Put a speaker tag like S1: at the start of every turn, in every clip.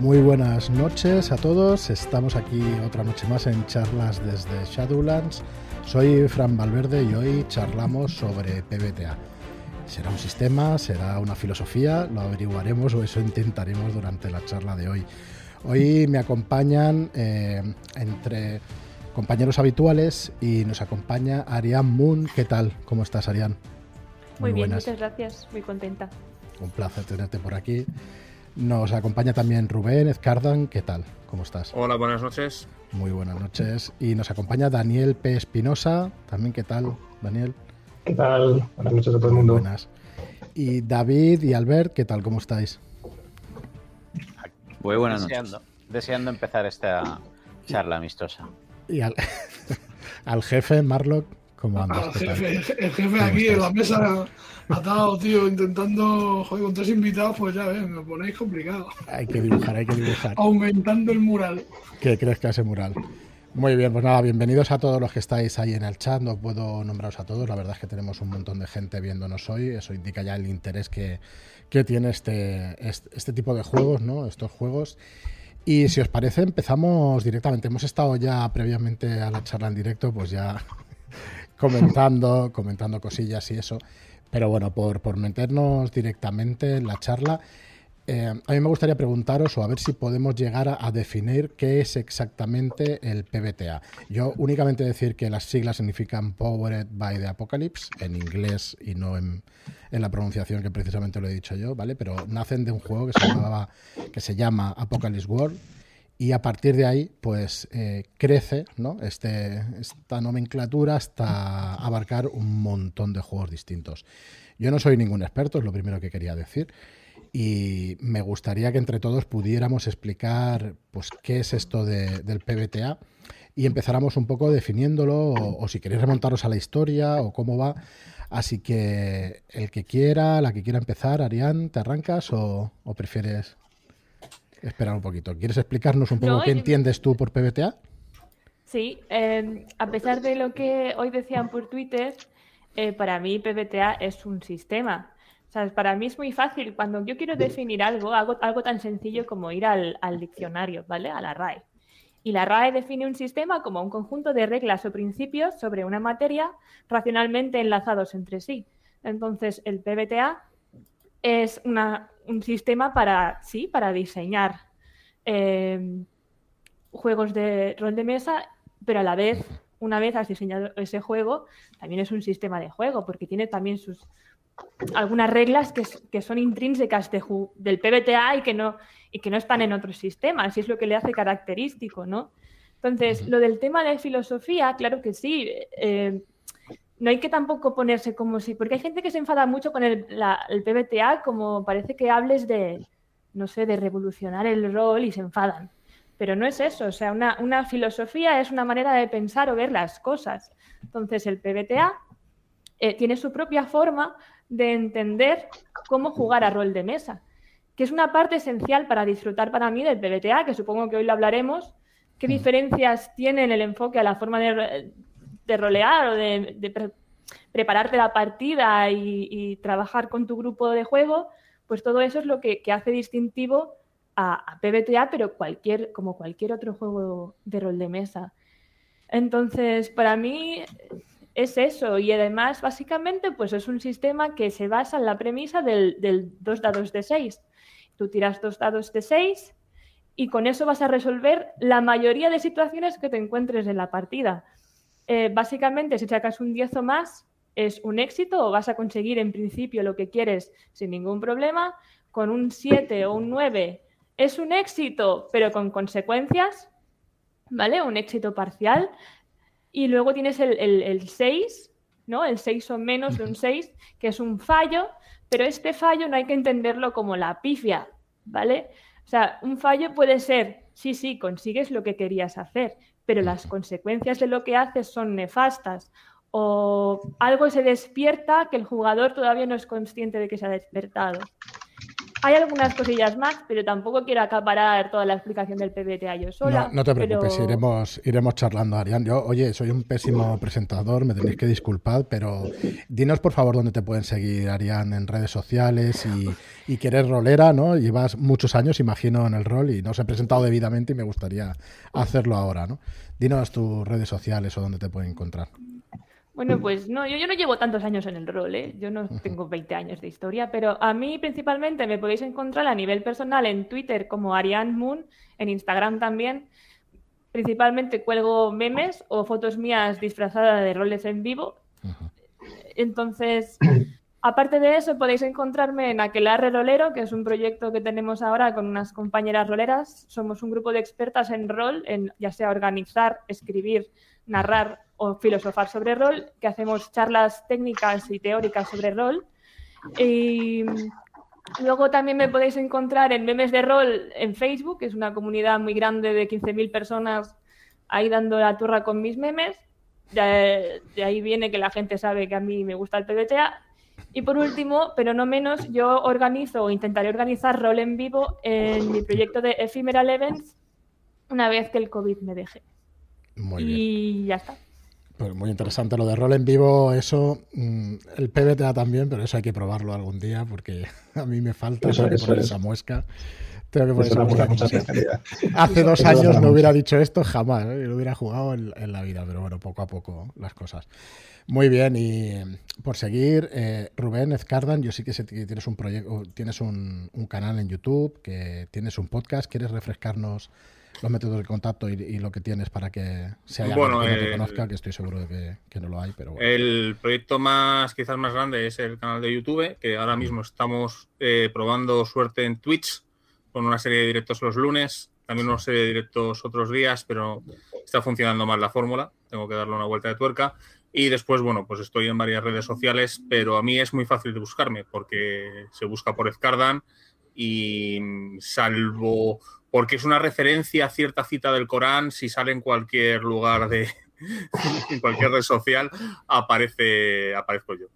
S1: Muy buenas noches a todos. Estamos aquí otra noche más en charlas desde Shadowlands. Soy Fran Valverde y hoy charlamos sobre PBTA. ¿Será un sistema? ¿Será una filosofía? Lo averiguaremos o eso intentaremos durante la charla de hoy. Hoy me acompañan eh, entre compañeros habituales y nos acompaña Arián Moon. ¿Qué tal? ¿Cómo estás, Arián?
S2: Muy, bien, muchas gracias. Muy contenta.
S1: Un placer tenerte por aquí. Nos acompaña también Rubén Ezcardan. ¿Qué tal? ¿Cómo estás?
S3: Hola, buenas noches.
S1: Muy buenas noches. Y nos acompaña Daniel P. Espinosa. También, ¿qué tal, Daniel?
S4: ¿Qué tal? Buenas noches a todo el mundo.
S1: Buenas. Y David y Albert, ¿qué tal? ¿Cómo estáis?
S5: Muy buenas noches. Deseando empezar esta charla amistosa.
S1: Y al, al jefe, Marlock, ¿cómo andas?
S6: El jefe, el jefe aquí en la mesa atado, tío, intentando, joder, con tres invitados, pues ya ves, me ponéis complicado.
S1: Hay que dibujar, hay que dibujar.
S6: Aumentando el mural.
S1: ¿Qué crees que ese mural? Muy bien, pues nada, bienvenidos a todos los que estáis ahí en el chat. No puedo nombraros a todos, la verdad es que tenemos un montón de gente viéndonos hoy. Eso indica ya el interés que, que tiene este, este, este tipo de juegos, ¿no? Estos juegos. Y si os parece, empezamos directamente. Hemos estado ya previamente a la charla en directo, pues ya comentando, comentando cosillas y eso. Pero bueno, por, por meternos directamente en la charla, eh, a mí me gustaría preguntaros o a ver si podemos llegar a, definir qué es exactamente el PBTA. Yo únicamente decir que las siglas significan Powered by the Apocalypse en inglés y no en, en, la pronunciación que precisamente lo he dicho yo, ¿vale? Pero nacen de un juego que se, llamaba, que se llama Apocalypse World y a partir de ahí pues eh, crece ¿no? este, esta nomenclatura hasta abarcar un montón de juegos distintos. Yo no soy ningún experto, es lo primero que quería decir, y me gustaría que entre todos pudiéramos explicar pues, qué es esto del PBTA y empezáramos un poco definiéndolo, o, si queréis remontaros a la historia o cómo va. Así que el que quiera, la que quiera empezar, Arián, ¿te arrancas o prefieres Espera un poquito. ¿Quieres explicarnos un poco qué entiendes tú por PBTA?
S2: Sí, em, a pesar de lo que hoy decían por Twitter, eh, para mí PBTA es un sistema. O sea, para mí es muy fácil. Cuando yo quiero definir algo, hago algo tan sencillo como ir al, al diccionario, ¿vale? A la RAE. Y la RAE define un sistema como un conjunto de reglas o principios sobre una materia racionalmente enlazados entre sí. Entonces, el PBTA es una, un sistema para, sí, para diseñar eh, juegos de rol de mesa, pero a la vez, una vez has diseñado ese juego, también es un sistema de juego, porque tiene también sus algunas reglas que, son intrínsecas de, del PBTA y que, no, y que no están en otros sistemas, y es lo que le hace característico, ¿no? Entonces, lo del tema de filosofía, claro que sí. Eh, no hay que tampoco ponerse como si, porque hay gente que se enfada mucho con el, PBTA, como parece que hables de, no sé, de revolucionar el rol y se enfadan. Pero no es eso, o sea, una, filosofía es una manera de pensar o ver las cosas. Entonces, el PBTA eh, tiene su propia forma de entender cómo jugar a rol de mesa, que es una parte esencial para disfrutar para mí del PBTA, que supongo que hoy lo hablaremos, qué mm. diferencias tiene en el enfoque a la forma de, de rolear o de, prepararte la partida y, trabajar con tu grupo de juego, pues todo eso es lo que, hace distintivo a, PBTA, pero cualquier, como cualquier otro juego de rol de mesa. Entonces, para mí es eso. Y además, básicamente, pues es un sistema que se basa en la premisa del, dos dados de seis. Tú tiras dos dados de seis y con eso vas a resolver la mayoría de situaciones que te encuentres en la partida. Eh, básicamente, si sacas un 10 o más, es un éxito o vas a conseguir en principio lo que quieres sin ningún problema. Con un 7 o un 9 es un éxito, pero con consecuencias, ¿vale? Un éxito parcial. Y luego tienes el, el 6, ¿no? El 6 o menos de un 6, que es un fallo, pero este fallo no hay que entenderlo como la pifia, ¿vale? O sea, un fallo puede ser, sí, sí, consigues lo que querías hacer, pero las consecuencias de lo que haces son nefastas o algo se despierta que el jugador todavía no es consciente de que se ha despertado. Hay algunas cosillas más, pero tampoco quiero acaparar toda la explicación del PBTA yo sola.
S1: No, no te preocupes, iremos, iremos charlando, Arián. Yo, oye, soy un pésimo presentador, me tenéis que disculpar, pero dinos por favor dónde te pueden seguir, Arián, en redes sociales y, y que eres rolera, ¿no? Llevas muchos años, imagino, en el rol y no os he presentado debidamente y me gustaría hacerlo ahora, ¿no? Dinos tus redes sociales o dónde te pueden encontrar.
S2: Bueno, pues no, yo, yo no llevo tantos años en el rol, ¿eh? Yo no tengo 20 años de historia, pero a mí principalmente me podéis encontrar a nivel personal en Twitter como Ariane Moon, en Instagram también. Principalmente cuelgo memes o fotos mías disfrazadas de roles en vivo. Entonces, aparte de eso, podéis encontrarme en Aquelarre Rolero, que es un proyecto que tenemos ahora con unas compañeras roleras. Somos un grupo de expertas en rol, en ya sea organizar, escribir, narrar o filosofar sobre rol, que hacemos charlas técnicas y teóricas sobre rol. Y luego también me podéis encontrar en Memes de Rol en Facebook, que es una comunidad muy grande de 15.000 personas ahí dando la turra con mis memes. De, de, ahí viene que la gente sabe que a mí me gusta el PBTA. Y por último, pero no menos, yo organizo o intentaré organizar rol en vivo en mi proyecto de Ephemeral Events una vez que el COVID me deje.
S1: Muy
S2: y
S1: bien.
S2: ya está.
S1: Pues muy interesante lo de rol en vivo, eso, mm, el PBTA también, pero eso hay que probarlo algún día porque a mí me falta
S4: Eso-
S1: tengo que
S4: eso
S1: poner
S4: es.
S1: esa muesca. Tengo que poner
S4: Eso
S1: esa muesca. Hace dos años no hubiera dicho esto jamás, ¿eh? lo hubiera jugado en, en la vida, pero bueno, poco a poco las cosas. Muy bien, y eh, por seguir, eh, Rubén Ezcardan, yo sí que sé que tienes un proyecto, tienes un, un canal en YouTube, que tienes un podcast, ¿quieres refrescarnos los métodos de contacto y, y lo que tienes para que se haya
S3: Bueno,
S1: que no te
S3: el-
S1: conozca, que estoy seguro de que, que no lo hay, pero bueno.
S3: El proyecto más, quizás más grande, es el canal de YouTube, que ahora mismo estamos eh, probando suerte en Twitch, con una serie de directos los lunes, también una serie de directos otros días, pero está funcionando mal la fórmula, tengo que darle una vuelta de tuerca. Y después, bueno, pues estoy en varias redes sociales, pero a mí es muy fácil de buscarme, porque se busca por Ezcardan y mm, salvo porque es una referencia a cierta cita del Corán, si sale en cualquier lugar de, en cualquier red social, aparece, aparezco yo.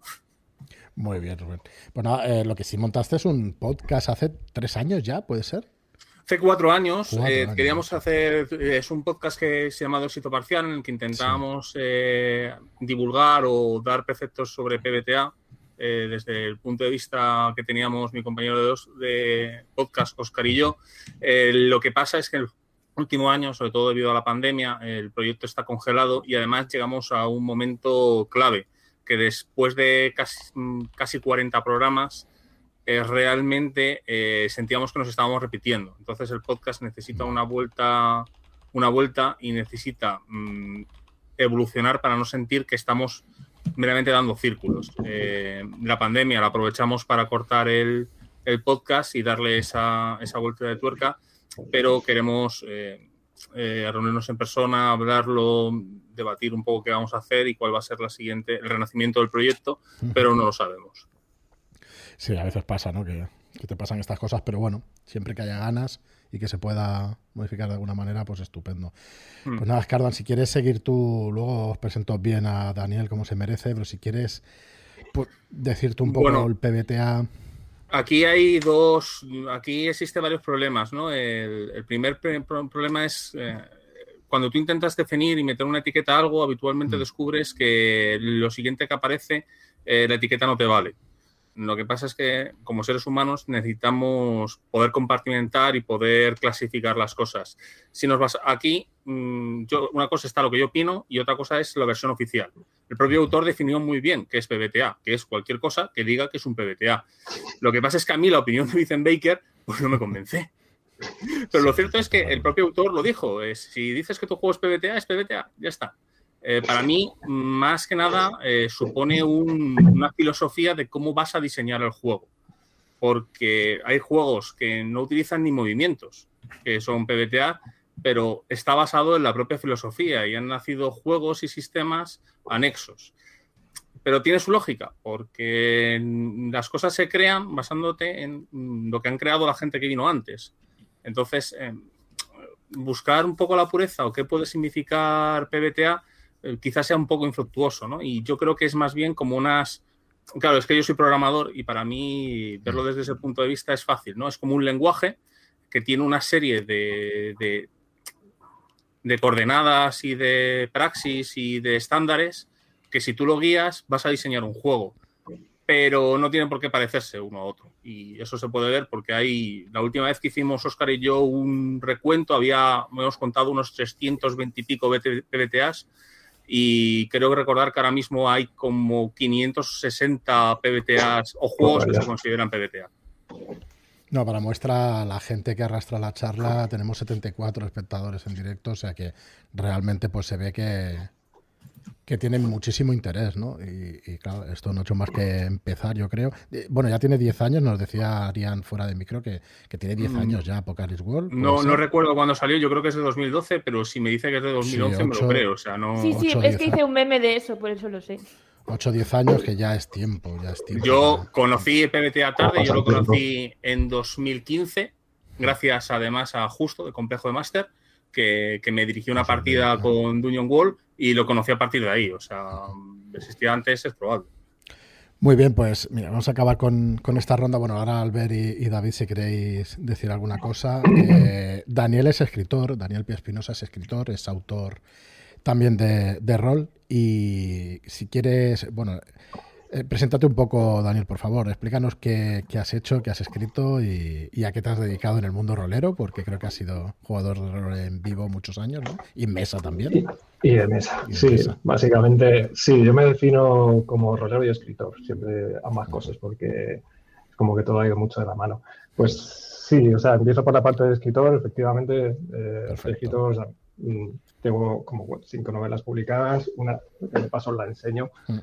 S1: Muy bien, Rubén. Bueno, eh, lo que sí montaste es un podcast hace tres años ya, ¿puede ser?
S3: Hace cuatro años
S1: Cuatro
S3: eh,
S1: años.
S3: queríamos hacer, es un podcast que se llama Éxito Parcial, en el que intentábamos eh, divulgar o dar preceptos sobre PBTA eh, desde el punto de vista que teníamos mi compañero de, dos, de podcast, Oscar y yo. Eh, lo que pasa es que el último año, sobre todo debido a la pandemia, el proyecto está congelado y además llegamos a un momento clave, que después de casi, mm, casi 40 programas, eh, realmente eh, sentíamos que nos estábamos repitiendo. Entonces el podcast necesita una vuelta, una vuelta y necesita mm, evolucionar para no sentir que estamos meramente dando círculos. Eh, la pandemia la aprovechamos para cortar el, el podcast y darle esa, esa vuelta de tuerca, pero queremos eh, eh, reunirnos en persona, hablarlo, debatir un poco qué vamos a hacer y cuál va a ser la siguiente, el renacimiento del proyecto, pero no lo sabemos.
S1: Sí, a veces pasa, ¿no? Que, que te pasan estas cosas, pero bueno, siempre que haya ganas y que se pueda modificar de alguna manera, pues estupendo.
S3: Mm.
S1: Pues nada, Escardan, si quieres seguir tú, luego os presento bien a Daniel como se merece, pero si quieres pues, decirte un poco
S3: Bueno.
S1: el PBTA.
S3: Aquí hay dos, aquí existen varios problemas, ¿no? El, el primer problema es eh, cuando tú intentas definir y meter una etiqueta a algo, habitualmente
S1: Mm.
S3: descubres que lo siguiente que aparece, eh, la etiqueta no te vale. Lo que pasa es que como seres humanos necesitamos poder compartimentar y poder clasificar las cosas. Si nos vas aquí, mm, yo, una cosa está lo que yo opino y otra cosa es la versión oficial. El propio autor definió muy bien qué es PBTA, que es cualquier cosa que diga que es un PBTA. Lo que pasa es que a mí la opinión de Vincent Baker pues no me convence. Pero lo cierto es que el propio autor lo dijo. es, si dices que tu juego es PBTA, es PBTA. Ya está. Eh, para mí, más que nada, eh, supone un- una filosofía de cómo vas a diseñar el juego. Porque hay juegos que no utilizan ni movimientos, que son PBTA, pero está basado en la propia filosofía y han nacido juegos y sistemas anexos. Pero tiene su lógica, porque las cosas se crean basándote en lo que han creado la gente que vino antes. Entonces, eh, buscar un poco la pureza o qué puede significar PBTA quizás sea un poco infructuoso, ¿no? Y yo creo que es más bien como unas claro, es que yo soy programador y para mí verlo desde ese punto de vista es fácil, ¿no? Es como un lenguaje que tiene una serie de, de, de coordenadas y de praxis y de estándares que si tú lo guías vas a diseñar un juego pero no tienen por qué parecerse uno a otro. Y eso se puede ver porque hay, la última vez que hicimos Oscar y yo un recuento, había, hemos contado unos 320 y pico PBTAs y creo recordar que ahora mismo hay como 560 PBTAs o juegos que se consideran PBTA.
S1: No, para muestra la gente que arrastra la charla, tenemos 74 espectadores en directo, o sea que realmente pues se ve que, que tienen muchísimo interés, ¿no? Y, claro, esto no ha hecho más que empezar, yo creo. Bueno, ya tiene 10 años, nos decía Arián fuera de micro que, tiene 10 mm. años ya Apocalypse World.
S3: No, no recuerdo cuándo salió, yo creo que es de 2012, pero si me dice que es de 2011 me lo creo, o sea, no...
S2: Sí, sí, es que hice un meme de eso, por eso lo sé.
S1: 8 o 10 años que ya es tiempo, ya es tiempo.
S3: Yo conocí PBTA tarde, yo lo conocí en 2015, gracias además a Justo, de Complejo de Master, que, que me dirigió una partida con Dungeon Wall y lo conocí a partir de ahí. O sea, existía antes, es probable.
S1: Muy bien, pues mira, vamos a acabar con, esta ronda. Bueno, ahora Albert y, David, si queréis decir alguna cosa. Eh, Daniel es escritor, Daniel Espinosa es escritor, es autor también de, de, rol. Y si quieres, bueno, eh, preséntate un poco, Daniel, por favor. Explícanos qué, has hecho, qué has escrito y, a qué te has dedicado en el mundo rolero, porque creo que has sido jugador de rol en vivo muchos años, ¿no? Y en mesa también.
S4: Y, de mesa, sí. Básicamente, sí, yo me defino como rolero y escritor, siempre ambas cosas, porque es como que todo ha ido mucho de la mano. Pues sí, o sea, empiezo por la parte de escritor, efectivamente. Eh, escritor, mm, tengo como cinco novelas publicadas, una que de paso la enseño. Mm.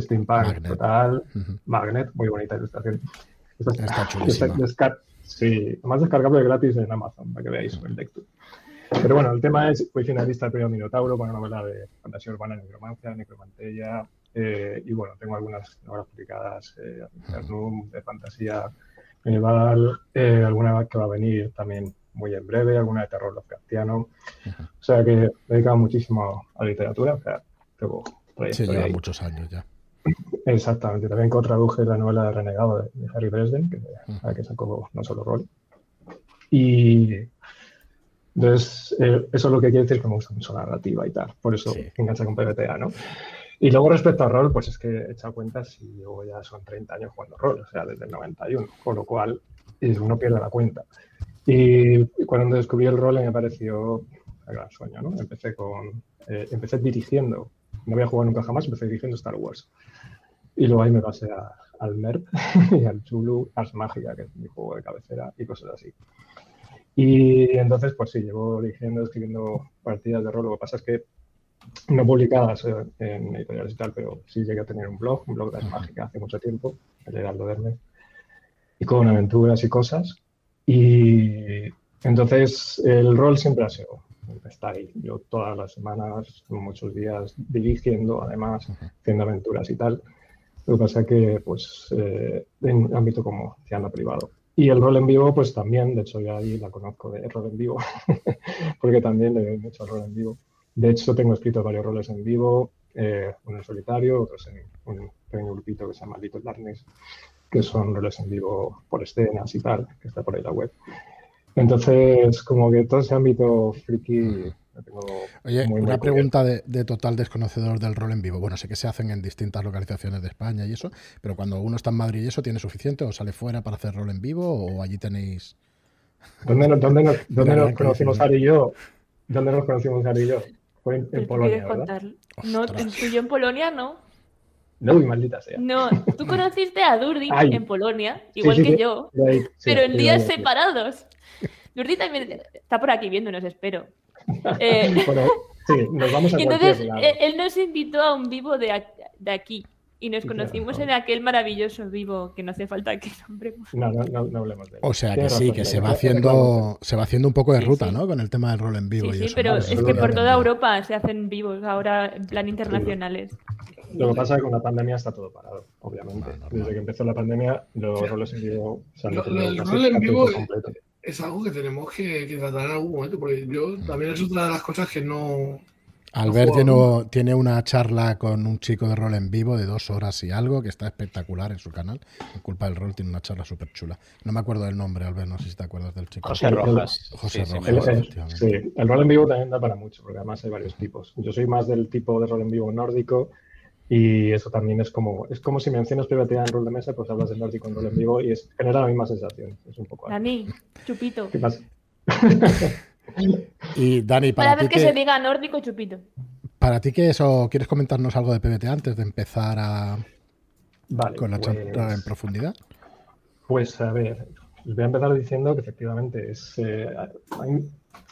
S4: Steampunk Magnet. total, Magnet, muy bonita ilustración.
S1: Está chulísima.
S4: sí, además descargable gratis en Amazon, para que veáis el lectura. Pero bueno, el tema es, fui finalista del premio Minotauro con una novela de fantasía urbana, necromancia, necromantella, eh, y bueno, tengo algunas novelas publicadas eh, de fantasía medieval, eh, alguna que va a venir también muy en breve, alguna de terror Lovecraftiano. O sea que me he dedicado muchísimo a literatura, o sea, tengo
S1: Sí, lleva muchos años ya.
S4: Exactamente. También co-traduje la novela de Renegado de, Harry Dresden, que, que sacó no solo rol. Y entonces, eh, eso es lo que quiere decir que me gusta mucho la narrativa y tal. Por eso engancha con PBTA, ¿no? Y luego respecto al rol, pues es que he echado cuentas y luego ya son 30 años jugando rol, o sea, desde el 91, con lo cual uno pierde la cuenta. Y cuando descubrí el rol me pareció un gran sueño, ¿no? Empecé con, eh, empecé dirigiendo no había jugado nunca jamás, empecé dirigiendo Star Wars. Y luego ahí me pasé al MERP y al Chulu, Ars Mágica, que es mi juego de cabecera, y cosas así. Y entonces, pues sí, llevo dirigiendo, escribiendo partidas de rol. Lo que pasa es que no publicadas en editoriales y tal, pero sí llegué a tener un blog, un blog de Ars Mágica hace mucho tiempo, el Heraldo Verme, y con aventuras y cosas. Y entonces el rol siempre ha sido está ahí. Yo todas las semanas, muchos días dirigiendo, además, haciendo aventuras y tal. Lo que pasa que, pues, eh, en ámbito como ando privado. Y el rol en vivo, pues también, de hecho, ya ahí la conozco de rol en vivo, porque también le doy mucho rol en vivo. De hecho, tengo escrito varios roles en vivo, eh, uno en solitario, otros en un pequeño grupito que se llama Little Darkness, que son roles en vivo por escenas y tal, que está por ahí la web. Entonces, como que todo ese ámbito friki...
S1: Oye, una pregunta de, total desconocedor del rol en vivo. Bueno, sé que se hacen en distintas localizaciones de España y eso, pero cuando uno está en Madrid y eso, ¿tiene suficiente o sale fuera para hacer rol en vivo o allí tenéis...
S4: ¿Dónde, dónde, nos, dónde nos conocimos Ari y yo? ¿Dónde nos conocimos Ari y yo? Fue en, Polonia, ¿verdad?
S2: No, yo en Polonia no.
S4: No, muy maldita sea.
S2: No, tú conociste a Durdi en Polonia, igual que yo, pero en días separados. Durdi también está por aquí viéndonos, espero.
S4: Eh, bueno, sí, nos vamos a
S2: Y entonces él nos invitó a un vivo de, aquí. Y nos conocimos en aquel maravilloso vivo que no hace falta que nombremos.
S4: No, no, no, hablemos de él.
S1: O sea que sí, que se va haciendo se va haciendo un poco de ruta, ¿no? Con el tema del rol en vivo.
S2: Sí,
S1: y
S2: sí, pero es que por toda Europa se hacen vivos ahora en plan internacionales.
S4: Lo que pasa es que con la pandemia está todo parado, obviamente. Desde que empezó la pandemia, los roles en vivo
S6: se han El rol en vivo es algo que tenemos que, tratar en algún momento, porque yo también es otra de las cosas que no.
S1: Albert tiene, una charla con un chico de rol en vivo de dos horas y algo, que está espectacular en su canal. En culpa del rol tiene una charla súper chula. No me acuerdo del nombre, Albert, no sé si te acuerdas del chico.
S5: José Rojas.
S1: José
S4: sí,
S1: Rojas.
S4: Sí, el rol en vivo también da para mucho, porque además hay varios tipos. Yo soy más del tipo de rol en vivo nórdico y eso también es como, es como si mencionas PBTA en rol de mesa, pues hablas de nórdico en rol en vivo y es, genera la misma sensación. Es un poco...
S2: Dani, chupito.
S4: ¿Qué pasa?
S1: y Dani, para
S2: Cada vez que, se diga nórdico, chupito.
S1: ¿Para ti qué eso? ¿Quieres comentarnos algo de PBT antes de empezar a... con la charla
S4: pues
S1: en profundidad?
S4: Pues a ver, les voy a empezar diciendo que efectivamente es... Eh,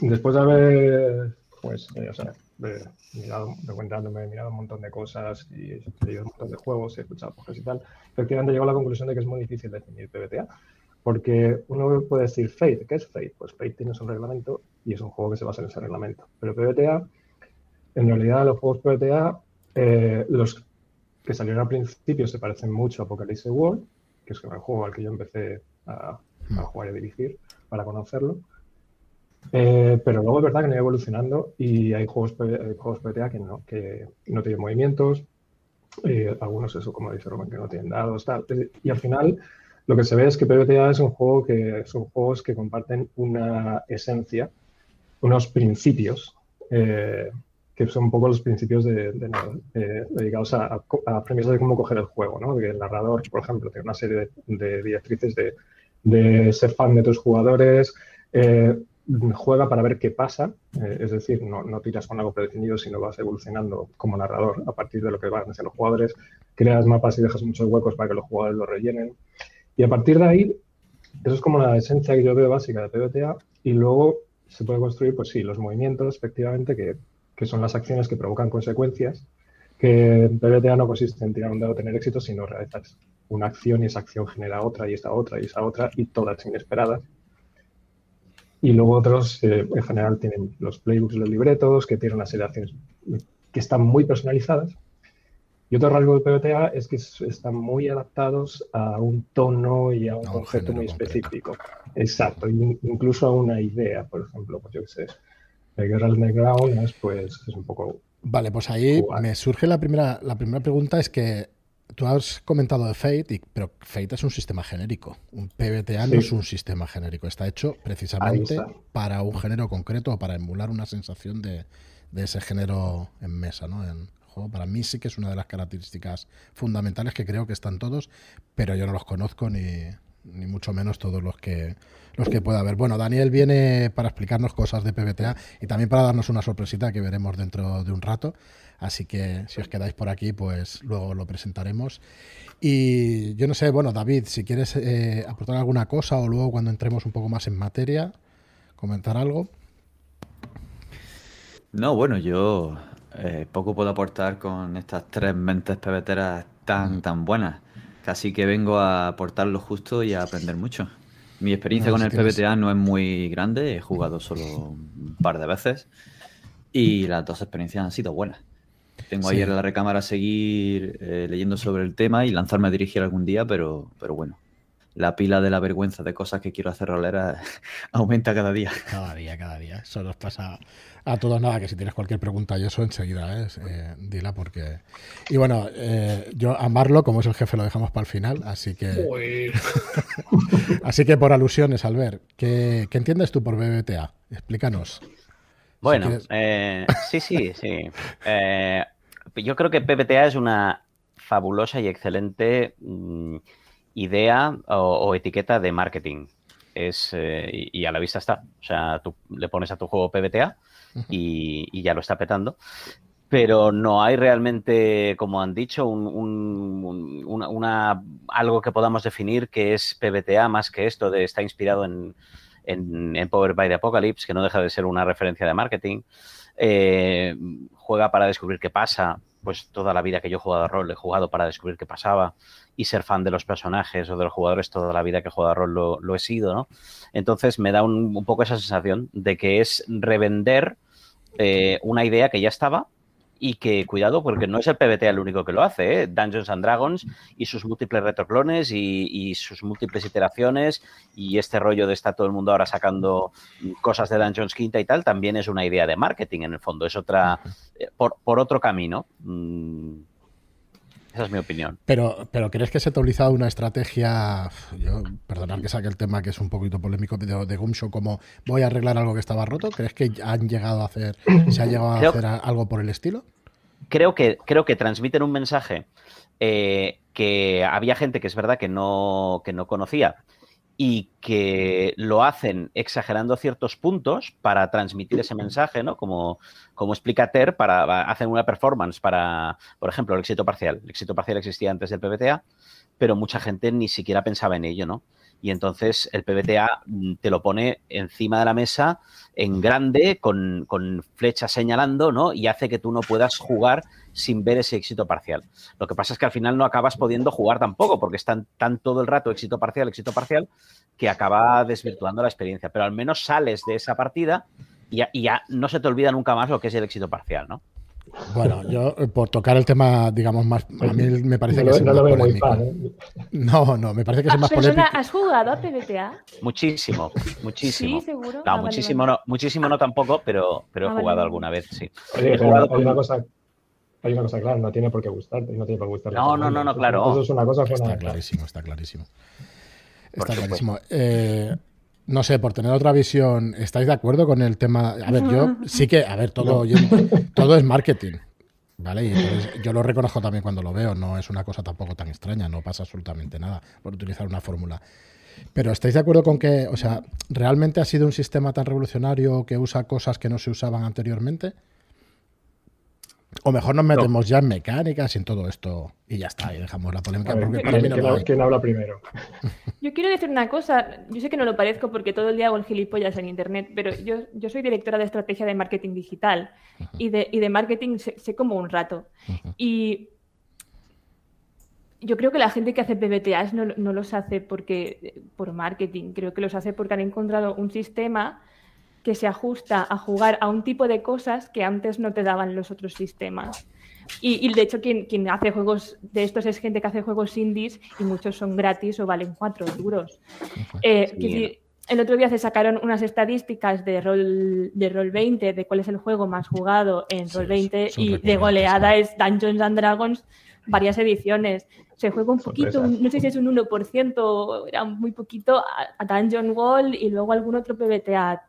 S4: después de haber, pues, eh, o sea, de, mirado, he mirado un montón de cosas y he leído un montón de juegos, he escuchado cosas y tal, efectivamente llego a la conclusión de que es muy difícil definir PBTA. Porque uno puede decir Fate, ¿qué es Fate? Pues Fate tiene su reglamento y es un juego que se basa en ese reglamento. Pero PBTA, en realidad los juegos PBTA, eh, los que salieron al principio se parecen mucho a Apocalypse World, que es el juego al que yo empecé a, hmm. jugar y a dirigir para conocerlo. Eh, pero luego es verdad que no iba evolucionando y hay juegos, juegos PBTA que no, que no tienen movimientos, eh, algunos eso, como dice Roman, que no tienen dados, tal. Y al final lo que se ve es que PBTA es un juego que son juegos que comparten una esencia, unos principios, eh, que son un poco los principios de, dedicados a, a, premisas de cómo coger el juego, ¿no? Que el narrador, por ejemplo, tiene una serie de, directrices de, ser fan de tus jugadores, eh, juega para ver qué pasa, eh, es decir, no, no, tiras con algo predefinido, sino vas evolucionando como narrador a partir de lo que van haciendo los jugadores, creas mapas y dejas muchos huecos para que los jugadores lo rellenen. Y a partir de ahí, eso es como la esencia que yo veo básica de PBTA y luego se puede construir, pues sí, los movimientos, efectivamente, que, que son las acciones que provocan consecuencias, que PBTA no consiste en tirar un dado tener éxito, sino realizar una acción y esa acción genera otra y esa otra y esa otra y todas inesperadas. Y luego otros, eh, en general, tienen los playbooks, los libretos, que tienen una serie de acciones que están muy personalizadas. Y otro rasgo de PBTA es que están muy adaptados a un tono y a un, concepto muy específico. Exacto, incluso a una idea, por ejemplo, pues yo qué sé, el Guerra Underground es, pues, es un poco...
S1: Vale, pues ahí me surge la primera, la primera pregunta, es que tú has comentado de Fate, pero Fate es un sistema genérico. Un PBTA no es un sistema genérico, está hecho precisamente para un género concreto o para emular una sensación de, de ese género en mesa, ¿no? En, para mí sí que es una de las características fundamentales que creo que están todos, pero yo no los conozco ni, ni mucho menos todos los que los que pueda haber. Bueno, Daniel viene para explicarnos cosas de PBTA y también para darnos una sorpresita que veremos dentro de un rato. Así que si os quedáis por aquí, pues luego lo presentaremos. Y yo no sé, bueno, David, si quieres eh, aportar alguna cosa o luego cuando entremos un poco más en materia, comentar algo.
S5: No, bueno, yo eh, poco puedo aportar con estas tres mentes pebeteras tan, tan buenas. Casi que vengo a aportar lo justo y a aprender mucho. Mi experiencia con el PBTA no es muy grande, he jugado solo un par de veces y las dos experiencias han sido buenas. Tengo ayer en la recámara a seguir eh, leyendo sobre el tema y lanzarme a dirigir algún día, pero, pero bueno, la pila de la vergüenza de cosas que quiero hacer rolera aumenta cada día.
S1: Cada día, cada día. Eso nos pasa a todos. Nada, que si tienes cualquier pregunta y eso enseguida, ¿eh? eh dila porque... Y bueno, eh, yo a Marlo, como es el jefe, lo dejamos para el final, así que... así que por alusiones, Albert, ¿qué, ¿qué entiendes tú por BBTA? Explícanos.
S7: Bueno, eh, sí, sí, sí. yo creo que PBTA es una fabulosa y excelente... Mm, idea o, etiqueta de marketing. Es, eh, y, a la vista está. O sea, tú le pones a tu juego PBTA y, ya lo está petando. Pero no hay realmente, como han dicho, un, algo que podamos definir que es PBTA más que esto de está inspirado en, en, Power by the Apocalypse, que no deja de ser una referencia de marketing. Eh, juega para descubrir qué pasa. Pues toda la vida que yo he jugado a rol he jugado para descubrir qué pasaba y ser fan de los personajes o de los jugadores toda la vida que he jugado a rol lo, he sido, ¿no? Entonces me da un, poco esa sensación de que es revender eh, una idea que ya estaba y que cuidado porque no es el PBTA el único que lo hace, ¿eh? Dungeons and Dragons y sus múltiples retroclones y, sus múltiples iteraciones y este rollo de estar todo el mundo ahora sacando cosas de Dungeons Quinta y tal, también es una idea de marketing en el fondo, es otra, eh, por, por otro camino. Mm, esa es mi opinión.
S1: Pero, pero ¿crees que se ha utilizado una estrategia, yo, perdonad que saque el tema que es un poquito polémico de, de Gumshow, como voy a arreglar algo que estaba roto? ¿Crees que han llegado a hacer, se ha llegado a creo, hacer algo por el estilo?
S7: Creo que, creo que transmiten un mensaje eh, que había gente que es verdad que no, que no conocía y que lo hacen exagerando ciertos puntos para transmitir ese mensaje, ¿no? Como, como explica Ter, para, hacen una performance para, por ejemplo, el éxito parcial. El éxito parcial existía antes del PBTA, pero mucha gente ni siquiera pensaba en ello, ¿no? Y entonces el PBTA mm, te lo pone encima de la mesa en grande, con, con flechas señalando, ¿no? Y hace que tú no puedas jugar sin ver ese éxito parcial. Lo que pasa es que al final no acabas pudiendo jugar tampoco, porque están tan todo el rato éxito parcial, éxito parcial, que acaba desvirtuando la experiencia. Pero al menos sales de esa partida y ya, y ya no se te olvida nunca más lo que es el éxito parcial, ¿no?
S1: Bueno, yo por tocar el tema, digamos, más. A mí me parece
S4: no,
S1: que es
S4: no
S1: más
S4: lo veo
S1: polémico.
S4: muy fan, ¿eh?
S1: No, no, me parece que es más
S2: Persona,
S1: polémico.
S2: ¿Has jugado a PBTA?
S7: Muchísimo, muchísimo.
S2: Sí, seguro.
S7: No,
S2: Ah,
S7: muchísimo,
S2: vale.
S7: no, muchísimo no tampoco, pero, pero he
S2: Ah,
S7: jugado
S2: vale.
S7: alguna vez, sí.
S4: Oye,
S7: He jugado
S4: hay una cosa. Hay una cosa clara, no tiene por qué gustarte, no tiene por qué gustarte.
S7: No, no, no, no, claro.
S4: Eso es una cosa
S1: Está clarísimo, está clarísimo. Está clarísimo. Eh, no sé, por tener otra visión, ¿estáis de acuerdo con el tema? A ver, yo sí que, a ver, todo, yo- todo es marketing. ¿Vale? Y entonces yo lo reconozco también cuando lo veo, no es una cosa tampoco tan extraña, no pasa absolutamente nada por utilizar una fórmula. Pero ¿estáis de acuerdo con que, o sea, realmente ha sido un sistema tan revolucionario que usa cosas que no se usaban anteriormente? O mejor nos metemos ya en mecánicas y en todo esto y ya está, y dejamos la polémica,
S4: ver,
S1: porque
S4: ¿quién,
S1: para mí no
S4: quién quién habla primero?
S2: Yo quiero decir una cosa, yo sé que no lo parezco porque todo el día hago el gilipollas en internet, pero yo, yo soy directora de estrategia de marketing digital y de, y de marketing sé, sé como un rato. Y yo creo que la gente que hace PBTAs no, no los hace porque por marketing, creo que los hace porque han encontrado un sistema que se ajusta a jugar a un tipo de cosas que antes no te daban los otros sistemas. Y, y de hecho, quien, quien hace juegos de estos es gente que hace juegos indies y muchos son gratis o valen cuatro duros. Eh, el otro día se sacaron unas estadísticas de rol, de rol 20, de cuál es el juego más jugado en
S1: Sí,
S2: rol 20
S1: son
S2: y de goleada
S1: ¿no?
S2: es Dungeons and Dragons, varias ediciones. Se juega un poquito, no sé si es un 1%, era muy poquito a, a Dungeon Wall y luego algún otro PBTA.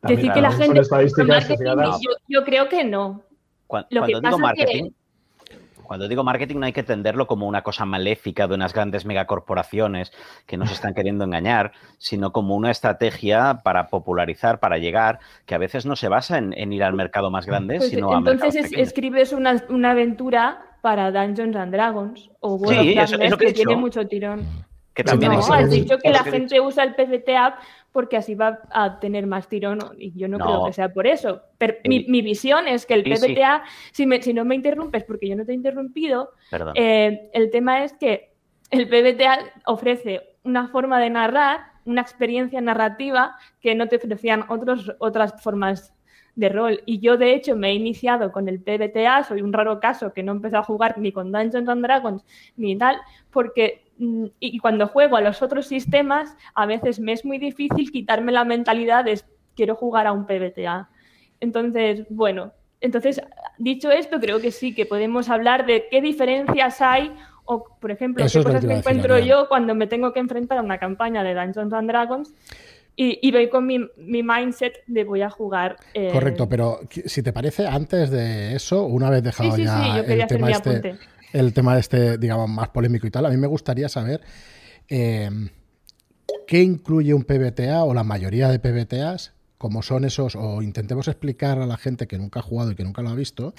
S4: También,
S2: Decir que la gente yo, yo creo que no. Lo que
S7: Cuando digo
S2: que-
S7: marketing, cuando digo marketing no hay que entenderlo como una cosa maléfica de unas grandes megacorporaciones que nos están queriendo engañar, sino como una estrategia para popularizar, para llegar, que a veces no se basa en, en ir al mercado más grande,
S2: Pues
S7: sino a
S2: entonces
S7: mercados
S2: es-
S7: pequeños.
S2: escribes una, una aventura para Dungeons and Dragons o World
S7: Sí,
S2: of
S7: eso- es
S2: Darkness,
S7: lo que he
S2: que tiene mucho tirón.
S7: que también
S2: no,
S1: existe.
S2: has dicho que la
S7: que
S2: gente usa el PVT app porque así va a tener más tirón y yo no,
S7: No.
S2: creo que sea por eso. Pero mi, mi visión es que el
S7: Sí, sí.
S2: PVTA, si, me- si no me interrumpes porque yo no te he interrumpido, eh, el tema es que el PBTA ofrece una forma de narrar, una experiencia narrativa que no te ofrecían otros, otras formas de rol. Y yo, de hecho, me he iniciado con el PBTA, soy un raro caso que no empecé a jugar ni con Dungeons and Dragons ni tal, porque y cuando juego a los otros sistemas, a veces me es muy difícil quitarme la mentalidad de quiero jugar a un PBTA. Entonces, bueno, entonces, dicho esto, creo que sí, que podemos hablar de qué diferencias hay o, por ejemplo,
S1: Eso
S2: qué
S1: que
S2: cosas
S1: decir,
S2: encuentro yo cuando me tengo que enfrentar a una campaña de Dungeons and Dragons y, y voy con mi, mi mindset de voy a jugar. eh,
S1: Correcto, pero si te parece, antes de eso, una vez
S2: Sí,
S1: dejado
S2: sí,
S1: ya
S2: sí, yo quería
S1: el
S2: hacer
S1: tema
S2: mi
S1: este,
S2: apunte.
S1: El tema este, digamos, más polémico y tal, a mí me gustaría saber eh, qué incluye un PBTA o la mayoría de PBTAs, como son esos, o intentemos explicar a la gente que nunca ha jugado y que nunca lo ha visto,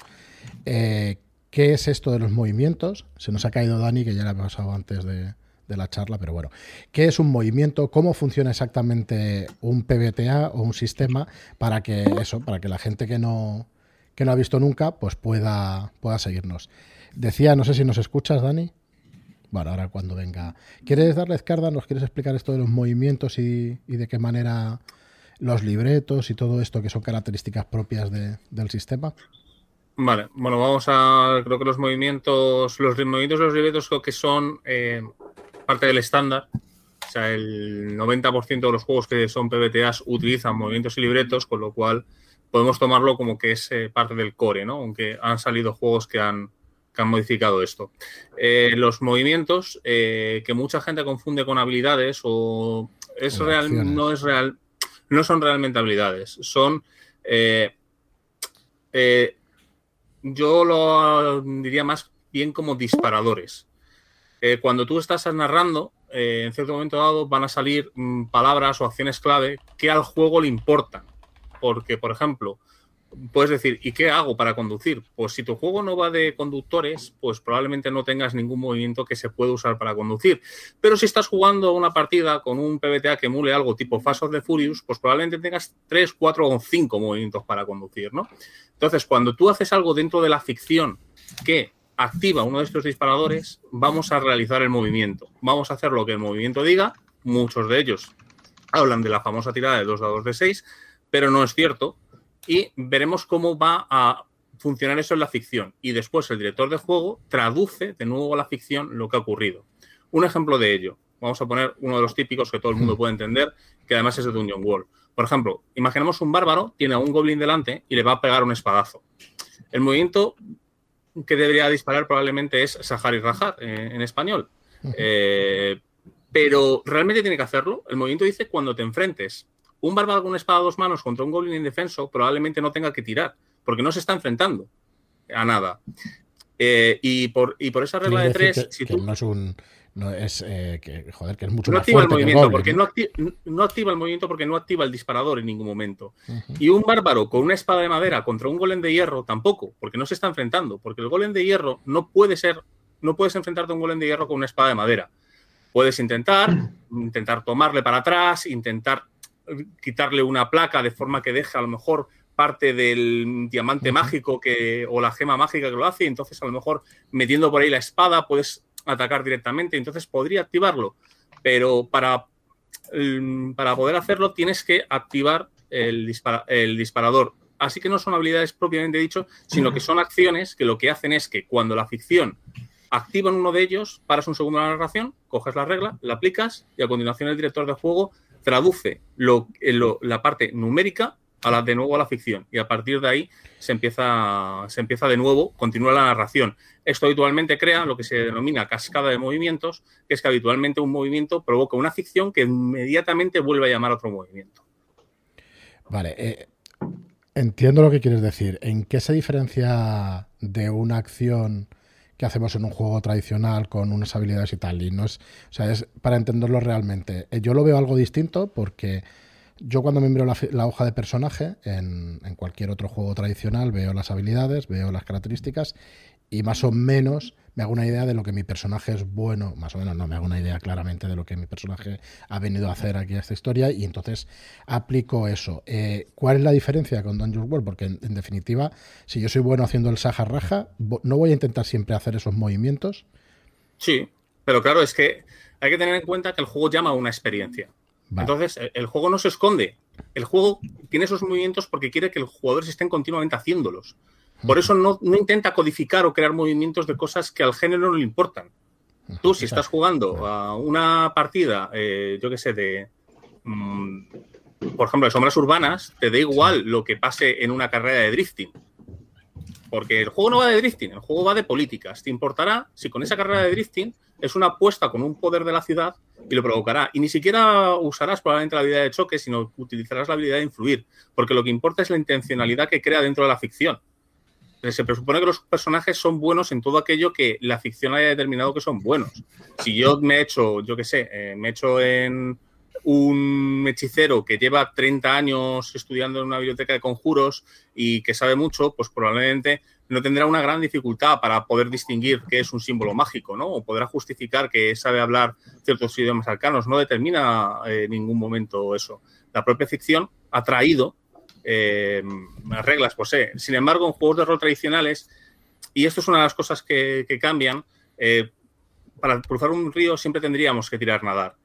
S1: eh, qué es esto de los movimientos. Se nos ha caído Dani, que ya le ha pasado antes de, de la charla, pero bueno, ¿qué es un movimiento? ¿Cómo funciona exactamente un PBTA o un sistema para que eso, para que la gente que no, que no ha visto nunca, pues pueda, pueda seguirnos? Decía, no sé si nos escuchas, Dani. Bueno, ahora cuando venga. ¿Quieres darle izquierda? ¿Nos quieres explicar esto de los movimientos y, y de qué manera los libretos y todo esto que son características propias de- del sistema?
S3: Vale, bueno, vamos a. Creo que los movimientos, los movimientos los libretos creo que son eh, parte del estándar. O sea, el 90% de los juegos que son PBTAs utilizan movimientos y libretos, con lo cual podemos tomarlo como que es eh, parte del core, ¿no? Aunque han salido juegos que han, han modificado esto. Eh, los movimientos, que mucha gente confunde con habilidades o es real, no es real, no son realmente habilidades, son yo lo diría más bien como disparadores. Eh, cuando tú estás narrando, eh, en cierto momento dado van a salir mm, palabras o acciones clave que al juego le importan. Porque, por ejemplo, puedes decir, ¿y qué hago para conducir? Pues si tu juego no va de conductores, pues probablemente no tengas ningún movimiento que se pueda usar para conducir. Pero si estás jugando una partida con un PBTA que emule algo tipo Fast of the Furious, pues probablemente tengas 3, 4 o 5 movimientos para conducir, ¿no? Entonces, cuando tú haces algo dentro de la ficción que activa uno de estos disparadores, vamos a realizar el movimiento. Vamos a hacer lo que el movimiento diga. Muchos de ellos hablan de la famosa tirada de dos dados de 6, pero no es cierto y veremos cómo va a funcionar eso en la ficción. Y después el director de juego traduce de nuevo a la ficción lo que ha ocurrido. Un ejemplo de ello, vamos a poner uno de los típicos que todo el mundo puede entender, que además es de Dungeon Wall. Por ejemplo, imaginemos un bárbaro, tiene a un goblin delante y le va a pegar un espadazo. El movimiento que debería disparar probablemente es Sahar y Rajar eh, en español. Eh, pero realmente tiene que hacerlo. El movimiento dice cuando te enfrentes un bárbaro con una espada a dos manos contra un goblin indefenso probablemente no tenga que tirar, porque no se está enfrentando a nada. Eh, y, por, y por esa regla de tres,
S1: si tú... no es un no es eh, que joder que es mucho
S3: no
S1: más
S3: activa
S1: fuerte
S3: el movimiento
S1: que
S3: porque
S1: el
S3: no activa, no activa el movimiento porque no activa el disparador en ningún momento. Y un bárbaro con una espada de madera contra un golem de hierro tampoco porque no se está enfrentando porque el golem de hierro no puede ser no puedes enfrentarte a un golem de hierro con una espada de madera. Puedes intentar intentar tomarle para atrás intentar quitarle una placa de forma que deje a lo mejor parte del diamante mágico que, o la gema mágica que lo hace, y entonces a lo mejor metiendo por ahí la espada puedes atacar directamente, entonces podría activarlo, pero para, mm, para poder hacerlo tienes que activar el, el disparador. Así que no son habilidades propiamente dicho, sino que son acciones que lo que hacen es que cuando la ficción activa en uno de ellos, paras un segundo la narración, coges la regla, la aplicas y a continuación el director de juego traduce lo, la parte numérica a la, de nuevo a la ficción y a partir de ahí se empieza, se empieza de nuevo, continúa la narración. Esto habitualmente crea lo que se denomina cascada de movimientos, que es que habitualmente un movimiento provoca una ficción que inmediatamente vuelve a llamar a otro movimiento.
S1: Vale, eh, entiendo lo que quieres decir. ¿En qué se diferencia de una acción que hacemos en un juego tradicional con unas habilidades y tal. Y no es, o sea, es para entenderlo realmente. Eh, yo lo veo algo distinto porque yo cuando me miro la, hoja de personaje en, en, cualquier otro juego tradicional veo las habilidades, veo las características y más o menos me hago una idea de lo que mi personaje es bueno, más o menos no, me hago una idea claramente de lo que mi personaje ha venido a hacer aquí a esta historia y entonces aplico eso. Eh, ¿Cuál es la diferencia con Dungeons World? Porque en, definitiva, si yo soy bueno haciendo el Saja Raja, no voy a intentar siempre hacer esos movimientos.
S3: Sí, pero claro, es que hay que tener en cuenta que el juego llama a una experiencia. Entonces, el juego no se esconde. El juego tiene esos movimientos porque quiere que los jugadores estén continuamente haciéndolos. Por eso no, intenta codificar o crear movimientos de cosas que al género no le importan. Tú, si estás jugando a una partida, eh, yo qué sé, de. Mm, por ejemplo, de sombras urbanas, te da igual lo que pase en una carrera de drifting. Porque el juego no va de drifting, el juego va de políticas. Te importará si con esa carrera de drifting es una apuesta con un poder de la ciudad y lo provocará. Y ni siquiera usarás probablemente la habilidad de choque, sino utilizarás la habilidad de influir. Porque lo que importa es la intencionalidad que crea dentro de la ficción se presupone que los personajes son buenos en todo aquello que la ficción haya determinado que son buenos. Si yo me he hecho, yo qué sé, eh, me he hecho en un hechicero que lleva 30 años estudiando en una biblioteca de conjuros y que sabe mucho, pues probablemente no tendrá una gran dificultad para poder distinguir qué es un símbolo mágico, ¿no? O podrá justificar que sabe hablar ciertos idiomas arcanos. No determina en ningún momento eso. La propia ficción ha traído eh, reglas posee. Sin embargo, en juegos de rol tradicionales, y esto es una de las cosas que, cambian, eh, para cruzar un río siempre tendríamos que tirar nadar.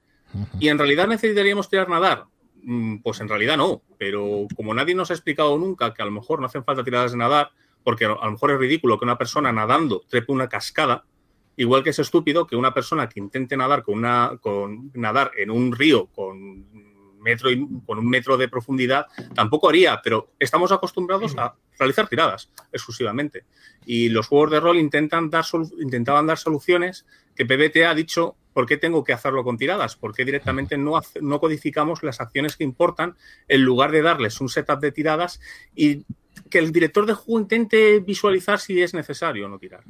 S3: ¿Y en realidad necesitaríamos tirar nadar? Mm, pues en realidad no, pero como nadie nos ha explicado nunca que a lo mejor no hacen falta tiradas de nadar, porque a lo mejor es ridículo que una persona nadando trepe una cascada, igual que es estúpido que una persona que intente nadar con una con nadar en un río con metro y, con un metro de profundidad tampoco haría, pero estamos acostumbrados a realizar tiradas exclusivamente. Y los juegos de rol intentan dar intentaban dar soluciones que PBT ha dicho ¿por qué tengo que hacerlo con tiradas? ¿Por qué directamente no, no codificamos las acciones que importan en lugar de darles un setup de tiradas y que el director de juego intente visualizar si es necesario o no tirar?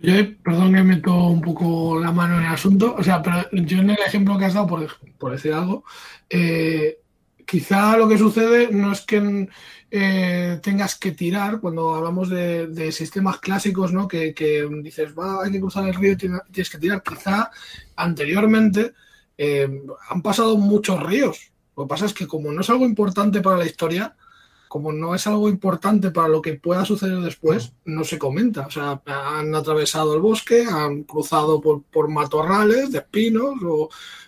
S6: Yo, perdón que meto un poco la mano en el asunto, o sea, pero yo en el ejemplo que has dado, por, decir algo, eh, quizá lo que sucede no es que eh, tengas que tirar, cuando hablamos de, sistemas clásicos, ¿no? Que, dices, va, hay que cruzar el río y tienes que tirar. Quizá anteriormente eh, han pasado muchos ríos. Lo que pasa es que como no es algo importante para la historia, como no es algo importante para lo que pueda suceder después, no se comenta. O sea, han atravesado el bosque, han cruzado por, matorrales de espinos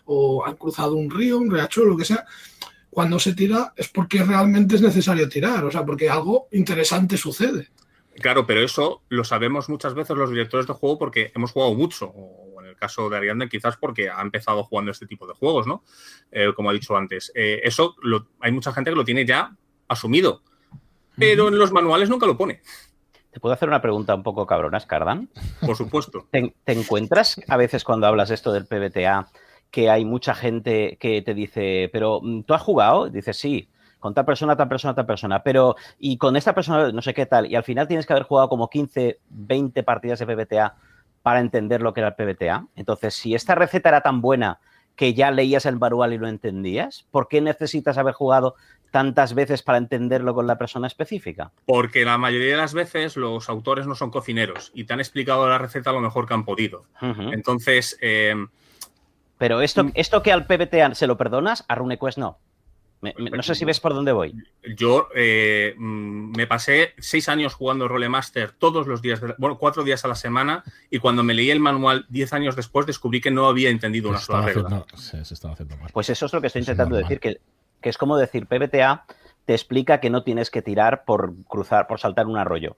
S6: o, han cruzado un río, un riachuelo, lo que sea. Cuando se tira es porque realmente es necesario tirar, o sea, porque algo interesante sucede.
S3: Claro, pero eso lo sabemos muchas veces los directores de juego porque hemos jugado mucho, o en el caso de Ariadne quizás porque ha empezado jugando este tipo de juegos, ¿no? Eh, como he dicho antes. Eh, eso hay mucha gente que lo tiene ya asumido. Pero en los manuales nunca lo pone.
S7: ¿Te puedo hacer una pregunta un poco cabrona, Cardan?
S3: Por supuesto.
S7: ¿Te, encuentras a veces cuando hablas esto del PBTA que hay mucha gente que te dice, pero mm, ¿tú has jugado? Dices, sí, con tal persona, tal persona, tal persona, pero y con esta persona no sé qué tal, y al final tienes que haber jugado como 15, 20 partidas de PBTA para entender lo que era el PBTA. Entonces, si esta receta era tan buena que ya leías el manual y lo entendías, ¿por qué necesitas haber jugado tantas veces para entenderlo con la persona específica?
S3: Porque la mayoría de las veces los autores no son cocineros y te han explicado la receta lo mejor que han podido. Entonces... Eh,
S7: Pero esto, mm. esto que al PBT se lo perdonas, a RuneQuest no. no sé si ves por dónde voy.
S3: Yo eh, mm, me pasé seis años jugando Rolemaster todos los días, bueno, cuatro días a la semana, y cuando me leí el manual diez años después descubrí que no había entendido una sola regla.
S7: Pues eso es lo que estoy intentando decir, que que es como decir PBTA te explica que no tienes que tirar por cruzar, por saltar un arroyo.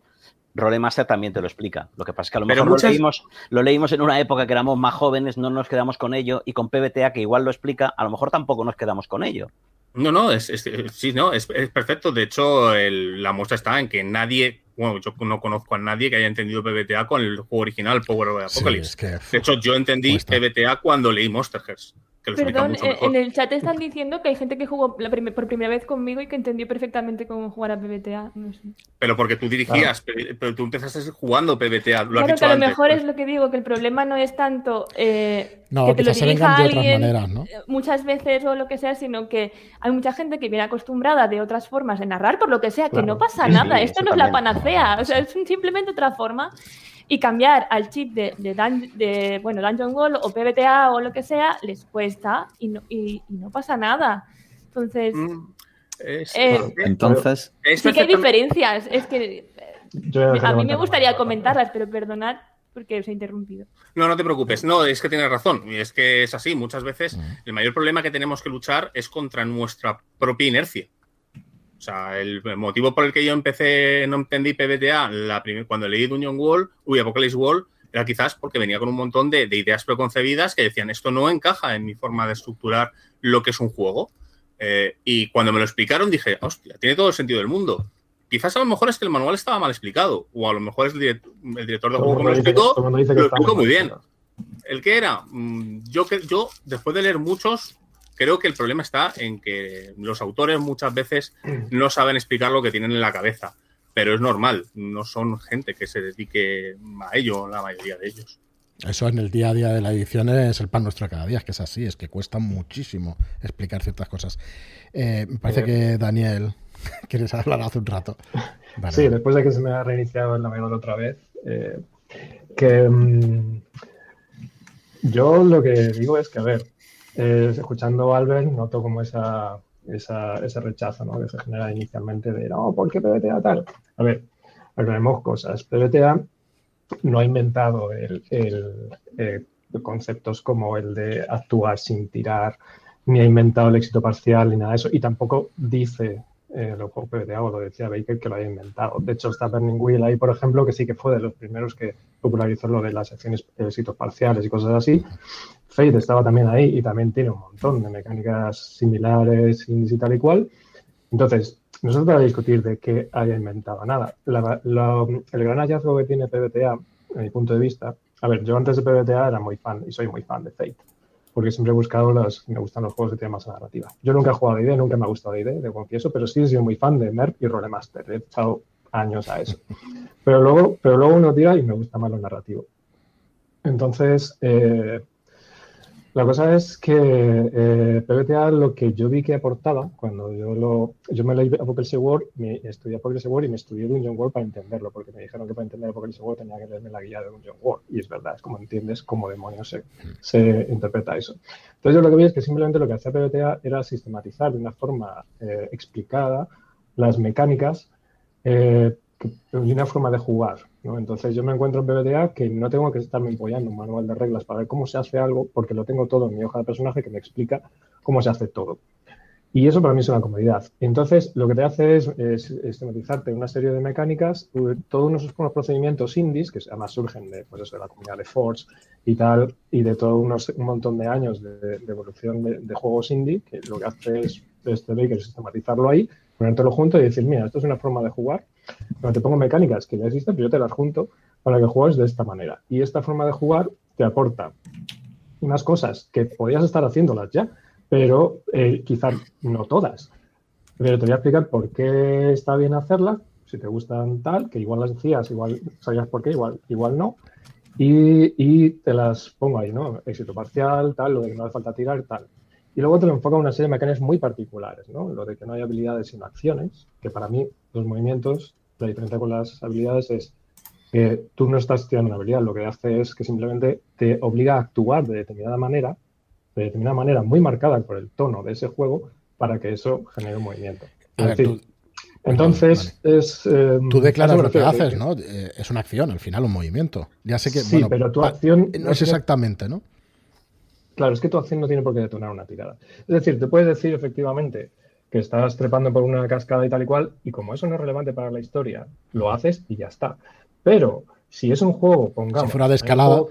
S7: Rolemaster también te lo explica. Lo que pasa es que a lo mejor lo, leímos, lo leímos en una época que éramos más jóvenes, no nos quedamos con ello, y con PBTA, que igual lo explica, a lo mejor tampoco nos quedamos con ello.
S3: No, no, es, sí, no, es, perfecto. De hecho, la muestra está en que nadie, bueno, yo no conozco a nadie que haya entendido PBTA con el juego original Power of Apocalypse. de hecho, yo entendí PBTA cuando leí Monster Hearts.
S2: Perdón, eh, en el chat están diciendo que hay gente que jugó por primera vez conmigo y que entendió perfectamente cómo jugar a PBTA.
S3: Pero porque tú dirigías, pero tú empezaste jugando PBTA. Lo claro,
S2: que a lo mejor es lo que digo, que el problema no es tanto eh, que te lo dirija alguien ¿no? Eh, muchas veces o lo que sea, sino que hay mucha gente que viene acostumbrada de otras formas de narrar, por lo que sea, que no pasa nada. Esto no es la panacea, o sea, es simplemente otra forma y cambiar al chip de, de, bueno, Dungeon Wall o PBTA o lo que sea les cuesta y no, y, no pasa nada. Entonces, mm,
S5: eh, entonces
S2: sí que hay diferencias. Es que a mí me gustaría comentarlas, pero perdonad porque os he interrumpido.
S3: No, no te preocupes. No, es que tienes razón. Y es que es así. Muchas veces el mayor problema que tenemos que luchar es contra nuestra propia inercia. O sea, el motivo por el que yo empecé, no entendí PBTA la cuando leí Union Wall, uy, Apocalypse Wall, era quizás porque venía con un montón de, ideas preconcebidas que decían, esto no encaja en mi forma de estructurar lo que es un juego. Eh, y cuando me lo explicaron dije, hostia, tiene todo el sentido del mundo. Quizás a lo mejor es que el manual estaba mal explicado, o a lo mejor es el, director de juego que me lo explicó, lo explicó muy bien. ¿El qué era? Mm, yo, yo, después de leer muchos, creo que el problema está en que los autores muchas veces no saben explicar lo que tienen en la cabeza, pero es normal, no son gente que se dedique a ello, la mayoría de ellos.
S1: Eso en el día a día de la edición es el pan nuestro cada día, es que es así, es que cuesta muchísimo explicar ciertas cosas. Eh, me parece que Daniel, quieres hablar hace un rato.
S4: Sí, después de que se me ha reiniciado el navegador otra vez, eh, que mm, yo lo que digo es que, a ver, eh, escuchando a Albert, noto como esa, ese rechazo ¿no? que se genera inicialmente de, no, ¿por qué PBTA tal? A ver, aclaremos cosas. PBTA no ha inventado el, eh, conceptos como el de actuar sin tirar, ni ha inventado el éxito parcial, ni nada de eso, y tampoco dice eh, los juegos PBTA, o lo decía Baker, que lo haya inventado. De hecho, está Burning Wheel ahí, por ejemplo, que sí que fue de los primeros que popularizó lo de las secciones de éxitos parciales y cosas así. Fate estaba también ahí y también tiene un montón de mecánicas similares y tal y cual. Entonces, nosotros para discutir de qué haya inventado nada. el gran hallazgo que tiene PBTA, en mi punto de vista, a ver, yo antes de PBTA era muy fan y soy muy fan de Fate, porque siempre he buscado los, me gustan los juegos que tienen más narrativa. Yo nunca he jugado a ID, nunca me ha gustado ID, de confieso, pero sí he sido muy fan de Merp y Rolemaster, he echado años a eso. Pero luego, pero luego uno tira y me gusta más lo narrativo. Entonces, eh, la cosa es que eh, PBTA lo que yo vi que aportaba, cuando yo lo yo me leí Apocalypse World, me estudié Apocalypse World y me estudié Dungeon World para entenderlo, porque me dijeron que para entender Apocalypse World tenía que leerme la guía de Dungeon World. Y es verdad, es como entiendes cómo demonios se, se interpreta eso. Entonces yo lo que vi es que simplemente lo que hacía PBTA era sistematizar de una forma eh, explicada las mecánicas eh, y una forma de jugar. Entonces yo me encuentro en PBTA que no tengo que estarme empollando un manual de reglas para ver cómo se hace algo, porque lo tengo todo en mi hoja de personaje que me explica cómo se hace todo. Y eso para mí es una comodidad. Entonces, lo que te hace es, sistematizarte una serie de mecánicas, todos unos, procedimientos indies, que además surgen de, pues eso, de la comunidad de Forge y tal, y de todo unos, un montón de años de, evolución de, juegos indie, que lo que hace es, este Baker, sistematizarlo ahí, ponértelo junto y decir, mira, esto es una forma de jugar te pongo mecánicas que ya existen, pero yo te las junto para que juegues de esta manera. Y esta forma de jugar te aporta unas cosas que podías estar haciéndolas ya, pero eh, quizás no todas. Pero te voy a explicar por qué está bien hacerlas, si te gustan tal, que igual las decías, igual sabías por qué, igual, igual no. Y, y, te las pongo ahí, ¿no? Éxito parcial, tal, lo de que no hace falta tirar, tal. Y luego te lo enfoca en una serie de mecánicas muy particulares, ¿no? Lo de que no hay habilidades sino acciones, que para mí los movimientos, la diferencia con las habilidades es que tú no estás tirando una habilidad, lo que hace es que simplemente te obliga a actuar de determinada manera, de determinada manera muy marcada por el tono de ese juego, para que eso genere un movimiento. entonces, es.
S1: Eh, tú declaras lo que haces, ¿no? Eh, es una acción, al final, un movimiento. Ya sé que.
S4: Sí, pero tu acción.
S1: No es exactamente, ¿no?
S4: Claro, es que tu acción no tiene por qué detonar una tirada. Es decir, te puedes decir efectivamente que estás trepando por una cascada y tal y cual, y como eso no es relevante para la historia, lo haces y ya está. Pero si es un juego, pongamos.
S1: Si fuera de escalada,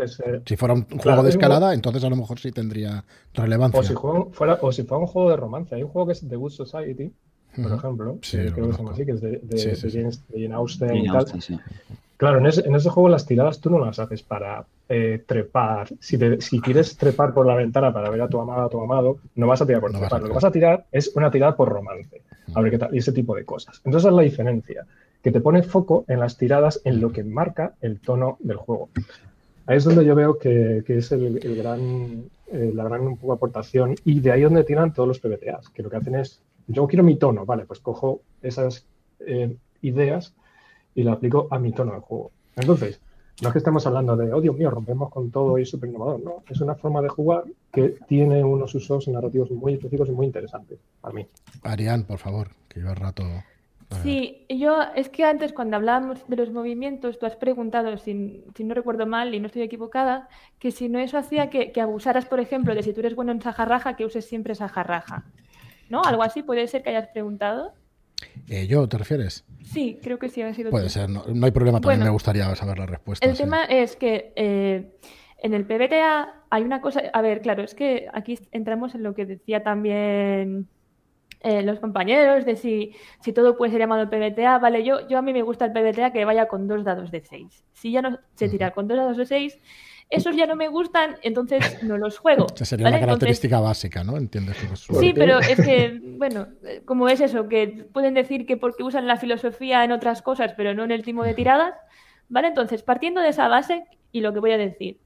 S1: si fuera un juego de escalada, entonces a lo mejor sí tendría relevancia.
S4: O si, fuera, o si fuera un juego de romance. Hay un juego que es The Good Society, por ejemplo, que creo que así, que es de, de, Jane, Austen y tal. Claro, en ese, en ese, juego las tiradas tú no las haces para eh, trepar. Si, si, quieres trepar por la ventana para ver a tu amada o a tu amado, no vas a tirar por trepar. Lo que vas a tirar es una tirada por romance. A ver qué tal. Y ese tipo de cosas. Entonces es la diferencia. Que te pone foco en las tiradas en lo que marca el tono del juego. Ahí es donde yo veo que, que es el, el gran, eh, la gran un poco aportación. Y de ahí es donde tiran todos los PBTAs. Que lo que hacen es, yo quiero mi tono. Vale, pues cojo esas eh, ideas y lo aplico a mi tono de juego. Entonces, no es que estemos hablando de, oh Dios mío, rompemos con todo y es súper innovador, no. Es una forma de jugar que tiene unos usos narrativos muy específicos y muy interesantes para mí.
S1: Arián, por favor, que lleva rato.
S2: Sí, yo es que antes cuando hablábamos de los movimientos, tú has preguntado, si, no recuerdo mal y no estoy equivocada, que si no eso hacía que, que abusaras, por ejemplo, de si tú eres bueno en sajarraja, que uses siempre sajarraja. ¿No? ¿Algo así puede ser que hayas preguntado?
S1: Eh, ¿Yo te refieres?
S2: Sí, creo que sí ha sido.
S1: Puede ser, no, hay problema, también me gustaría saber la respuesta.
S2: El tema es que eh, en el PBTA hay una cosa. A ver, claro, es que aquí entramos en lo que decía también eh, los compañeros, de si, si todo puede ser llamado PBTA. Vale, yo, yo a mí me gusta el PBTA que vaya con dos dados de 6. Si ya no se tira con dos dados de 6 esos ya no me gustan, entonces no los juego.
S1: Esa sería una característica básica, ¿no? Entiendes
S2: Sí, pero es que, bueno, como es eso, que pueden decir que porque usan la filosofía en otras cosas, pero no en el timo de tiradas, ¿vale? Entonces, partiendo de esa base y lo que voy a decir,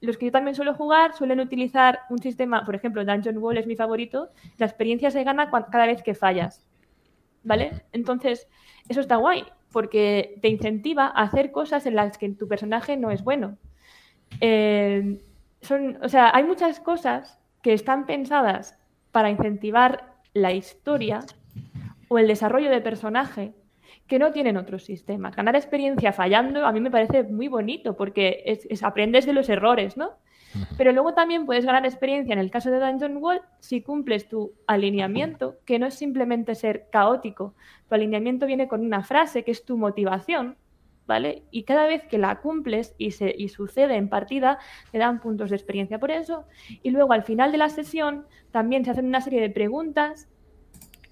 S2: los que yo también suelo jugar suelen utilizar un sistema, por ejemplo, Dungeon Wall es mi favorito, la experiencia se gana cada vez que fallas, ¿vale? Entonces, eso está guay, porque te incentiva a hacer cosas en las que tu personaje no es bueno. Eh, son, o sea, hay muchas cosas que están pensadas para incentivar la historia o el desarrollo de personaje que no tienen otros sistemas. Ganar experiencia fallando a mí me parece muy bonito porque es, aprendes de los errores, ¿no? Pero luego también puedes ganar experiencia en el caso de Dungeon Wall si cumples tu alineamiento, que no es simplemente ser caótico. Tu alineamiento viene con una frase que es tu motivación, ¿vale? Y cada vez que la cumples y, se, y sucede en partida, te dan puntos de experiencia por eso. Y luego al final de la sesión también se hacen una serie de preguntas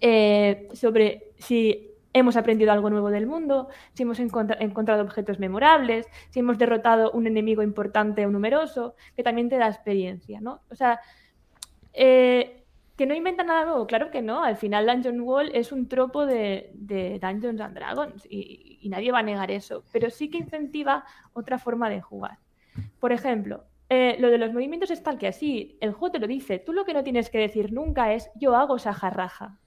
S2: eh, sobre si hemos aprendido algo nuevo del mundo, si hemos encontrado objetos memorables, si hemos derrotado un enemigo importante o numeroso, que también te da experiencia, ¿no? O sea, eh, que no inventa nada nuevo, claro que no. Al final Dungeon Wall es un tropo de, Dungeons and Dragons y, nadie va a negar eso, pero sí que incentiva otra forma de jugar. Por ejemplo, eh, lo de los movimientos es tal que así, el juego te lo dice, tú lo que no tienes que decir nunca es yo hago sajarraja.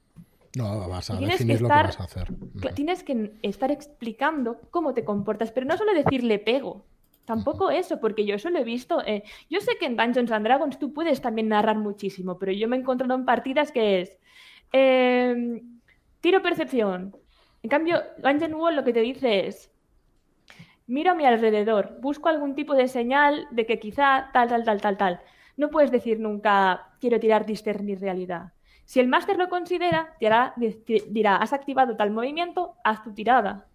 S1: No, vas a definir lo que vas a hacer.
S2: Tienes que estar explicando cómo te comportas, pero no solo decirle pego. Tampoco eso, porque yo eso lo he visto. Eh, yo sé que en Dungeons and Dragons tú puedes también narrar muchísimo, pero yo me he encontrado en partidas que es em, tiro percepción. En cambio, Dungeon Wall lo que te dice es miro a mi alrededor, busco algún tipo de señal de que quizá tal, tal, tal, tal, tal. No puedes decir nunca quiero tirar discernir realidad. Si el máster lo considera, dirá, has activado tal movimiento, haz tu tirada.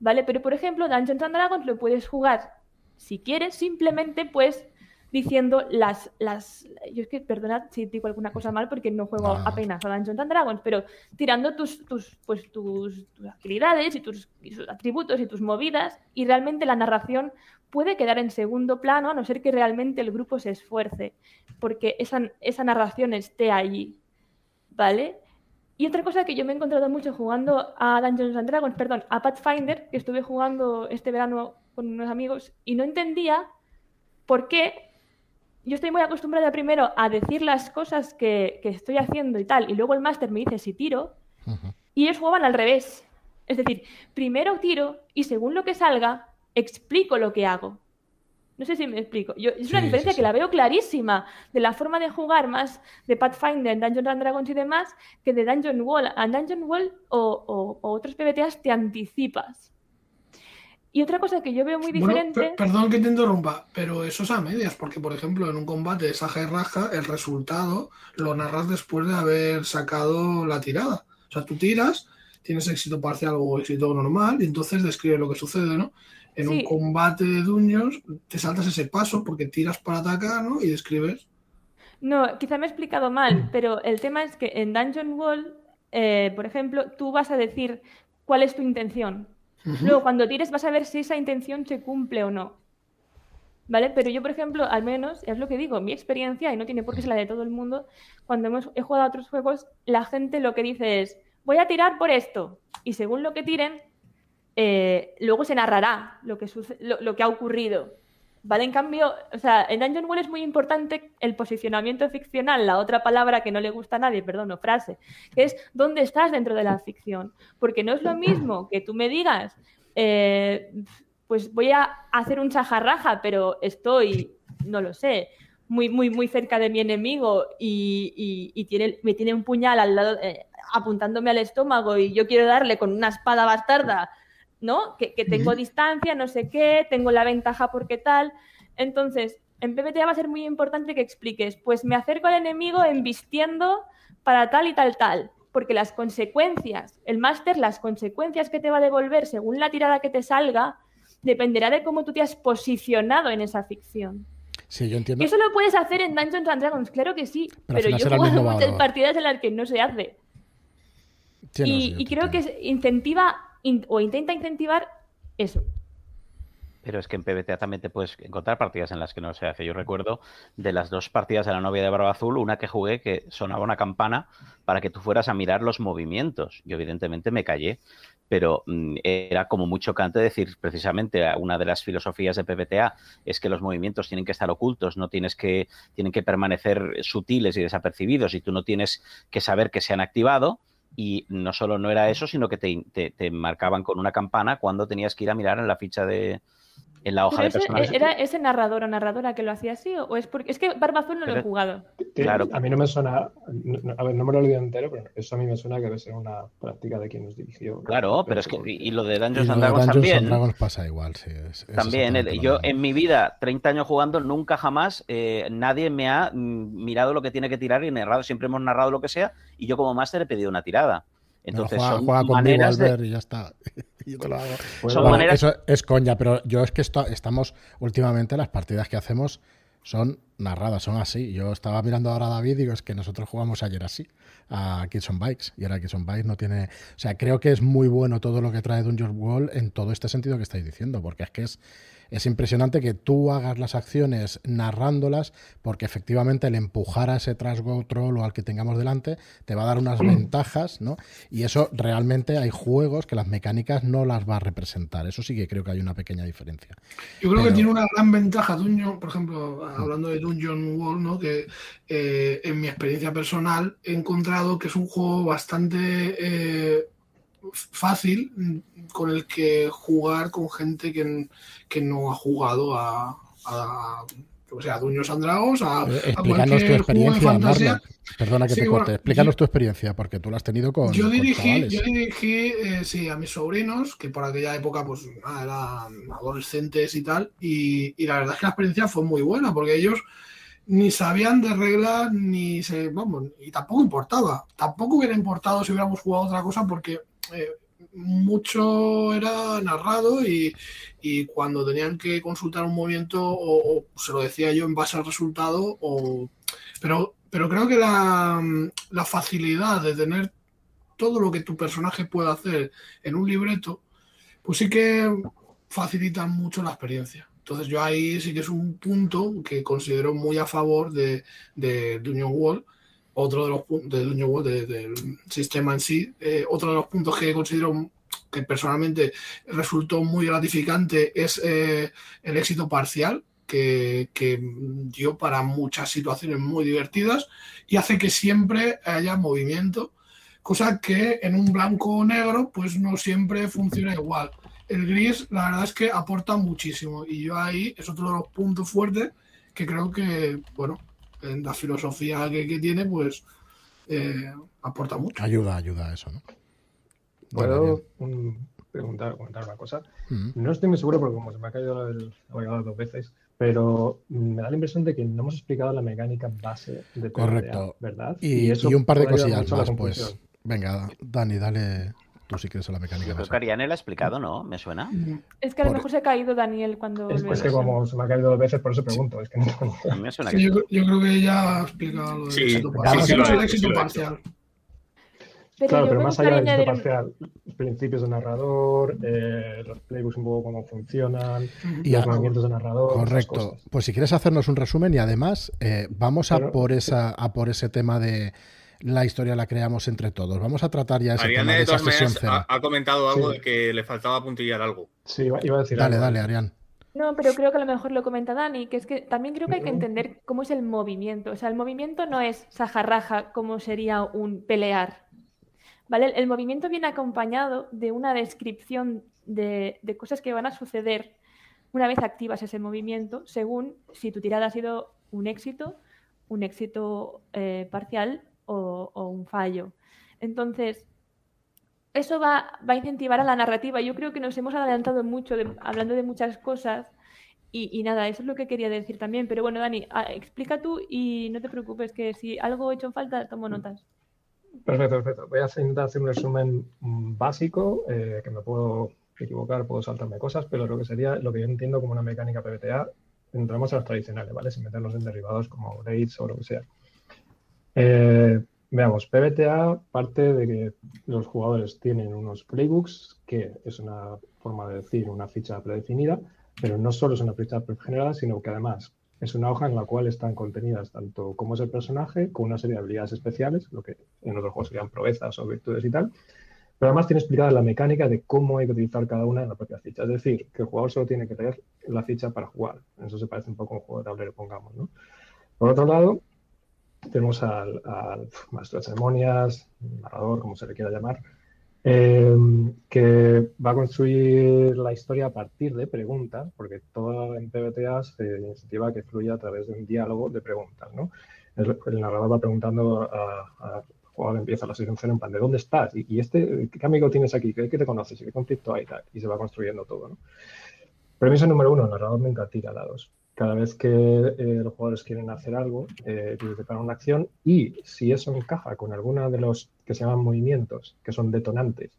S2: ¿Vale? Pero, por ejemplo, Dungeons and Dragons lo puedes jugar, si quieres, simplemente pues diciendo las, las... Yo es que, perdonad si digo alguna cosa mal porque no juego apenas a Dungeons and Dragons, pero tirando tus, tus, pues, tus, tus actividades y tus, atributos y tus movidas y realmente la narración puede quedar en segundo plano a no ser que realmente el grupo se esfuerce porque esa, esa narración esté allí. ¿vale? Y otra cosa que yo me he encontrado mucho jugando a Dungeons and Dragons, perdón, a Pathfinder, que estuve jugando este verano con unos amigos y no entendía por qué yo estoy muy acostumbrada primero a decir las cosas que, estoy haciendo y tal, y luego el máster me dice si tiro, y ellos jugaban al revés. Es decir, primero tiro y según lo que salga, explico lo que hago. No sé si me explico. Yo, es una diferencia que la veo clarísima de la forma de jugar más de Pathfinder, Dungeons and Dragons y demás, que de Dungeon Wall. A Dungeon Wall o, otros PBTAs te anticipas. Y otra cosa que yo veo muy diferente.
S6: perdón que te interrumpa, pero eso es a medias, porque por ejemplo en un combate de saja y raja, el resultado lo narras después de haber sacado la tirada. O sea, tú tiras, tienes éxito parcial o éxito normal, y entonces describes lo que sucede, ¿no? en un combate de duños te saltas ese paso porque tiras para atacar ¿no? y describes.
S2: No, quizá me he explicado mal, pero el tema es que en Dungeon Wall, eh, por ejemplo, tú vas a decir cuál es tu intención. Luego, cuando tires, vas a ver si esa intención se cumple o no. ¿Vale? Pero yo, por ejemplo, al menos, es lo que digo, mi experiencia, y no tiene por qué ser la de todo el mundo, cuando hemos, he jugado a otros juegos, la gente lo que dice es, voy a tirar por esto. Y según lo que tiren, eh, luego se narrará lo que, lo, que ha ocurrido. ¿Vale? En cambio, o sea, en Dungeon World es muy importante el posicionamiento ficcional, la otra palabra que no le gusta a nadie, perdón, o frase, que es dónde estás dentro de la ficción. Porque no es lo mismo que tú me digas, eh, pues voy a hacer un chajarraja, pero estoy, no lo sé, muy, muy, muy cerca de mi enemigo y, tiene, me tiene un puñal al lado, eh, apuntándome al estómago y yo quiero darle con una espada bastarda ¿no? Que, tengo distancia, no sé qué, tengo la ventaja porque tal. Entonces, en PBTA va a ser muy importante que expliques, pues me acerco al enemigo embistiendo para tal y tal, tal. Porque las consecuencias, el máster, las consecuencias que te va a devolver según la tirada que te salga, dependerá de cómo tú te has posicionado en esa ficción.
S1: Sí, yo entiendo.
S2: eso lo puedes hacer en Dungeons and Dragons, claro que sí. Pero, yo he jugado muchas partidas en las que no se hace. y creo que incentiva o intenta incentivar eso.
S7: Pero es que en PBTA también te puedes encontrar partidas en las que no se hace. Yo recuerdo de las dos partidas de la novia de Barba Azul, una que jugué que sonaba una campana para que tú fueras a mirar los movimientos. Yo evidentemente me callé, pero mm, era como muy chocante decir precisamente una de las filosofías de PBTA es que los movimientos tienen que estar ocultos, no tienes que, tienen que permanecer sutiles y desapercibidos y tú no tienes que saber que se han activado y no solo no era eso, sino que te, marcaban con una campana cuando tenías que ir a mirar en la ficha de, en la hoja de personajes.
S2: ¿Era ese narrador o narradora que lo hacía así? ¿O es porque es que Barba Azul no lo he jugado?
S4: Claro. A mí no me suena, a ver, no me lo he olvidado entero, pero eso a mí me suena que debe ser una práctica de quien nos dirigió.
S7: Claro, pero es que, y lo de Dungeons and Dragons también.
S1: Dragons pasa igual, sí.
S7: también, yo en mi vida, 30 años jugando, nunca jamás eh, nadie me ha mm, mirado lo que tiene que tirar y narrado. Siempre hemos narrado lo que sea y yo como máster he pedido una tirada. Entonces, son maneras de...
S1: y ya está. Eso es coña, pero yo es que estamos últimamente las partidas que hacemos son narradas, son así. Yo estaba mirando ahora a David y digo, es que nosotros jugamos ayer así a Kids on Bikes y ahora Kids on Bikes no tiene... O sea, creo que es muy bueno todo lo que trae Dungeon Wall en todo este sentido que estáis diciendo, porque es que es es impresionante que tú hagas las acciones narrándolas, porque efectivamente el empujar a ese trash troll o al que tengamos delante te va a dar unas ventajas, ¿no? Y eso realmente hay juegos que las mecánicas no las va a representar. Eso sí que creo que hay una pequeña diferencia.
S6: Yo creo que tiene una gran ventaja Dungeon, por ejemplo, hablando de Dungeon World, ¿no? Que eh, en mi experiencia personal he encontrado que es un juego bastante eh, fácil con el que jugar con gente que, que no ha jugado a, a o sea, a Duños Andragos, a,
S1: eh, Explícanos tu experiencia, Perdona que te corte. Explícanos tu experiencia, porque tú la has tenido con.
S6: Yo dirigí, yo dirigí eh, sí, a mis sobrinos, que por aquella época pues eran adolescentes y tal, y, y, la verdad es que la experiencia fue muy buena, porque ellos ni sabían de reglas, ni se. Vamos, y tampoco importaba. Tampoco hubiera importado si hubiéramos jugado otra cosa, porque eh, mucho era narrado y, cuando tenían que consultar un movimiento o, se lo decía yo en base al resultado o pero pero creo que la, la, facilidad de tener todo lo que tu personaje puede hacer en un libreto pues sí que facilita mucho la experiencia. Entonces yo ahí sí que es un punto que considero muy a favor de, de, de Union Wall otro de los puntos del sistema en sí, eh, otro de los puntos que considero que personalmente resultó muy gratificante es eh, el éxito parcial, que, dio para muchas situaciones muy divertidas y hace que siempre haya movimiento, cosa que en un blanco o negro pues no siempre funciona igual. El gris la verdad es que aporta muchísimo y yo ahí es otro de los puntos fuertes que creo que, bueno, en la filosofía que, tiene, pues eh, aporta mucho.
S1: Ayuda, ayuda a eso, ¿no?
S4: ¿Puedo preguntar, comentar una cosa? No estoy muy seguro porque como se me ha caído el navegador dos veces, pero me da la impresión de que no hemos explicado la mecánica base de
S1: Correcto.
S4: ¿verdad?
S1: Y, y, un par de cosillas más, pues. Venga, Dani, dale tú sí crees la mecánica.
S7: Creo que Ariane lo ha explicado, ¿no? ¿Me suena?
S2: Es que a lo mejor se ha caído Daniel cuando.
S4: Es, es que como se me ha caído dos veces, por eso pregunto. Es que no...
S6: me suena que... yo, yo, creo que ella ha explicado lo del éxito parcial. Sí, sí, éxito parcial.
S4: claro, pero más allá del éxito parcial, los principios de narrador, eh, los playbooks un poco cómo funcionan, y los movimientos de narrador.
S1: Correcto. Pues si quieres hacernos un resumen y además eh, vamos a por esa a por ese tema de la historia la creamos entre todos. Vamos a tratar ya ese tema de esa sesión
S3: cero. Ha, comentado algo de que le faltaba puntillar algo.
S4: Sí, iba, a decir
S1: Dale,
S4: algo.
S1: dale, Arián.
S2: No, pero creo que a lo mejor lo comenta Dani, que es que también creo que hay que entender cómo es el movimiento. O sea, el movimiento no es sajarraja como sería un pelear. ¿Vale? El, movimiento viene acompañado de una descripción de, de, cosas que van a suceder una vez activas ese movimiento, según si tu tirada ha sido un éxito, un éxito eh, parcial o, un fallo. Entonces, eso va, va, a incentivar a la narrativa. Yo creo que nos hemos adelantado mucho hablando de muchas cosas y, nada, eso es lo que quería decir también. Pero bueno, Dani, explica tú y no te preocupes que si algo he hecho en falta, tomo notas.
S4: Perfecto, perfecto. Voy a intentar hacer un resumen básico, eh, que me puedo equivocar, puedo saltarme cosas, pero lo que sería lo que yo entiendo como una mecánica PBTA, entramos a las tradicionales, ¿vale? Sin meternos en derivados como grades o lo que sea. Eh, veamos, PBTA parte de que los jugadores tienen unos playbooks, que es una forma de decir una ficha predefinida, pero no solo es una ficha generada, sino que además es una hoja en la cual están contenidas tanto cómo es el personaje, con una serie de habilidades especiales, lo que en otros juegos serían proezas o virtudes y tal, pero además tiene explicada la mecánica de cómo hay que utilizar cada una en la propia ficha. Es decir, que el jugador solo tiene que tener la ficha para jugar. Eso se parece un poco a un juego de tablero, pongamos. ¿no? Por otro lado, tenemos al, maestro de ceremonias, narrador, como se le quiera llamar, Em, que va a construir la historia a partir de preguntas, porque todo en PBTA se incentiva que fluya a través de un diálogo de preguntas, ¿no? El, narrador va preguntando a, jugador empieza la sección en plan de dónde estás y, este qué amigo tienes aquí, ¿Qué, te conoces, qué conflicto hay tal, y se va construyendo todo. ¿no? Premisa número uno, el narrador nunca tira dados. Cada vez que eh, los jugadores quieren hacer algo, eh, preparar una acción y si eso encaja con alguna de los que se llaman movimientos, que son detonantes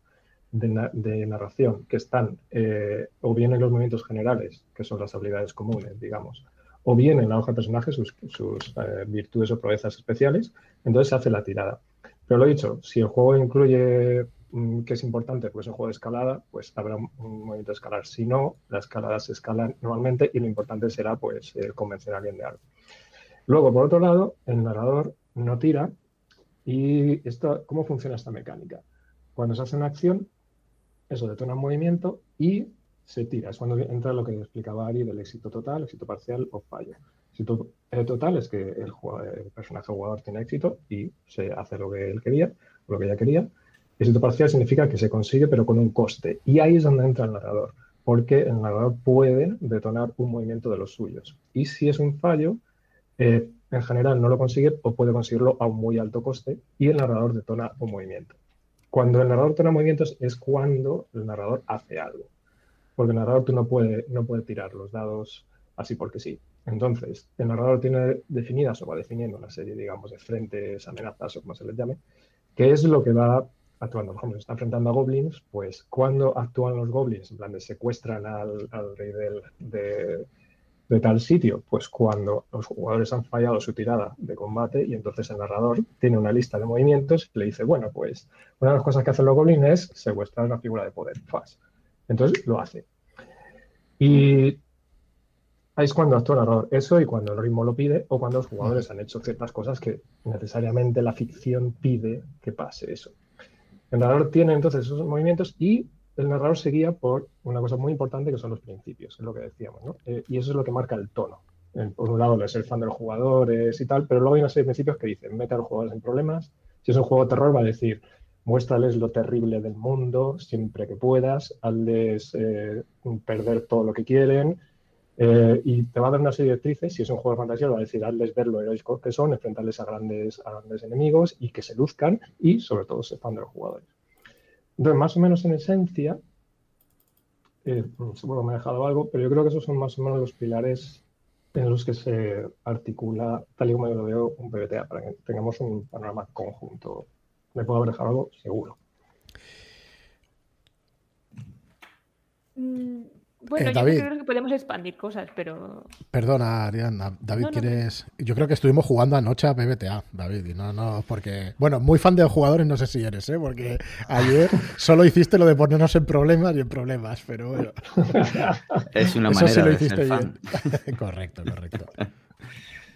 S4: de, narración, que están eh, o bien en los movimientos generales, que son las habilidades comunes, digamos, o bien en la hoja de personaje, sus, eh, virtudes o proezas especiales, entonces se hace la tirada. Pero lo dicho, si el juego incluye que es importante, pues un juego de escalada, pues habrá un, movimiento de escalar. Si no, las escaladas se escalan normalmente y lo importante será pues convencer a alguien de algo. Luego, por otro lado, el narrador no tira y esto, ¿cómo funciona esta mecánica? Cuando se hace una acción, eso detona un movimiento y se tira. Es cuando entra lo que explicaba Ari del éxito total, éxito parcial o fallo éxito total es que el, personaje jugador tiene éxito y se hace lo que él quería, lo que ella quería. Éxito parcial significa que se consigue pero con un coste. Y ahí es donde entra el narrador, porque el narrador puede detonar un movimiento de los suyos. Y si es un fallo, eh, en general no lo consigue o puede conseguirlo a un muy alto coste y el narrador detona un movimiento. Cuando el narrador detona movimientos es cuando el narrador hace algo. Porque el narrador tú no puede, no puede tirar los dados así porque sí. Entonces, el narrador tiene definidas o va definiendo una serie, digamos, de frentes, amenazas o como se les llame, que es lo que va Por ejemplo, se está enfrentando a goblins, pues cuando actúan los goblins, en plan de secuestran al, rey de, tal sitio, pues cuando los jugadores han fallado su tirada de combate y entonces el narrador tiene una lista de movimientos y le dice, bueno, pues una de las cosas que hacen los goblins es secuestrar una figura de poder, fast. Entonces lo hace. Y es cuando actúa el narrador. Eso y cuando el ritmo lo pide o cuando los jugadores han hecho ciertas cosas que necesariamente la ficción pide que pase eso. El narrador tiene entonces esos movimientos y el narrador se guía por una cosa muy importante que son los principios, es lo que decíamos, ¿no? Eh, y eso es lo que marca el tono. por un lado, es el fan de los jugadores y tal, pero luego hay una serie de principios que dicen, mete a los jugadores en problemas. Si es un juego de terror, va a decir, muéstrales lo terrible del mundo siempre que puedas, hazles eh, perder todo lo que quieren, eh, y te va a dar una serie de directrices, si es un juego de fantasía, va a decir, hazles ver lo heroicos que son, enfrentarles a grandes, grandes enemigos y que se luzcan y sobre todo se fan de los jugadores. Entonces, más o menos en esencia, eh, seguro me he dejado algo, pero yo creo que esos son más o menos los pilares en los que se articula, tal y como yo lo veo, un PBTA, para que tengamos un panorama conjunto. ¿Me puedo haber dejado algo? Seguro.
S2: Mm, bueno, eh, yo creo que podemos expandir cosas, pero.
S1: Perdona, Ariana. David, ¿quieres.? Yo creo que estuvimos jugando anoche a PBTA, David. Y no, no, porque. Bueno, muy fan de los jugadores, no sé si eres, ¿eh? Porque ayer solo hiciste lo de ponernos en problemas y en problemas, pero bueno.
S5: Es una manera Eso sí lo hiciste
S1: bien. correcto, correcto.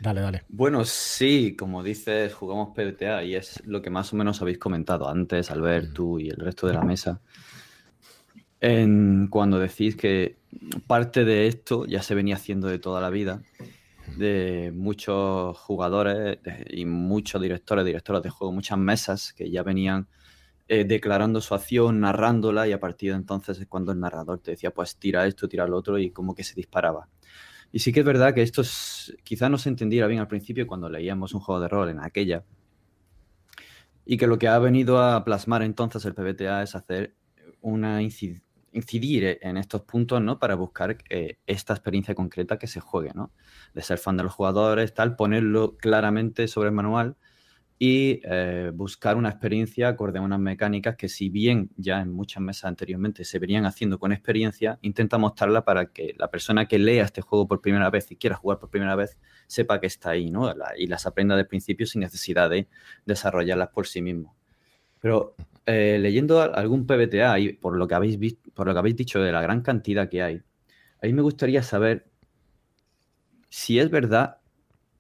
S1: Dale, dale.
S5: Bueno, sí, como dices, jugamos PBTA y es lo que más o menos habéis comentado antes, Albert, mm. tú y el resto de la mesa cuando decís que parte de esto ya se venía haciendo de toda la vida, de muchos jugadores y muchos directores, directoras de juego, muchas mesas que ya venían eh, declarando su acción, narrándola y a partir de entonces es cuando el narrador te decía, pues tira esto, tira lo otro y como que se disparaba. Y sí que es verdad que esto quizá no se entendiera bien al principio cuando leíamos un juego de rol en aquella. Y que lo que ha venido a plasmar entonces el PBTA es hacer una incidencia incidir en estos puntos, ¿no? Para buscar eh, esta experiencia concreta que se juegue, ¿no? De ser fan de los jugadores, tal, ponerlo claramente sobre el manual y eh, buscar una experiencia acorde a unas mecánicas que si bien ya en muchas mesas anteriormente se venían haciendo con experiencia, intenta mostrarla para que la persona que lea este juego por primera vez y quiera jugar por primera vez sepa que está ahí, ¿no? y las aprenda de principio sin necesidad de desarrollarlas por sí mismo. Pero eh, leyendo algún PBTA y por lo que habéis visto, por lo que habéis dicho de la gran cantidad que hay, a mí me gustaría saber si es verdad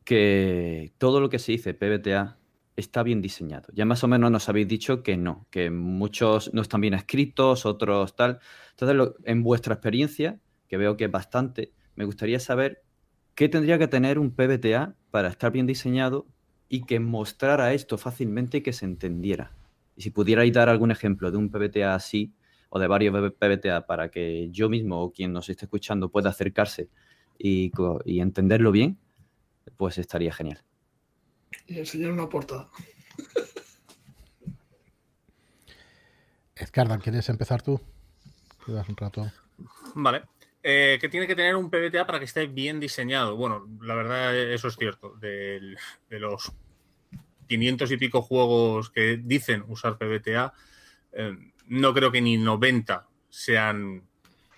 S5: que todo lo que se dice PBTA está bien diseñado. Ya más o menos nos habéis dicho que no, que muchos no están bien escritos, otros tal. Entonces, en vuestra experiencia, que veo que es bastante, me gustaría saber qué tendría que tener un PBTA para estar bien diseñado y que mostrara esto fácilmente y que se entendiera. Y si pudierais dar algún ejemplo de un PBTA así, o de varios PBTA, para que yo mismo o quien nos esté escuchando pueda acercarse y, y entenderlo bien, pues estaría genial.
S6: Y enseñar una portada.
S1: Edgardan, ¿quieres empezar tú? Quedas un rato.
S3: Vale. Eh, ¿Qué tiene que tener un PBTA para que esté bien diseñado? Bueno, la verdad, eso es cierto. De, los 500 y pico juegos que dicen usar PBTA, eh, no creo que ni 90 sean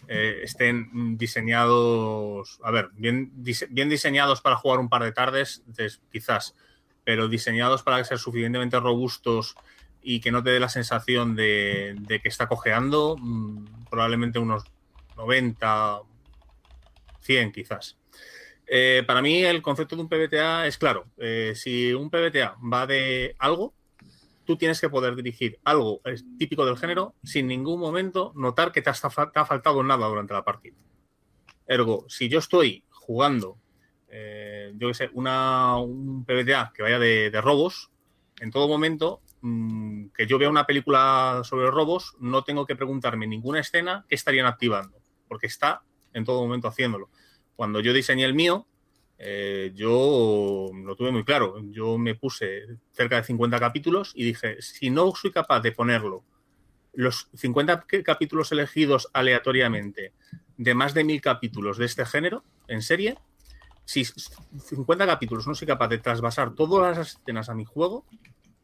S3: eh, estén diseñados, a ver, bien, bien diseñados para jugar un par de tardes, quizás, pero diseñados para ser suficientemente robustos y que no te dé la sensación de, que está cojeando, mm, probablemente unos 90, 100 quizás. Eh, para mí el concepto de un PBTA es claro. Eh, si un PBTA va de algo, tú tienes que poder dirigir algo típico del género sin ningún momento notar que te, ha faltado nada durante la partida. Ergo, si yo estoy jugando, eh, yo qué sé, una, un PBTA que vaya de, robos, en todo momento Mm, que yo vea una película sobre robos, no tengo que preguntarme ninguna escena que estarían activando, porque está en todo momento haciéndolo. Cuando yo diseñé el mío, eh, yo lo tuve muy claro. Yo me puse cerca de 50 capítulos y dije, si no soy capaz de ponerlo, los 50 capítulos elegidos aleatoriamente de más de mil capítulos de este género en serie, si 50 capítulos no soy capaz de trasvasar todas las escenas a mi juego,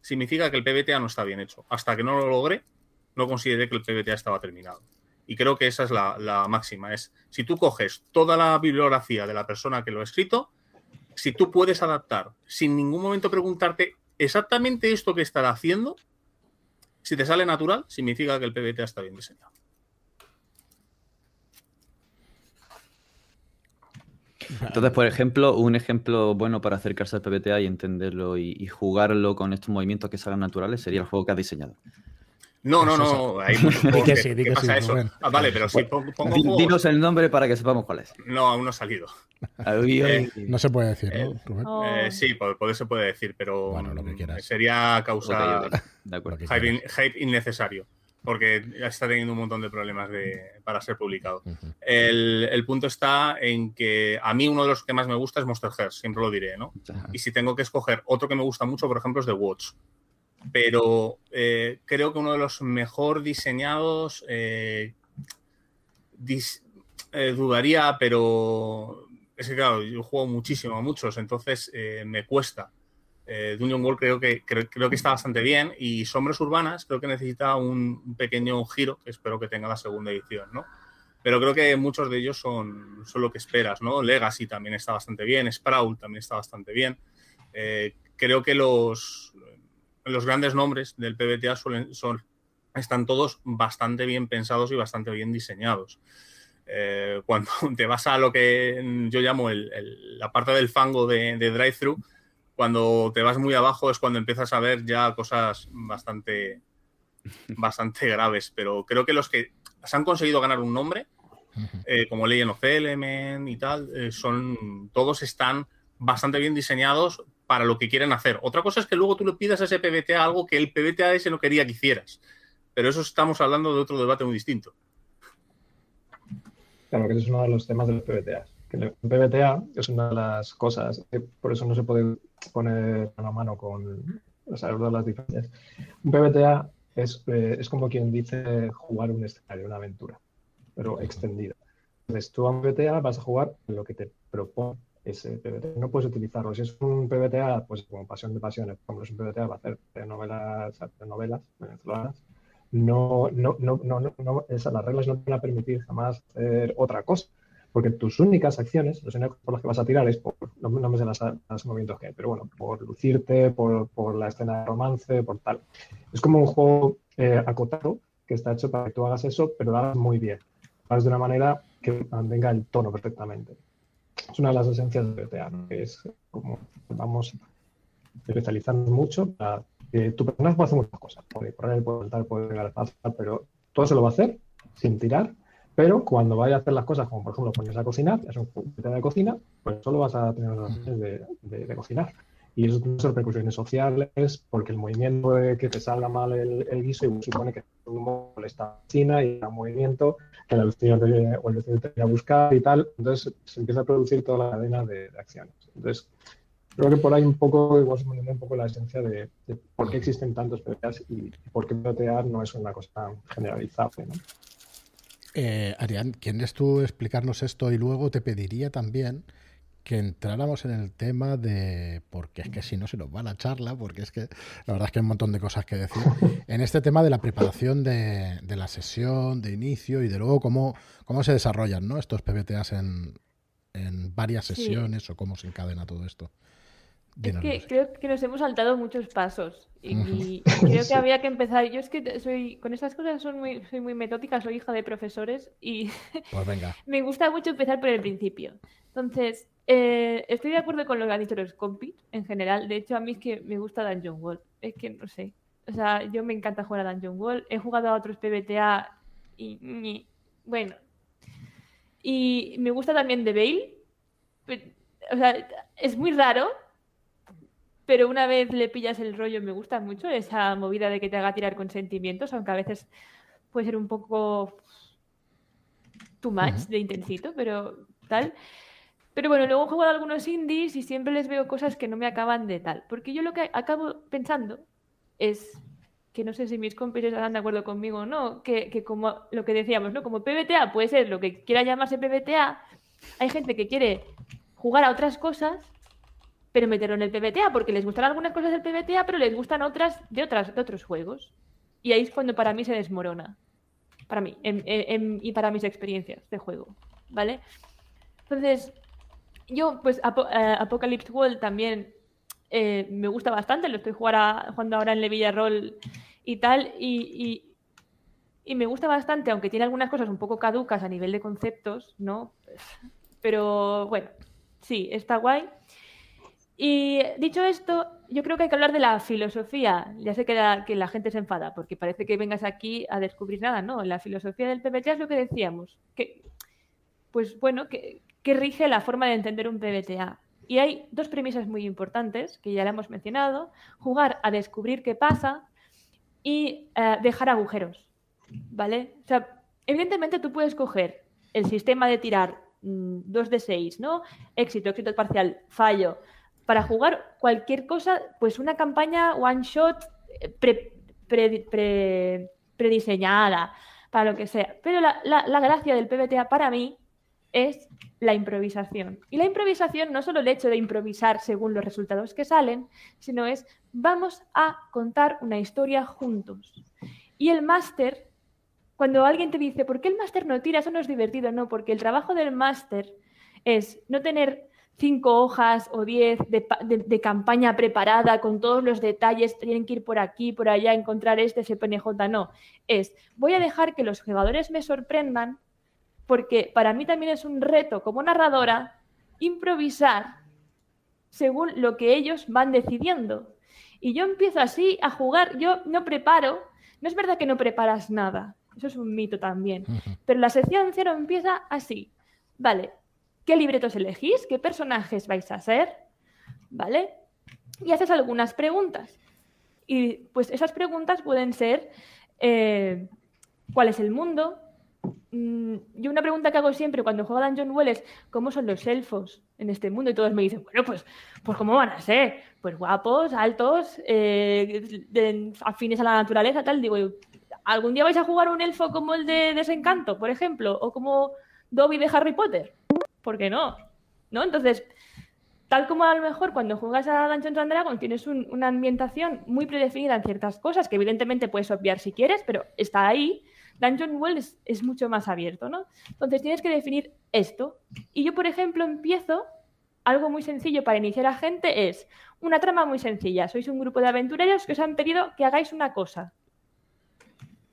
S3: significa que el PBTA no está bien hecho. Hasta que no lo logre, no consideré que el PBTA estaba terminado. Y creo que esa es la, máxima. Es si tú coges toda la bibliografía de la persona que lo ha escrito, si tú puedes adaptar sin ningún momento preguntarte exactamente esto que estará haciendo, si te sale natural, significa que el PBTA está bien diseñado.
S5: Entonces, por ejemplo, un ejemplo bueno para acercarse al PBTA y entenderlo y, jugarlo con estos movimientos que salgan naturales sería el juego que has diseñado.
S3: No, no, no. Hay que sí, que pasa eso. Ah, vale, pero si pongo,
S5: Dinos el nombre para que sepamos cuál es.
S3: No, aún no ha salido.
S1: Eh, no se puede decir, ¿no,
S3: Rubén? Eh, sí, poder se puede decir, pero bueno, lo que quieras. sería causar hype innecesario porque ya está teniendo un montón de problemas para ser publicado. el, punto está en que a mí uno de los que más me gusta es Monster Hearts, siempre lo diré, ¿no? Y si tengo que escoger otro que me gusta mucho, por ejemplo, es The Watch. Pero eh, creo que uno de los mejor diseñados, eh, eh, dudaría, pero es que claro, yo juego muchísimo a muchos, entonces me cuesta Dungeon World creo que, creo, que está bastante bien y Sombras Urbanas creo que necesita un pequeño giro espero que tenga la segunda edición, ¿no? Pero creo que muchos de ellos son, son lo que esperas, ¿no? Legacy también está bastante bien, Sprout también está bastante bien. Creo que los, los grandes nombres del PBTA suelen, son, están todos bastante bien pensados y bastante bien diseñados. Eh, cuando te vas a lo que yo llamo la parte del fango de, de drive-thru, cuando te vas muy abajo es cuando empiezas a ver ya cosas bastante, bastante graves. Pero creo que los que se han conseguido ganar un nombre, eh, como Legend of Element y tal, eh, son todos están bastante bien diseñados para lo que quieren hacer. Otra cosa es que luego tú le pidas a ese PBTA algo que el PBTA ese no quería que hicieras. Pero eso estamos hablando de otro debate muy distinto.
S4: Claro, que ese es uno de los temas de los PBTA. Que el PBTA es una de las cosas, por eso no se puede poner mano a mano con saber las diferencias. Un PBTA es, eh, es como quien dice jugar un escenario, una aventura, pero extendida. Entonces, tú a un PBTA vas a jugar lo que te propone ese PBTA. No puedes utilizarlo. Si es un PBTA, pues como pasión de pasiones, como es un PBTA va a hacer novelas, novelas venezolanas, no, no, no, no, no, esas, las reglas no te van a permitir jamás hacer otra cosa porque tus únicas acciones, los únicos por los que vas a tirar es por, no, me sé movimientos que hay, pero bueno, por lucirte, por, la escena de romance, por tal. Es como un juego eh, acotado que está hecho para que tú hagas eso, pero lo hagas muy bien. Lo hagas de una manera que mantenga el tono perfectamente. Es una de las esencias del PTA, que es como vamos especializando mucho para que tu personaje pueda hacer muchas cosas. Puede correr, puede saltar, puede llegar a pero todo se lo va a hacer sin tirar pero cuando vaya a hacer las cosas, como por ejemplo ponerse a cocinar, es un juguete de cocina, pues solo vas a tener las opciones de, cocinar. Y eso tiene repercusiones sociales porque el movimiento de que te salga mal el, guiso y supone que el mundo le está China y el movimiento que el vecino te, o a buscar y tal. Entonces se empieza a producir toda la cadena de, acciones. Entonces creo que por ahí un poco, igual se un poco la esencia de, por qué existen tantos PBTAs y, por qué PBTA no es una cosa generalizable. ¿no?
S1: Eh, Arián, ¿quieres tú explicarnos esto? Y luego te pediría también que entráramos en el tema de, porque es que si no se nos va la charla, porque es que la verdad es que hay un montón de cosas que decir, en este tema de la preparación de, la sesión, de inicio y de luego cómo, cómo se desarrollan ¿no? estos PBTAs en, en varias sesiones o cómo se encadena todo esto.
S2: es que creo que nos hemos saltado muchos pasos y, creo que había que empezar. Yo es que soy con estas cosas soy muy, soy muy metódica, soy hija de profesores y
S1: pues venga.
S2: me gusta mucho empezar por el principio. Entonces, eh, estoy de acuerdo con lo que han dicho los compis en general. De hecho, a mí es que me gusta Dungeon Wall. Es que no sé. O sea, yo me encanta jugar a Dungeon Wall. He jugado a otros PBTA y, bueno. Y me gusta también The Veil. O sea, es muy raro, pero una vez le pillas el rollo me gusta mucho esa movida de que te haga tirar con sentimientos, aunque a veces puede ser un poco too much de intensito, pero tal. Pero bueno, luego he jugado algunos indies y siempre les veo cosas que no me acaban de tal. Porque yo lo que acabo pensando es que no sé si mis compis estarán de acuerdo conmigo o no, que, como lo que decíamos, ¿no? Como PBTA puede ser lo que quiera llamarse PBTA, hay gente que quiere jugar a otras cosas, pero meterlo en el PBTA, porque les gustan algunas cosas del PBTA, pero les gustan otras de, otras, de otros juegos. Y ahí es cuando para mí se desmorona. Para mí, y para mis experiencias de juego, ¿vale? Entonces, yo, pues, eh, Apocalypse World también eh, me gusta bastante, lo estoy jugando ahora en Levilla Roll y tal, y, me gusta bastante, aunque tiene algunas cosas un poco caducas a nivel de conceptos, ¿no? Pero bueno, sí, está guay. Y dicho esto, yo creo que hay que hablar de la filosofía. Ya sé que la, que la gente se enfada, porque parece que vengas aquí a descubrir nada, ¿no? La filosofía del PBT es lo que decíamos, que, pues bueno, que, que rige la forma de entender un PBTA. Y hay dos premisas muy importantes que ya le hemos mencionado. Jugar a descubrir qué pasa y eh, dejar agujeros. ¿Vale? O sea, evidentemente tú puedes coger el sistema de tirar 2 mm, de 6, ¿no? Éxito, éxito parcial, fallo. Para jugar cualquier cosa, pues una campaña one shot eh, prediseñada, para lo que sea. Pero la gracia del PBTA para mí es la improvisación. Y la improvisación no solo el hecho de improvisar según los resultados que salen, sino es vamos a contar una historia juntos. Y el máster, cuando alguien te dice, ¿por qué el máster no tira? Eso no es divertido, no, porque el trabajo del máster es no tener cinco hojas o diez de, campaña preparada con todos los detalles, tienen que ir por aquí, por allá, encontrar este SPNJ, no. Es, voy a dejar que los jugadores me sorprendan porque para mí también es un reto como narradora improvisar según lo que ellos van decidiendo. Y yo empiezo así a jugar, yo no preparo, no es verdad que no preparas nada, eso es un mito también, pero la sección cero empieza así, ¿vale? ¿Qué libretos elegís? ¿Qué personajes vais a ser? ¿Vale? Y haces algunas preguntas. Y pues esas preguntas pueden ser, eh, ¿cuál es el mundo? Mm, yo una pregunta que hago siempre cuando juego a Dungeon Well es ¿cómo son los elfos en este mundo? Y todos me dicen, bueno, pues, pues ¿cómo van a ser? Pues guapos, altos, eh, afines a la naturaleza, tal. Digo, ¿algún día vais a jugar un elfo como el de Desencanto, por ejemplo? O como Dobby de Harry Potter. ¿Por qué no? ¿No? Entonces, tal como a lo mejor cuando juegas a Dungeons and Dragons tienes una ambientación muy predefinida en ciertas cosas que evidentemente puedes obviar si quieres, pero está ahí Dungeon World es, mucho más abierto, ¿no? Entonces tienes que definir esto. Y yo, por ejemplo, empiezo, algo muy sencillo para iniciar a gente es una trama muy sencilla. Sois un grupo de aventureros que os han pedido que hagáis una cosa.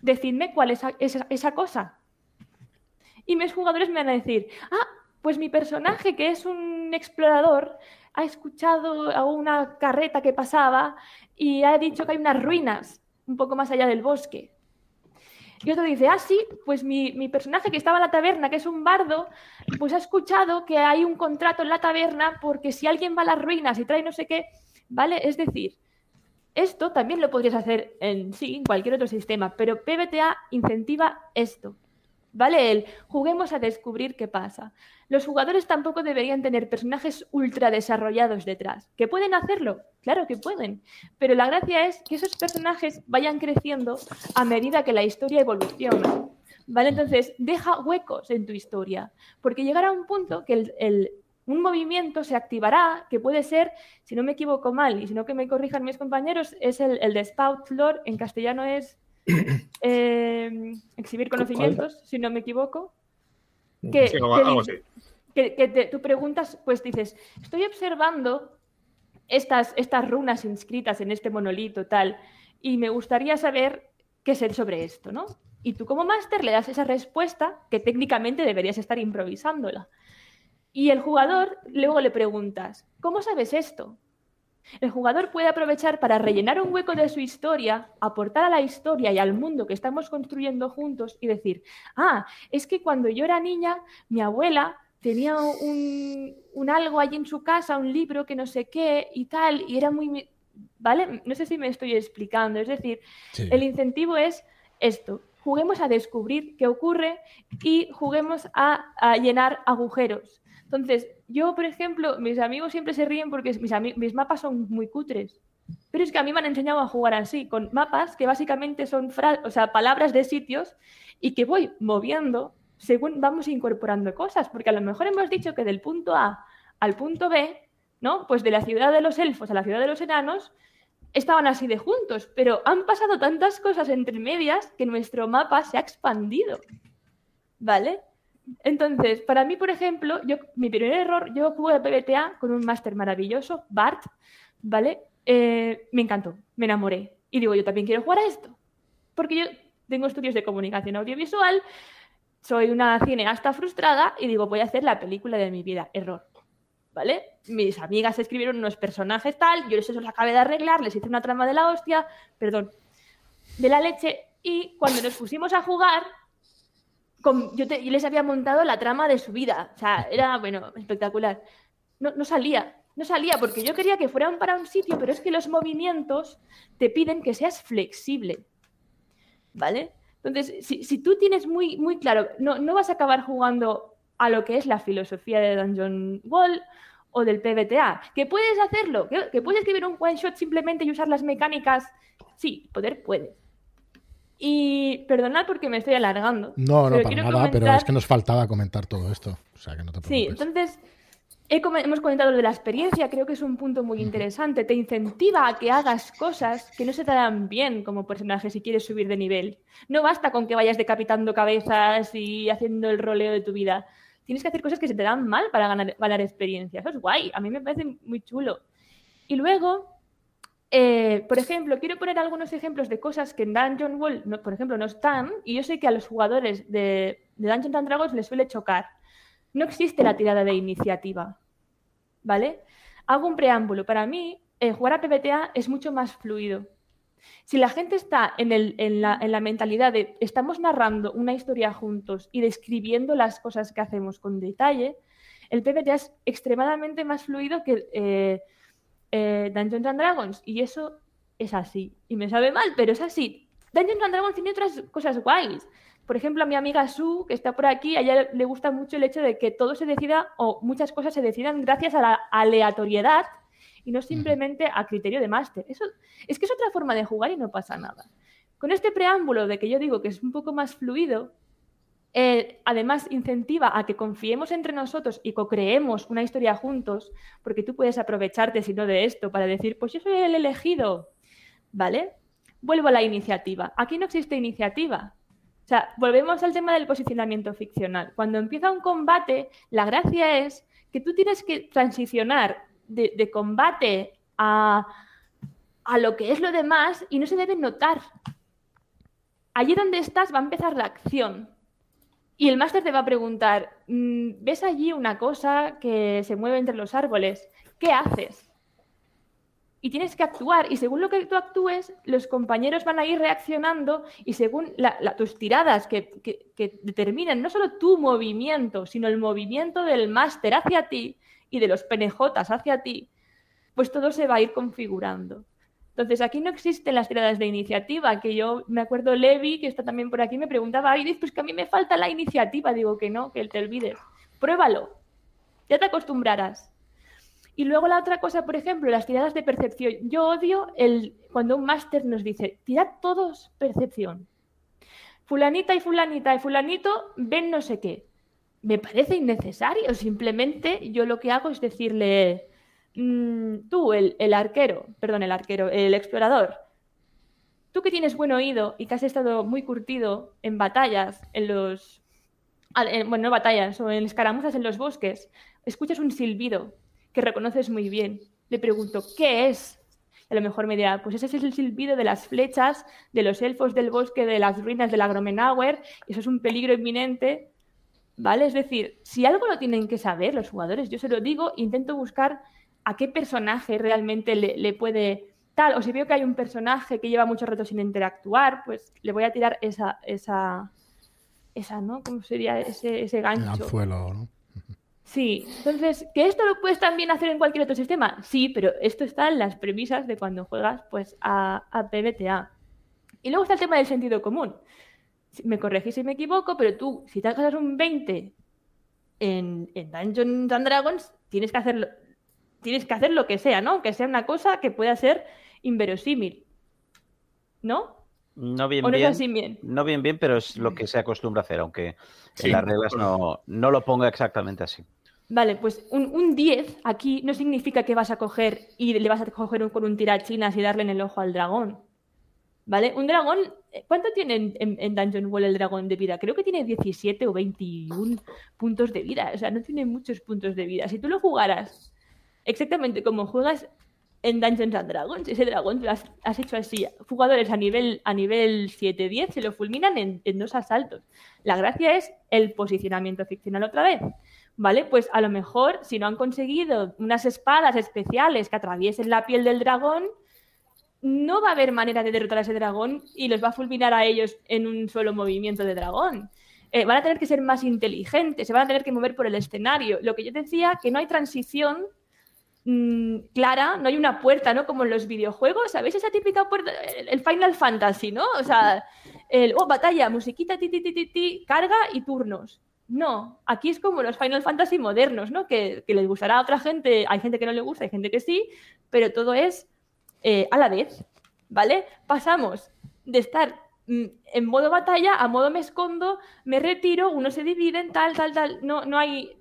S2: Decidme cuál es esa, esa cosa. Y mis jugadores me van a decir, ah, pues mi personaje, que es un explorador, ha escuchado a una carreta que pasaba y ha dicho que hay unas ruinas un poco más allá del bosque. Y otro dice, ah, sí, pues mi, personaje que estaba en la taberna, que es un bardo, pues ha escuchado que hay un contrato en la taberna porque si alguien va a las ruinas y trae no sé qué, ¿Vale? Es decir, esto también lo podrías hacer en sí, en cualquier otro sistema, pero PBTA incentiva esto. ¿Vale? El juguemos a descubrir qué pasa. Los jugadores tampoco deberían tener personajes ultra desarrollados detrás. ¿Que pueden hacerlo? Claro que pueden. Pero la gracia es que esos personajes vayan creciendo a medida que la historia evoluciona. ¿Vale? Entonces, deja huecos en tu historia. Porque llegará un punto que el, un movimiento se activará, que puede ser, si no me equivoco mal, y si no que me corrijan mis compañeros, es el, el de Spout Lore, en castellano es eh, exhibir conocimientos, si no me equivoco. Que, que, tú preguntas, pues dices, estoy observando estas, estas runas inscritas en este monolito, tal, y me gustaría saber qué sé sobre esto, ¿no? Y tú como máster le das esa respuesta que técnicamente deberías estar improvisándola. Y el jugador luego le preguntas, ¿cómo sabes esto? El jugador puede aprovechar para rellenar un hueco de su historia, aportar a la historia y al mundo que estamos construyendo juntos y decir, ah, es que cuando yo era niña, mi abuela tenía un, algo allí en su casa, un libro que no sé qué y tal, y era muy... ¿Vale? No sé si me estoy explicando. Es decir, el incentivo es esto. Juguemos a descubrir qué ocurre y juguemos a llenar agujeros. Entonces, yo, por ejemplo, mis amigos siempre se ríen porque mis, mapas son muy cutres. Pero es que a mí me han enseñado a jugar así, con mapas que básicamente son o sea, palabras de sitios y que voy moviendo según vamos incorporando cosas. Porque a lo mejor hemos dicho que del punto A al punto B, ¿no? Pues de la ciudad de los elfos a la ciudad de los enanos, estaban así de juntos, pero han pasado tantas cosas entre medias que nuestro mapa se ha expandido. ¿Vale? Entonces, para mí, por ejemplo, yo, mi primer error, yo jugué a PBTA con un máster maravilloso, Bart, ¿vale? Eh, me encantó, me enamoré. Y digo, yo también quiero jugar a esto. Porque yo tengo estudios de comunicación audiovisual, soy una cineasta frustrada y digo, voy a hacer la película de mi vida. Error. ¿Vale? Mis amigas escribieron unos personajes tal, yo les los acabé de arreglar, les hice una trama de la hostia, perdón, de la leche. Y cuando nos pusimos a jugar, yo, les había montado la trama de su vida. O sea, era, bueno, espectacular. No, no, salía, no salía porque yo quería que fueran para un sitio, pero es que los movimientos te piden que seas flexible. ¿Vale? Entonces, si, si tú tienes muy, muy claro, no, no vas a acabar jugando a lo que es la filosofía de Dungeon Wall o del PBTA. ¿Que puedes hacerlo? ¿Que, que puedes escribir un one shot simplemente y usar las mecánicas? Sí, poder puedes. Y perdonad porque me estoy alargando.
S1: No, no, para nada, pero es que nos faltaba comentar todo esto. O sea, que no te
S2: preocupes. Sí, entonces hemos comentado lo de la experiencia, creo que es un punto muy interesante. Te incentiva a que hagas cosas que no se te dan bien como personaje si quieres subir de nivel. No basta con que vayas decapitando cabezas y haciendo el roleo de tu vida. Tienes que hacer cosas que se te dan mal para ganar, ganar experiencia. Eso es guay, a mí me parece muy chulo. Y luego, eh, por ejemplo, quiero poner algunos ejemplos de cosas que en Dungeon Wall, por ejemplo, no están, y yo sé que a los jugadores de, de Dungeons and Dragons les suele chocar. No existe la tirada de iniciativa, ¿vale? Hago un preámbulo. Para mí, eh, jugar a PBTA es mucho más fluido. Si la gente está en, en, la, en, la, mentalidad de estamos narrando una historia juntos y describiendo las cosas que hacemos con detalle, el PBTA es extremadamente más fluido que eh, eh, Dungeons and Dragons. Y eso es así. Y me sabe mal, pero es así. Dungeons and Dragons tiene otras cosas guays. Por ejemplo, a mi amiga Sue, que está por aquí, a ella le gusta mucho el hecho de que todo se decida o muchas cosas se decidan gracias a la aleatoriedad y no simplemente a criterio de máster. Eso es que es otra forma de jugar y no pasa nada. Con este preámbulo de que yo digo que es un poco más fluido, eh, además incentiva a que confiemos entre nosotros y co-creemos una historia juntos, porque tú puedes aprovecharte, si no de esto, para decir, pues yo soy el elegido, ¿vale? Vuelvo a la iniciativa. Aquí no existe iniciativa. O sea, volvemos al tema del posicionamiento ficcional. Cuando empieza un combate, la gracia es que tú tienes que transicionar de, combate a, a lo que es lo demás y no se debe notar. Allí donde estás va a empezar la acción y el máster te va a preguntar, mm, ¿ves allí una cosa que se mueve entre los árboles? ¿Qué haces? Y tienes que actuar y según lo que tú actúes, los compañeros van a ir reaccionando y según tus tiradas que, que, determinan no solo tu movimiento, sino el movimiento del máster hacia ti y de los penejotas hacia ti, pues todo se va a ir configurando. Entonces, aquí no existen las tiradas de iniciativa, que yo me acuerdo Levi, que está también por aquí, me preguntaba, Iris, pues que a mí me falta la iniciativa. Digo que no, que te olvides. Pruébalo. Ya te acostumbrarás. Y luego la otra cosa, por ejemplo, las tiradas de percepción. Yo odio el cuando un máster nos dice, tirad todos percepción. Fulanita y fulanita y fulanito ven no sé qué. Me parece innecesario. Simplemente yo lo que hago es decirle, mm, tú, el, arquero, perdón, el arquero, el explorador, tú que tienes buen oído y que has estado muy curtido en batallas, en los... Bueno, no batallas, o en escaramuzas en los bosques, escuchas un silbido que reconoces muy bien. Le pregunto, ¿qué es? a lo mejor me dirá, pues ese es el silbido de las flechas, de los elfos del bosque, de las ruinas de la Gromenauer, eso es un peligro inminente, ¿vale? Es decir, si algo lo tienen que saber los jugadores, yo se lo digo, intento buscar a qué personaje realmente le, puede tal, o si veo que hay un personaje que lleva mucho rato sin interactuar, pues le voy a tirar esa, esa, esa, ¿no? ¿Cómo sería ese, ese gancho?
S1: El ¿no?
S2: Sí, entonces, ¿que esto lo puedes también hacer en cualquier otro sistema? Sí, pero esto está en las premisas de cuando juegas pues, a, a PBTA. Y luego está el tema del sentido común. Me corregís si me equivoco, pero tú, si te haces un 20 en, en Dungeons and Dragons, tienes que, hacerlo, tienes que hacer lo que sea, ¿no? Que sea una cosa que pueda ser inverosímil. ¿No?
S7: No bien, bien, no bien, bien, pero es lo que se acostumbra a hacer, aunque en las reglas no, no lo ponga exactamente así.
S2: Vale, pues un, 10 aquí no significa que vas a coger y le vas a coger con un tirachinas y darle en el ojo al dragón. ¿Vale? Un dragón, eh, ¿cuánto tiene en, Dungeon World el dragón de vida? Creo que tiene 17 o 21 puntos de vida. O sea, no tiene muchos puntos de vida. Si tú lo jugaras exactamente como juegas en Dungeons and Dragons, ese dragón lo has, hecho así. Jugadores a nivel, a nivel 7-10 se lo fulminan en, en dos asaltos. La gracia es el posicionamiento ficcional otra vez. ¿vale? Pues a lo mejor si no han conseguido unas espadas especiales que atraviesen la piel del dragón, no va a haber manera de derrotar a ese dragón y los va a fulminar a ellos en un solo movimiento de dragón. Eh, van a tener que ser más inteligentes, se van a tener que mover por el escenario. Lo que yo decía, que no hay transición mm, clara, no hay una puerta, ¿no? Como en los videojuegos, ¿sabéis esa típica puerta? El, Final Fantasy, ¿no? O sea, el, oh, batalla, musiquita, ti, ti, ti, ti, carga y turnos. No, aquí es como los Final Fantasy modernos, ¿no? Que, les gustará a otra gente, hay gente que no le gusta, hay gente que sí, pero todo es eh, a la vez, ¿vale? Pasamos de estar mm, en modo batalla a modo me escondo, me retiro, uno se divide tal, tal, tal. No, no, hay,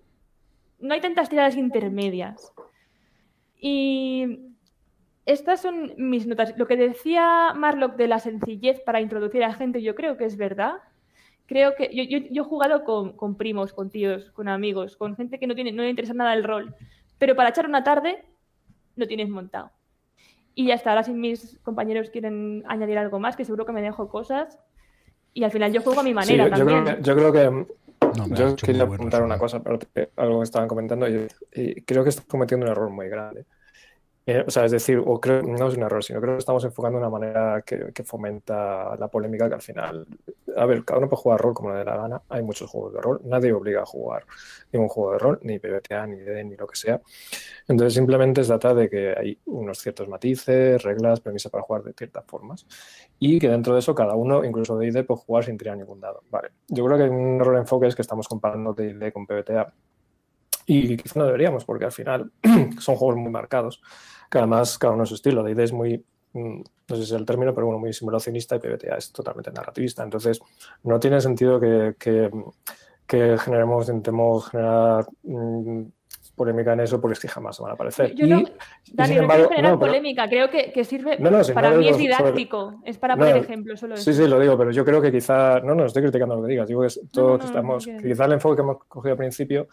S2: no hay tantas tiradas intermedias. Y estas son mis notas. Lo que decía Marlock de la sencillez para introducir a gente, yo creo que es verdad creo que yo, yo, he jugado con, primos, con tíos, con amigos, con gente que no, tiene, no le interesa nada el rol, pero para echar una tarde lo tienes montado. Y ya está, ahora si mis compañeros quieren añadir algo más, que seguro que me dejo cosas. Y al final yo juego a mi manera también.
S4: yo creo que, yo quería apuntar una cosa, pero algo que estaban comentando, y, y, creo que estás cometiendo un error muy grande. Eh, o sea, es decir, o creo, no es un error, sino creo que estamos enfocando de una manera que, fomenta la polémica que al final, a ver, cada uno puede jugar rol como le dé la gana, hay muchos juegos de rol, nadie obliga a jugar ningún juego de rol, ni PBTA, ni DD, ni lo que sea. Entonces simplemente se trata de que hay unos ciertos matices, reglas, premisas para jugar de ciertas formas y que dentro de eso cada uno, incluso DD, puede jugar sin tirar ningún dado. Vale, yo creo que un error de enfoque es que estamos comparando DD con PBTA y quizá no deberíamos, porque al final son juegos muy marcados que además cada uno su estilo. Idea es muy, mm, no sé si es el término, pero bueno, muy simulacionista y PBTA es totalmente narrativista. Entonces, no tiene sentido que, que, que generemos, intentemos generar mm, polémica en eso porque es que jamás van a aparecer.
S2: Yo, no, Dani, no quiero generar polémica, creo que, que sirve, para mí es didáctico, es para poner ejemplos solo.
S4: Sí, sí, lo digo, pero yo creo que quizá, no, no, estoy criticando lo que digas, digo que todos estamos, quizá el enfoque que hemos cogido al principio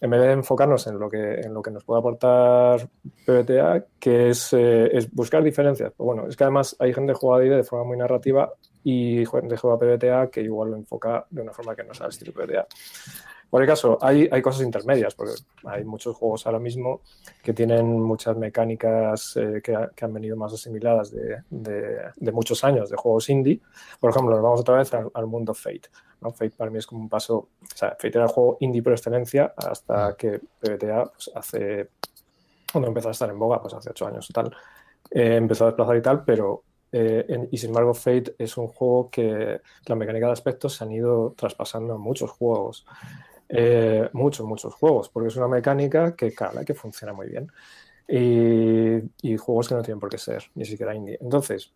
S4: en vez de enfocarnos en lo que, en lo que nos puede aportar PBTA, que es, eh, es buscar diferencias. Pues bueno, es que además hay gente que juega de forma muy narrativa y gente que juega PBTA que igual lo enfoca de una forma que no sea el estilo PBTA. Por el caso, hay, hay cosas intermedias, porque hay muchos juegos ahora mismo que tienen muchas mecánicas eh, que, han venido más asimiladas de, de, muchos años de juegos indie. Por ejemplo, nos vamos otra vez al, mundo Fate. ¿no? Fate para mí es como un paso, o sea, Fate era el juego indie por excelencia hasta que PBTA pues, hace cuando empezó a estar en boga, pues hace ocho años y tal, eh, empezó a desplazar y tal, pero eh, y sin embargo, Fate es un juego que la mecánica de aspectos se han ido traspasando en muchos juegos. Eh, muchos, muchos juegos, porque es una mecánica que cala, que funciona muy bien. Y, juegos que no tienen por qué ser, ni siquiera indie. Entonces,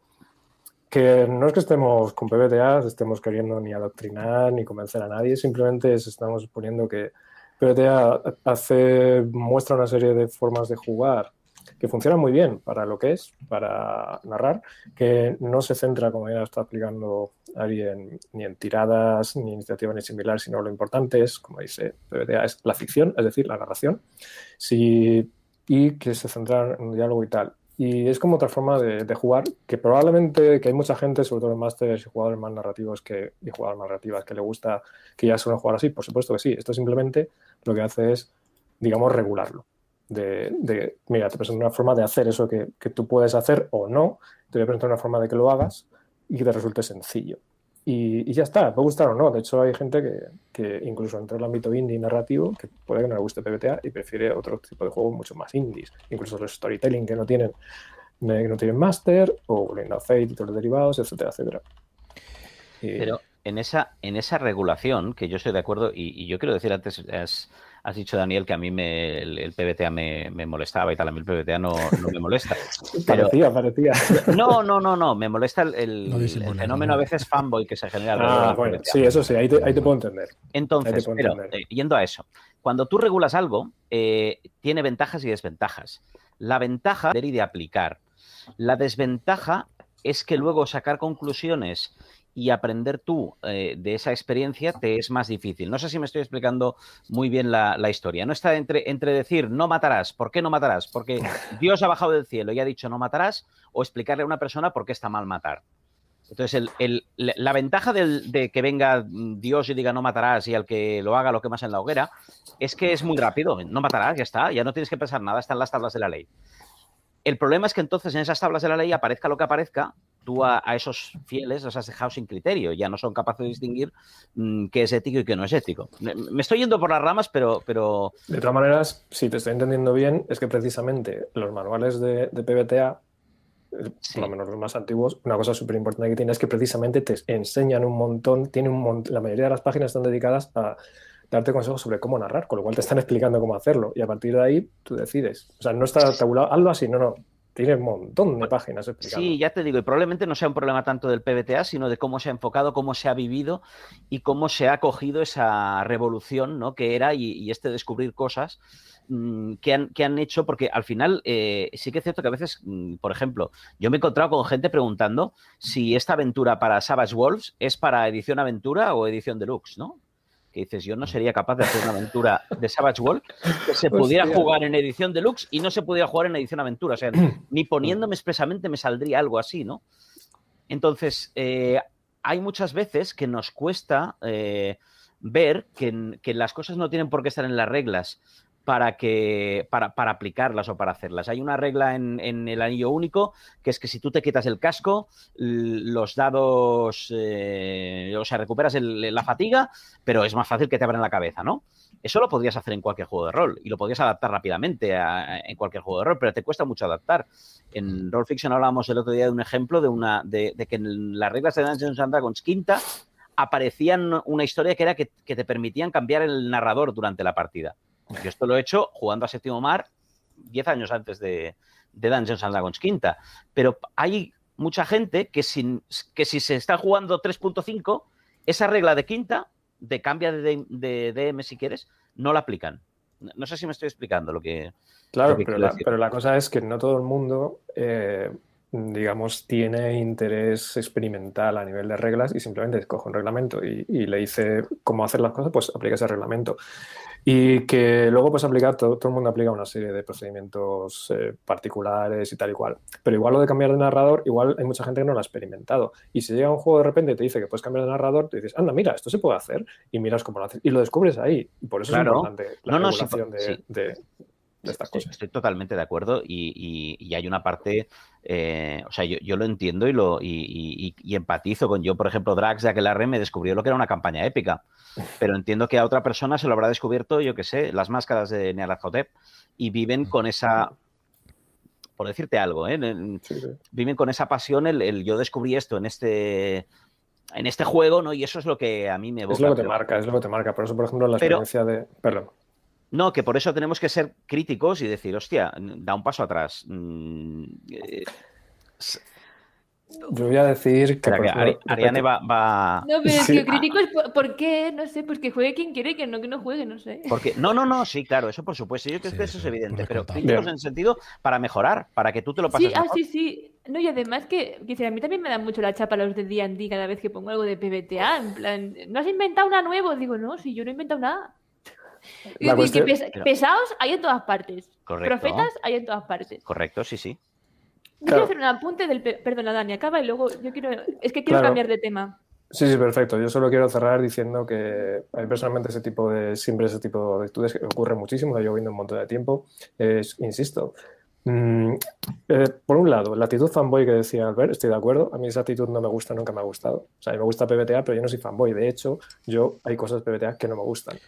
S4: que no es que estemos con PBTA, estemos queriendo ni adoctrinar ni convencer a nadie, simplemente estamos poniendo que PBTA hace, muestra una serie de formas de jugar que funciona muy bien para lo que es, para narrar, que no se centra, como ya está explicando Ari, ni en tiradas, ni iniciativas ni similar, sino lo importante es, como dice es la ficción, es decir, la narración, y que se centra en diálogo y tal. Y es como otra forma de, jugar que probablemente que hay mucha gente, sobre todo en másteres y jugadores más narrativos que, y jugadores más narrativas, que le gusta que ya suelen jugar así. Por supuesto que sí. Esto simplemente lo que hace es, digamos, regularlo de, mira, te presento una forma de hacer eso que, tú puedes hacer o no, te voy a presentar una forma de que lo hagas y que te resulte sencillo. Y, ya está, puede gustar o no. De hecho, hay gente que, incluso entre el ámbito indie narrativo, que puede que no le guste PBTA y prefiere otro tipo de juegos mucho más indies. Incluso los storytelling que no tienen, que no tienen master, o Blind Fate y todos los derivados, etcétera, etcétera.
S7: Pero en esa, en esa regulación, que yo estoy de acuerdo, y, yo quiero decir antes, es, has dicho, Daniel, que a mí me, el, PBTA me, molestaba y tal. A mí el PBTA no, me molesta.
S4: parecía, parecía.
S7: No, no, no, no. Me molesta el, fenómeno a veces fanboy que se genera.
S4: Ah, bueno, sí, eso sí, ahí te, puedo entender.
S7: Entonces, pero, eh, yendo a eso, cuando tú regulas algo, eh, tiene ventajas y desventajas. La ventaja de ir de aplicar. La desventaja es que luego sacar conclusiones y aprender tú eh, de esa experiencia te es más difícil. No sé si me estoy explicando muy bien la, historia. No está entre, entre decir no matarás, ¿por qué no matarás? Porque Dios ha bajado del cielo y ha dicho no matarás, o explicarle a una persona por qué está mal matar. Entonces, la ventaja de que venga Dios y diga no matarás y al que lo haga lo que más en la hoguera es que es muy rápido. No matarás, ya está, ya no tienes que pensar nada, están las tablas de la ley. El problema es que entonces en esas tablas de la ley aparezca lo que aparezca, tú a, esos fieles los has dejado sin criterio, ya no son capaces de distinguir mm, qué es ético y qué no es ético. Me, estoy yendo por las ramas, pero, pero...
S4: De todas maneras, si te estoy entendiendo bien, es que precisamente los manuales de, PBTA, eh, por lo menos los más antiguos, una cosa súper importante que tiene es que precisamente te enseñan un montón, tiene un la mayoría de las páginas están dedicadas a darte consejos sobre cómo narrar, con lo cual te están explicando cómo hacerlo y a partir de ahí tú decides. O sea, no está tabulado, algo así, no, no, tiene un montón de páginas.
S7: Sí, ya te digo, y probablemente no sea un problema tanto del PBTA, sino de cómo se ha enfocado, cómo se ha vivido y cómo se ha cogido esa revolución ¿no? que era y, este descubrir cosas mm, que, han, que han hecho, porque al final eh, sí que es cierto que a veces, mm, por ejemplo, yo me he encontrado con gente preguntando si esta aventura para Savage Wolves es para edición aventura o edición deluxe, ¿no? Que dices, yo no sería capaz de hacer una aventura de Savage World que se pudiera jugar en edición deluxe y no se pudiera jugar en edición aventura. O sea, ni poniéndome expresamente me saldría algo así, ¿no? Entonces, eh, hay muchas veces que nos cuesta eh, ver que, que, las cosas no tienen por qué estar en las reglas para, que, para, para, aplicarlas o para hacerlas. Hay una regla en, en, el anillo único que es que si tú te quitas el casco, los dados, eh, o sea, recuperas la fatiga, pero es más fácil que te abran la cabeza, ¿no? Eso lo podrías hacer en cualquier juego de rol y lo podrías adaptar rápidamente en cualquier juego de rol, pero te cuesta mucho adaptar. En Roll Fiction hablábamos el otro día de un ejemplo de, una, de, de que en las reglas de Dungeons and Dragons quinta aparecían una historia que era que, que te permitían cambiar el narrador durante la partida. Yo esto lo he hecho jugando a Séptimo Mar 10 años antes de, de Dungeons and Dragons quinta. Pero hay mucha gente que, sin, que si se está jugando 3.5, esa regla de quinta, de cambia de, DM si quieres, no la aplican. No sé si me estoy explicando lo que.
S4: Claro, pero, la, cosa es que no todo el mundo, eh, digamos, tiene interés experimental a nivel de reglas y simplemente coge un reglamento y, y, le dice cómo hacer las cosas, pues aplica ese reglamento. Y que luego pues aplicar, todo, todo el mundo aplica una serie de procedimientos eh, particulares y tal y cual. Pero igual lo de cambiar de narrador, igual hay mucha gente que no lo ha experimentado. Y si llega un juego de repente y te dice que puedes cambiar de narrador, te dices, anda, mira, esto se puede hacer. Y miras cómo lo haces. Y lo descubres ahí. Y por eso es importante la no, regulación de,
S7: Estoy, totalmente de acuerdo y, hay una parte, eh, o sea, yo, lo entiendo y, lo, y, empatizo con yo, por ejemplo, Drax de Aquelarre me descubrió lo que era una campaña épica, pero entiendo que a otra persona se lo habrá descubierto, yo qué sé, las máscaras de Nealazotep y viven con esa por decirte algo, ¿eh? viven con esa pasión, el, yo descubrí esto en este en este juego, ¿no? Y eso es lo que a mí me
S4: evoca. Es lo que te marca, es lo que te marca. Por eso, por ejemplo, la experiencia de... Perdón.
S7: No, que por eso tenemos que ser críticos y decir, hostia, da un paso atrás. Mm, eh,
S4: yo voy a decir que.
S7: Ariane va,
S2: No, pero es que crítico es por, qué, no sé, pues que juegue quien quiere y que no, que no juegue, no sé.
S7: Porque, no, no, no, sí, claro, eso por supuesto. Yo creo que eso es evidente, pero críticos en el sentido para mejorar, para que tú te lo pases.
S2: Sí, ah, sí, sí. No, y además que, que a mí también me dan mucho la chapa los de D&D cada vez que pongo algo de PBTA, en plan, ¿no has inventado una nuevo? Digo, no, si yo no he inventado nada. Y pesados hay en todas partes. Correcto. Profetas hay en todas partes.
S7: Correcto, sí, sí.
S2: Quiero hacer un apunte del. Perdona, Dani, acaba y luego yo quiero. Es que quiero cambiar de tema.
S4: Sí, sí, perfecto. Yo solo quiero cerrar diciendo que a mí personalmente ese tipo de. Siempre ese tipo de actitudes que ocurre muchísimo, lo llevo viendo un montón de tiempo. Es, insisto. Mm, eh, por un lado, la actitud fanboy que decía Albert, estoy de acuerdo. A mí esa actitud no me gusta, nunca me ha gustado. O sea, a mí me gusta PBTA, pero yo no soy fanboy. De hecho, yo hay cosas PBTA que no me gustan.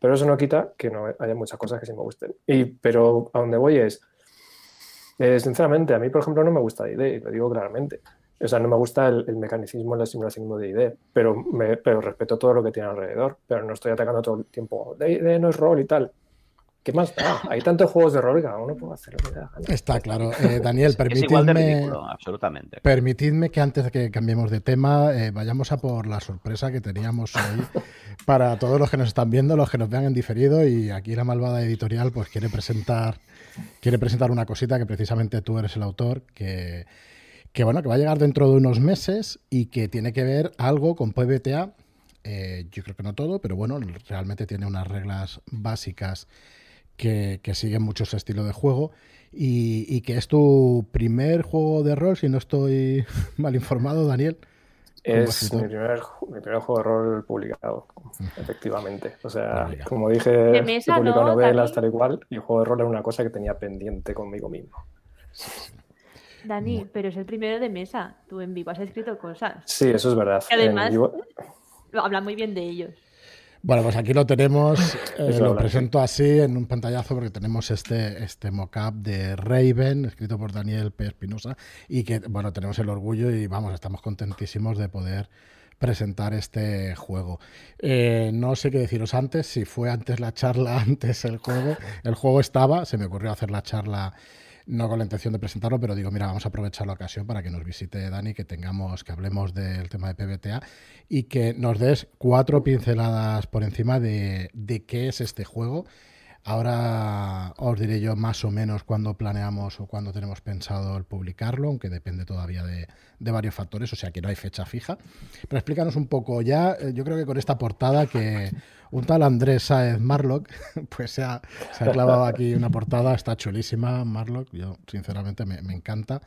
S4: Pero eso no quita que no haya muchas cosas que sí me gusten. Y, pero a donde voy es eh, sinceramente, a mí, por ejemplo, no me gusta ID, y lo digo claramente. O sea, no me gusta el, mecanismo en la simulación de ID, pero, pero respeto todo lo que tiene alrededor, pero no estoy atacando todo el tiempo. ID no es rol y tal. ¿Qué más Hay tantos juegos de rol que uno puede hacer
S1: Está claro. Eh, Daniel, permitidme,
S7: absolutamente.
S1: permitidme que antes de que cambiemos de tema, eh, vayamos a por la sorpresa que teníamos hoy para todos los que nos están viendo, los que nos vean en diferido. Y aquí la malvada editorial pues quiere presentar, quiere presentar una cosita que precisamente tú eres el autor, que, que bueno, que va a llegar dentro de unos meses y que tiene que ver algo con PBTA. Eh, yo creo que no todo, pero bueno, realmente tiene unas reglas básicas que, que siguen mucho ese estilo de juego y, que es tu primer juego de rol, si no estoy mal informado, Daniel.
S4: Es mi primer, juego de rol publicado, efectivamente. O sea, como dije, he publicado novelas tal y cual, y el juego de rol era una cosa que tenía pendiente conmigo mismo.
S2: Dani, pero es el primero de mesa. Tú en vivo has escrito cosas.
S4: Sí, eso es verdad.
S2: además, habla muy bien de ellos.
S1: Bueno, pues aquí lo tenemos, eh, lo presento así en un pantallazo porque tenemos este, este mock-up de Raven, escrito por Daniel P. Espinosa, y que, bueno, tenemos el orgullo y, vamos, estamos contentísimos de poder presentar este juego. Eh, no sé qué deciros antes, si fue antes la charla, antes el juego. El juego estaba, se me ocurrió hacer la charla no con la intención de presentarlo, pero digo, mira, vamos a aprovechar la ocasión para que nos visite Dani, que tengamos, que hablemos del tema de PBTA y que nos des cuatro pinceladas por encima de, de qué es este juego Ahora os diré yo más o menos cuándo planeamos o cuándo tenemos pensado el publicarlo, aunque depende todavía de, varios factores, o sea que no hay fecha fija. Pero explícanos un poco ya, eh, yo creo que con esta portada que un tal Andrés Saez Marlock, pues se ha, clavado aquí una portada, está chulísima Marlock, yo sinceramente me, encanta.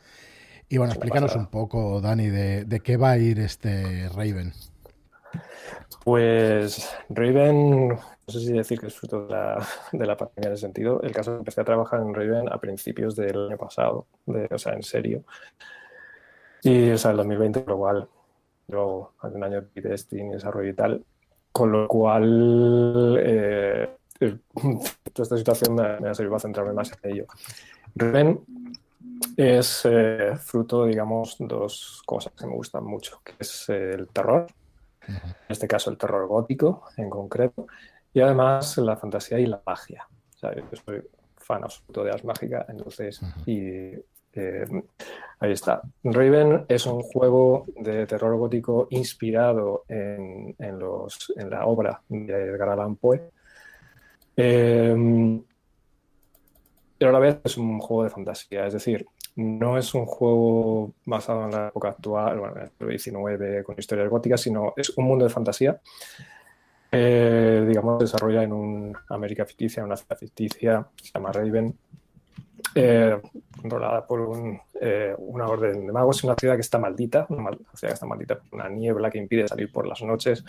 S1: Y bueno, explícanos un poco, Dani, de, de qué va a ir este Raven.
S4: Pues Raven, no sé si decir que es fruto de la, de la pandemia en ese sentido. El caso es que empecé a trabajar en Raven a principios del año pasado, o sea, en serio. Y, o sea, el 2020, lo cual, yo hace un año de testing, desarrollo y tal, con lo cual eh, toda esta situación me, me, ha servido a centrarme más en ello. Raven es eh, fruto, digamos, dos cosas que me gustan mucho, que es el terror en este caso el terror gótico en concreto, y además la fantasía y la magia. yo soy fan absoluto de las mágicas, entonces, y eh, ahí está. Raven es un juego de terror gótico inspirado en, la obra de Edgar Allan Poe. Eh, pero a la vez es un juego de fantasía, es decir, no es un juego basado en la época actual, bueno, en el XIX con historias góticas, sino es un mundo de fantasía. Eh, digamos, desarrolla en una América ficticia, una ciudad ficticia, se llama Raven, eh, controlada por eh, una orden de magos. Una ciudad que está maldita, una ciudad que está maldita una niebla que impide salir por las noches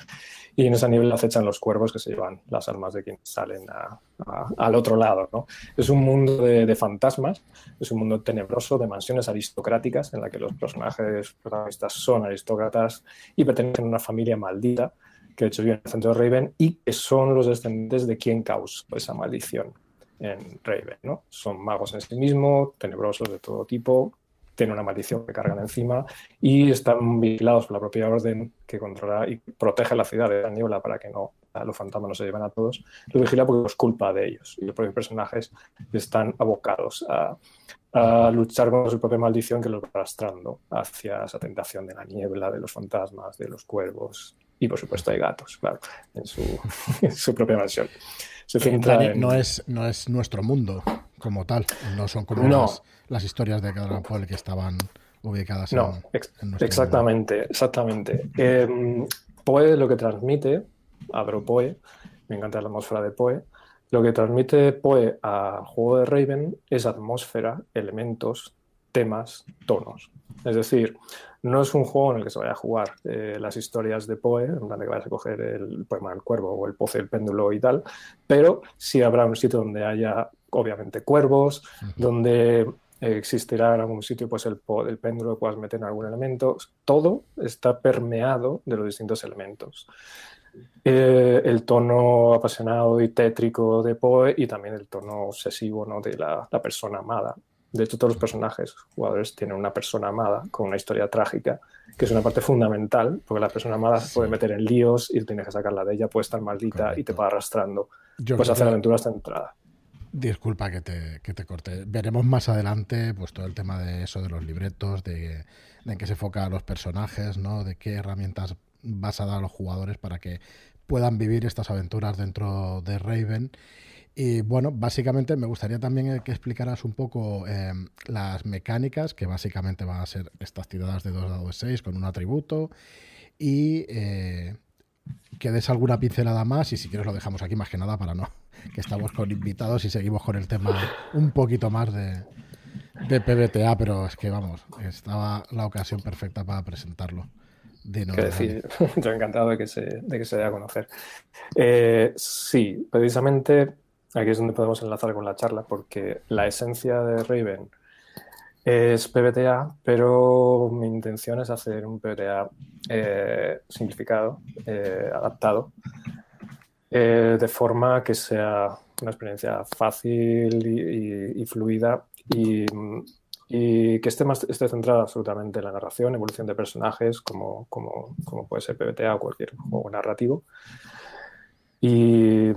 S4: y en esa niebla acechan los cuervos que se llevan las almas de quienes salen al otro lado. ¿no? Es un mundo de, fantasmas, es un mundo tenebroso de mansiones aristocráticas en la que los personajes protagonistas son aristócratas y pertenecen a una familia maldita que de hecho vive en el centro de Raven y que son los descendientes de quien causó esa maldición. En Raven, ¿no? Son magos en sí mismos, tenebrosos de todo tipo, tienen una maldición que cargan encima y están vigilados por la propia orden que controla y protege la ciudad de la niebla para que no los fantasmas no se lleven a todos. Los vigila porque es culpa de ellos y los propios personajes están abocados a, a luchar con su propia maldición que los va arrastrando hacia esa tentación de la niebla, de los fantasmas, de los cuervos y por supuesto hay gatos, claro, en su, en su propia mansión.
S1: Se centra en... no, es, no es nuestro mundo como tal, no son como Las, las, historias de Edgar Poe que estaban ubicadas
S4: no, en, nuestro exactamente, mundo. exactamente. Eh, Poe lo que transmite, abro Poe, me encanta la atmósfera de Poe, lo que transmite Poe al juego de Raven es atmósfera, elementos, temas, tonos. Es decir, no es un juego en el que se vaya a jugar eh, las historias de Poe, en plan de que vayas a coger el poema del cuervo o el pozo del péndulo y tal, pero sí habrá un sitio donde haya, obviamente, cuervos, donde existirá en algún sitio pues el, el péndulo que puedas meter en algún elemento. Todo está permeado de los distintos elementos. Eh, el tono apasionado y tétrico de Poe y también el tono obsesivo ¿no? de la, la, persona amada. De hecho, todos los personajes jugadores tienen una persona amada con una historia trágica, que es una parte fundamental, porque la persona amada se puede meter en líos y tienes que sacarla de ella, puede estar maldita Correcto. y te va arrastrando. Yo Puedes hacer aventuras hasta entrada.
S1: Disculpa que te, que te, corte. Veremos más adelante pues todo el tema de eso, de los libretos, de, de en qué se enfoca a los personajes, ¿no? De qué herramientas vas a dar a los jugadores para que puedan vivir estas aventuras dentro de Raven. Y bueno, básicamente me gustaría también que explicaras un poco eh, las mecánicas, que básicamente van a ser estas tiradas de 2 dados de 6 con un atributo. Y eh, que des alguna pincelada más y si quieres lo dejamos aquí más que nada para no que estamos con invitados y seguimos con el tema un poquito más de, de PBTA, pero es que vamos, estaba la ocasión perfecta para presentarlo.
S4: De no, decir, yo encantado de que se, de que se dé a conocer. Eh, sí, precisamente aquí es donde podemos enlazar con la charla, porque la esencia de Raven es PBTA, pero mi intención es hacer un PBTA eh, simplificado, eh, adaptado, eh, de forma que sea una experiencia fácil y, fluida y, y, que esté, más, esté centrada absolutamente en la narración, evolución de personajes, como, como, como puede ser PBTA o cualquier juego narrativo. Y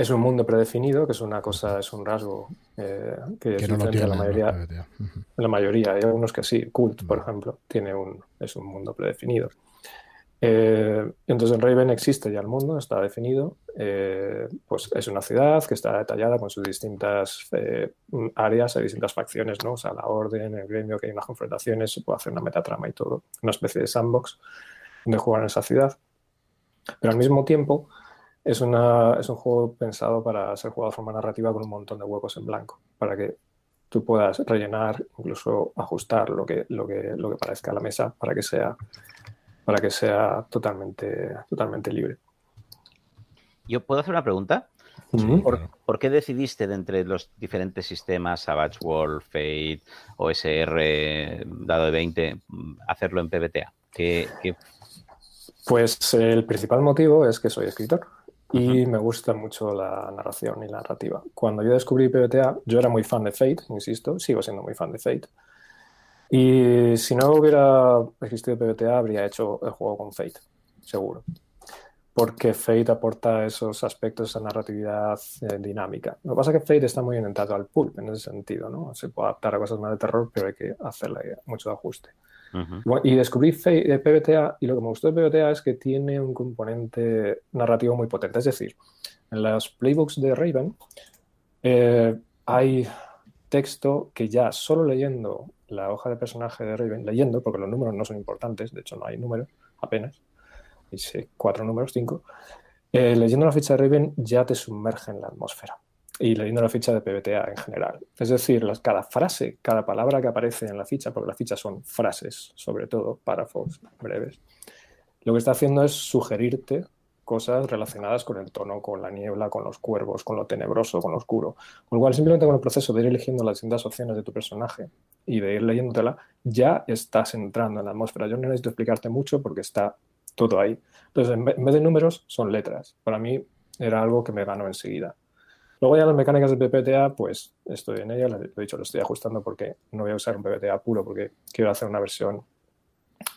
S4: es un mundo predefinido, que es una cosa, es un rasgo eh, que, que es no diferente a la mayoría. No la mayoría, hay algunos que sí. Cult, por ejemplo, tiene un, es un mundo predefinido. Eh, entonces en Raven existe ya el mundo, está definido, eh, pues es una ciudad que está detallada con sus distintas eh, áreas, hay distintas facciones, ¿no? O sea, la orden, el gremio, que hay unas confrontaciones, se puede hacer una metatrama y todo, una especie de sandbox donde jugar en esa ciudad. Pero al mismo tiempo, es, una, es un juego pensado para ser jugado de forma narrativa con un montón de huecos en blanco, para que tú puedas rellenar, incluso ajustar lo que, lo que, lo que parezca a la mesa para que sea, para que sea totalmente, totalmente libre.
S7: ¿Yo puedo hacer una pregunta? Sí, ¿Por, ¿Por, qué decidiste de entre los diferentes sistemas, Savage World, Fate, OSR, dado de 20, hacerlo en PBTA? ¿Qué, qué...
S4: Pues el principal motivo es que soy escritor y me gusta mucho la narración y la narrativa. Cuando yo descubrí PBTA, yo era muy fan de Fate, insisto, sigo siendo muy fan de Fate. Y si no hubiera existido PBTA, habría hecho el juego con Fate, seguro. Porque Fate aporta esos aspectos, esa narratividad eh, dinámica. Lo que pasa es que Fate está muy orientado al pulp en ese sentido, ¿no? Se puede adaptar a cosas más de terror, pero hay que hacerle mucho ajuste. Y descubrí de PBTA y lo que me gustó de PBTA es que tiene un componente narrativo muy potente. Es decir, en las playbooks de Raven eh, hay texto que ya solo leyendo la hoja de personaje de Raven, leyendo, porque los números no son importantes, de hecho no hay números apenas, dice cuatro números, cinco, eh, leyendo la ficha de Raven ya te sumerge en la atmósfera y leyendo la ficha de PBTA en general. Es decir, cada frase, cada palabra que aparece en la ficha, porque las fichas son frases, sobre todo, párrafos breves, lo que está haciendo es sugerirte cosas relacionadas con el tono, con la niebla, con los cuervos, con lo tenebroso, con lo oscuro. Con lo cual, simplemente con el proceso de ir eligiendo las distintas opciones de tu personaje y de ir leyéndotela, ya estás entrando en la atmósfera. Yo no necesito explicarte mucho porque está todo ahí. Entonces, en vez de números, son letras. Para mí era algo que me ganó enseguida. Luego ya las mecánicas de PPTA, pues estoy en ella, lo he dicho, lo estoy ajustando porque no voy a usar un PPTA puro porque quiero hacer una versión,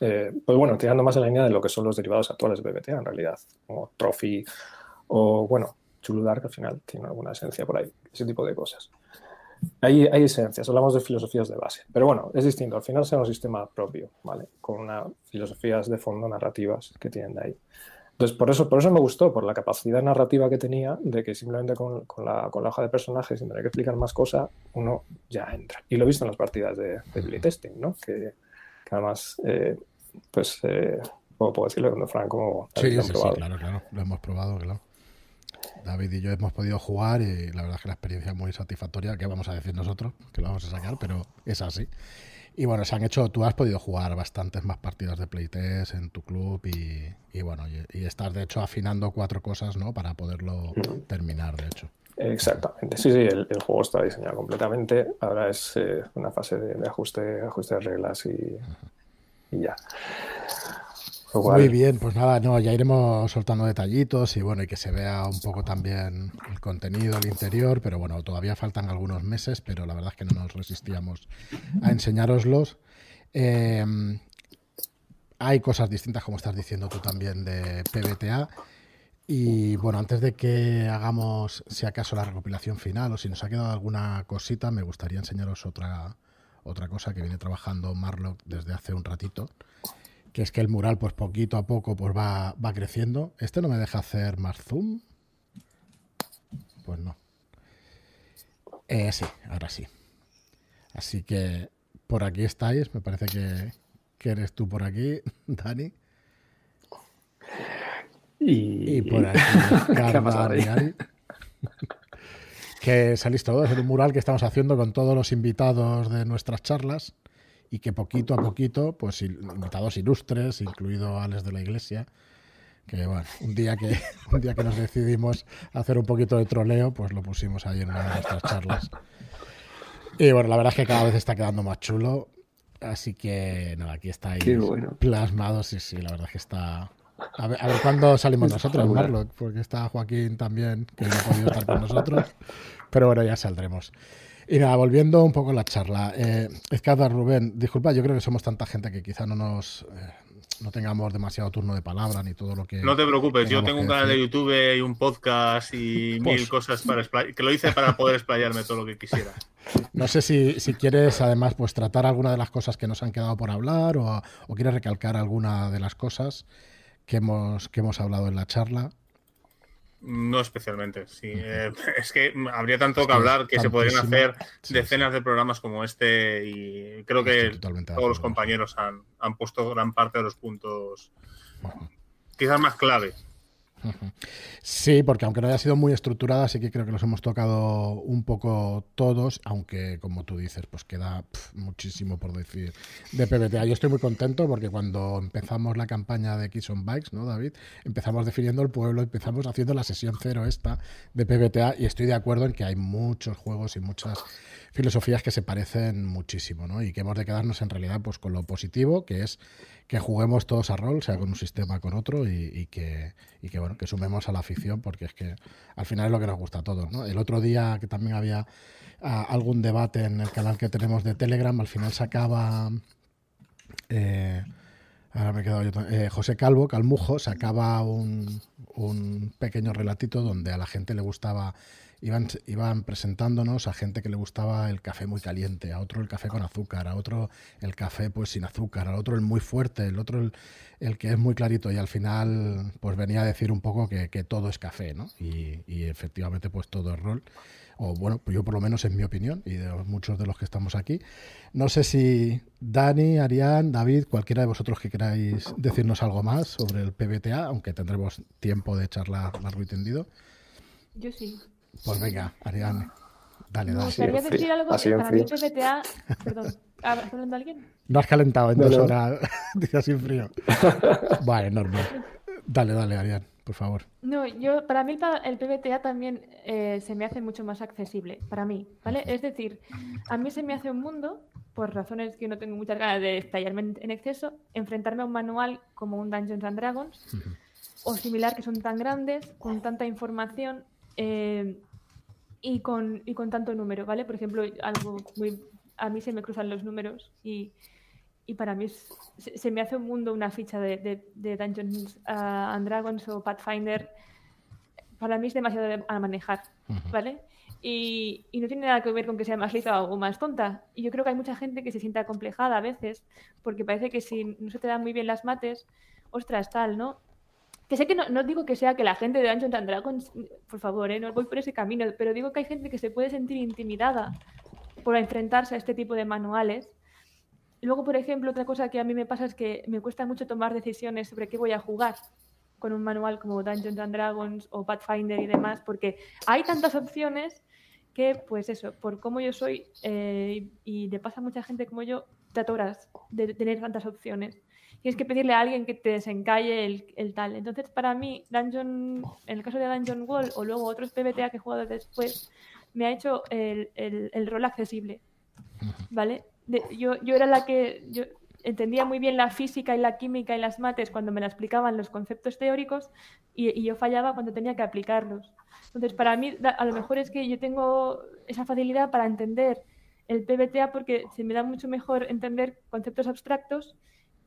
S4: eh, pues bueno, tirando más en la línea de lo que son los derivados actuales de PPTA en realidad, como Trophy o bueno, Chuludar, que al final tiene alguna esencia por ahí, ese tipo de cosas. Hay, hay esencias, hablamos de filosofías de base, pero bueno, es distinto, al final sea un sistema propio, ¿vale? Con unas filosofías de fondo narrativas que tienen de ahí. Entonces, por eso, por eso me gustó, por la capacidad narrativa que tenía, de que simplemente con, la, hoja de personajes, sin tener que explicar más cosas, uno ya entra. Y lo he visto en las partidas de, de playtesting, ¿no? Que, además, eh, pues, eh, puedo, decirlo cuando Frank como...
S1: Sí, sí, sí, claro, claro, lo hemos probado, claro. David y yo hemos podido jugar y la verdad es que la experiencia es muy satisfactoria, ¿qué vamos a decir nosotros? Que lo vamos a sacar, pero es así. Y bueno, se han hecho, tú has podido jugar bastantes más partidas de playtest en tu club y, bueno, y, estás de hecho afinando cuatro cosas, ¿no? Para poderlo terminar, de hecho.
S4: Exactamente, sí, sí, el, juego está diseñado completamente. Ahora es eh, una fase de, ajuste, ajuste de reglas y, y ya.
S1: Muy bien, pues nada, no, ya iremos soltando detallitos y bueno, y que se vea un poco también el contenido, el interior, pero bueno, todavía faltan algunos meses, pero la verdad es que no nos resistíamos a enseñároslos. Em, hay cosas distintas, como estás diciendo tú también, de PBTA. Y bueno, antes de que hagamos, si acaso, la recopilación final o si nos ha quedado alguna cosita, me gustaría enseñaros otra, otra cosa que viene trabajando Marlock desde hace un ratito que es que el mural pues poquito a poco pues va, va creciendo. ¿Este no me deja hacer más zoom? Pues no. Eh, sí, ahora sí. Así que por aquí estáis, me parece que, eres tú por aquí, Dani. Y, por aquí, Carla que salís todos en un mural que estamos haciendo con todos los invitados de nuestras charlas y que poquito a poquito, pues invitados ilustres, incluido Alex de la Iglesia, que bueno, un día que, un día que nos decidimos hacer un poquito de troleo, pues lo pusimos ahí en una de nuestras charlas. Y bueno, la verdad es que cada vez está quedando más chulo. Así que no, aquí está ahí plasmado, sí, sí, la verdad es que está. A ver, a ver cuándo salimos nosotros, Marlo, porque está Joaquín también, que no ha podido estar con nosotros. Pero bueno, ya saldremos. Y nada, volviendo un poco a la charla. Eh, es que, Rubén, disculpa, yo creo que somos tanta gente que quizá no nos... Eh, no tengamos demasiado turno de palabra ni todo lo que.
S3: No te preocupes, yo tengo un canal de YouTube y un podcast y pues mil cosas para que lo hice para poder explayarme todo lo que quisiera.
S1: No sé si, si, quieres, además, pues tratar alguna de las cosas que nos han quedado por hablar o, o quieres recalcar alguna de las cosas que hemos, que hemos hablado en la charla.
S3: No especialmente, sí. Eh, es que habría tanto que hablar que se podrían hacer decenas de programas como este y creo que todos los compañeros han, han, puesto gran parte de los puntos quizás más clave
S1: Sí, porque aunque no haya sido muy estructurada, sí que creo que los hemos tocado un poco todos, aunque como tú dices, pues queda muchísimo por decir de PBTA. Yo estoy muy contento porque cuando empezamos la campaña de Kiss on Bikes, ¿no, David? Empezamos definiendo el pueblo, empezamos haciendo la sesión cero esta de PBTA y estoy de acuerdo en que hay muchos juegos y muchas filosofías que se parecen muchísimo, ¿no? Y que hemos de quedarnos en realidad pues con lo positivo, que es que juguemos todos a rol, sea con un sistema con otro, y, que, y que, bueno, que sumemos a la afición, porque es que al final es lo que nos gusta a todos. El otro día que también había ah, algún debate en el canal que tenemos de Telegram, al final sacaba... Eh, ahora me he quedado yo, eh, José Calvo, Calmujo, sacaba un, un pequeño relatito donde a la gente le gustaba iban, iban presentándonos a gente que le gustaba el café muy caliente, a otro el café con azúcar, a otro el café pues sin azúcar, a otro el muy fuerte, el otro el, que es muy clarito y al final pues venía a decir un poco que, todo es café, ¿no? Y, y, efectivamente pues todo es rol. O bueno, pues yo por lo menos es mi opinión y de muchos de los que estamos aquí. No sé si Dani, Arián, David, cualquiera de vosotros que queráis decirnos algo más sobre el PBTA, aunque tendremos tiempo de charlar largo y tendido.
S2: Yo sí.
S1: Pues venga, Ariane. Dale, dale. Me
S2: gustaría decir algo que para mí PBTA. Perdón. ¿Está hablando alguien?
S1: No has calentado en dos horas. Dice así frío. vale, normal. Dale, dale, Ariane, por favor.
S2: No, yo, para mí el PBTA también eh, se me hace mucho más accesible. Para mí, ¿vale? Es decir, a mí se me hace un mundo, por razones que no tengo muchas ganas de estallarme en exceso, enfrentarme a un manual como un Dungeons and Dragons. o similar que son tan grandes, con tanta información, eh, y con, y con tanto número, ¿vale? Por ejemplo, algo muy... A mí se me cruzan los números y, y para mí se, me hace un mundo una ficha de, de, Dungeons uh, and Dragons o Pathfinder. Para mí es demasiado a manejar, ¿vale? Y, y, no tiene nada que ver con que sea más lista o más tonta. Y yo creo que hay mucha gente que se siente acomplejada a veces, porque parece que si no se te dan muy bien las mates, ostras, tal, ¿no? Que sé que no, no digo que sea que la gente de Dungeons and Dragons, por favor, ¿eh? no voy por ese camino, pero digo que hay gente que se puede sentir intimidada por enfrentarse a este tipo de manuales Luego, por ejemplo, otra cosa que a mí me pasa es que me cuesta mucho tomar decisiones sobre qué voy a jugar con un manual como Dungeons and Dragons o Pathfinder y demás, porque hay tantas opciones que, pues eso, por cómo yo soy eh, y le pasa a mucha gente como yo, te atoras de tener tantas opciones. Tienes que pedirle a alguien que te desencalle el, tal. Entonces, para mí, Dungeon, en el caso de Dungeon Wall o luego otros PBTA que he jugado después, me ha hecho el, el rol accesible. ¿Vale? Yo, yo era la que yo entendía muy bien la física y la química y las mates cuando me la explicaban los conceptos teóricos y, yo fallaba cuando tenía que aplicarlos. Entonces, para mí, a lo mejor es que yo tengo esa facilidad para entender el PBTA porque se me da mucho mejor entender conceptos abstractos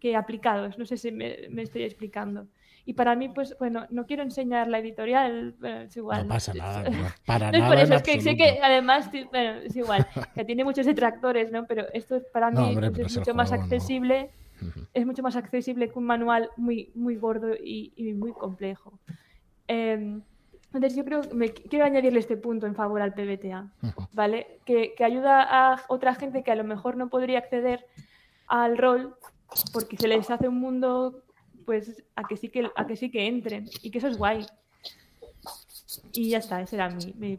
S2: que aplicados. No sé si me, me estoy explicando. Y para mí, pues bueno, no quiero enseñar la editorial, es igual.
S1: No pasa nada, para
S2: no
S1: nada.
S2: Es por eso, es que sé que además, bueno, es igual, que tiene muchos detractores, ¿no? Pero esto para mí pues, es mucho más accesible. Es mucho más accesible que un manual muy, muy gordo y, muy complejo. Em, entonces yo creo que me, quiero añadirle este punto en favor al PBTA, ¿vale? Que, que, ayuda a otra gente que a lo mejor no podría acceder al rol porque se les hace un mundo pues a que sí que, a que, sí que entren y que eso es guay. Y ya está, ese era mi, mi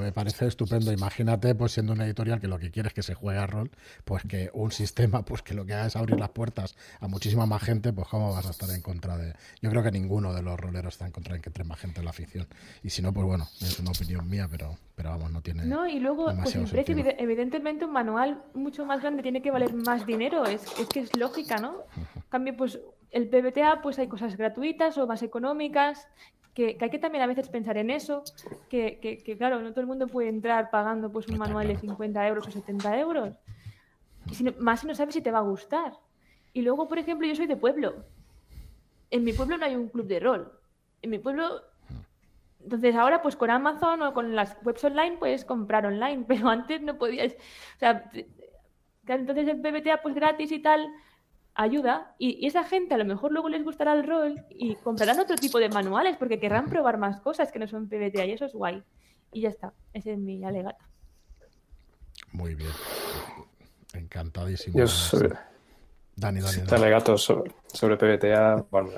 S1: me parece estupendo. Imagínate, pues siendo una editorial que lo que quiere es que se juegue a rol, pues que un sistema, pues que lo que haga es abrir las puertas a muchísima más gente, pues cómo vas a estar en contra de. Yo creo que ninguno de los roleros está en contra de que entre más gente en la afición. Y si no, pues bueno, es una opinión mía, pero, pero vamos, no tiene.
S2: No, y luego, pues el precio, evidentemente, un manual mucho más grande tiene que valer más dinero. Es, es que es lógica, ¿no? En cambio, pues el PBTA, pues hay cosas gratuitas o más económicas, que, hay que también a veces pensar en eso, que, claro, no todo el mundo puede entrar pagando pues un manual de 50 euros o 70 euros, más si no sabes si te va a gustar. Y luego, por ejemplo, yo soy de pueblo. En mi pueblo no hay un club de rol. En mi pueblo entonces ahora pues con Amazon o con las webs online puedes comprar online, pero antes no podías, o sea, entonces el PBTA pues gratis y tal, ayuda y, esa gente a lo mejor luego les gustará el rol y comprarán otro tipo de manuales porque querrán probar más cosas que no son PBTA y eso es guay. Y ya está, ese es mi alegato.
S1: Muy bien. Encantadísimo.
S4: Yo sobre... Dani, Dani, Dani. alegato sobre, sobre PBTA, bueno,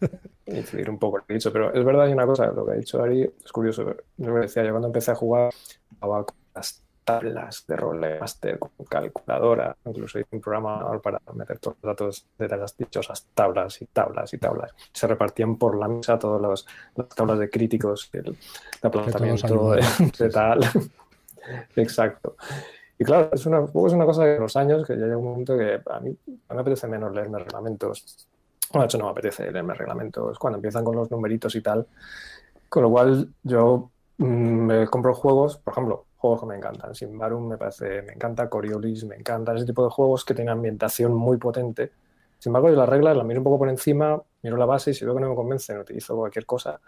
S4: incidir un poco lo que he dicho, pero es verdad, hay una cosa, lo que ha dicho Ari es curioso. Yo me decía, yo cuando empecé a jugar, jugaba con las tablas de Rolemaster con calculadora, incluso hice un programa para meter todos los datos de las dichosas tablas y tablas y tablas. Se repartían por la mesa todas las tablas de críticos, el de aplazamiento de, tal. Exacto. Y claro, es una, es una cosa de los años que ya llega un momento que a mí me apetece menos leerme reglamentos. Bueno, de hecho no me apetece leerme reglamentos cuando empiezan con los numeritos y tal. Con lo cual yo mm, me compro juegos, por ejemplo, juegos que me encantan. Simbarum me parece, me encanta, Coriolis me encanta, ese tipo de juegos que tienen ambientación muy potente. Sin embargo, yo las reglas las miro un poco por encima, miro la base y si veo que no me convence, utilizo cualquier cosa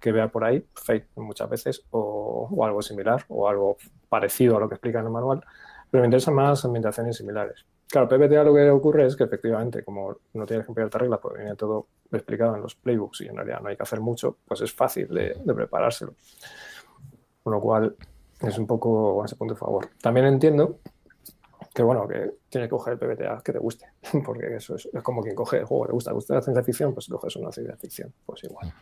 S4: que vea por ahí, fake muchas veces, o, algo similar, o algo parecido a lo que explica en el manual, pero me interesan más ambientaciones similares. Claro, PPTA lo que ocurre es que efectivamente, como no tienes que emplear reglas, porque viene todo explicado en los playbooks y en realidad no hay que hacer mucho, pues es fácil de, de preparárselo. Con lo cual, es un poco ese punto de favor. También entiendo que, bueno, que tienes que coger el PBTA que te guste, porque eso es, como quien coge el juego, le gusta, gusta la ciencia ficción, pues coges una ciencia ficción, pues igual.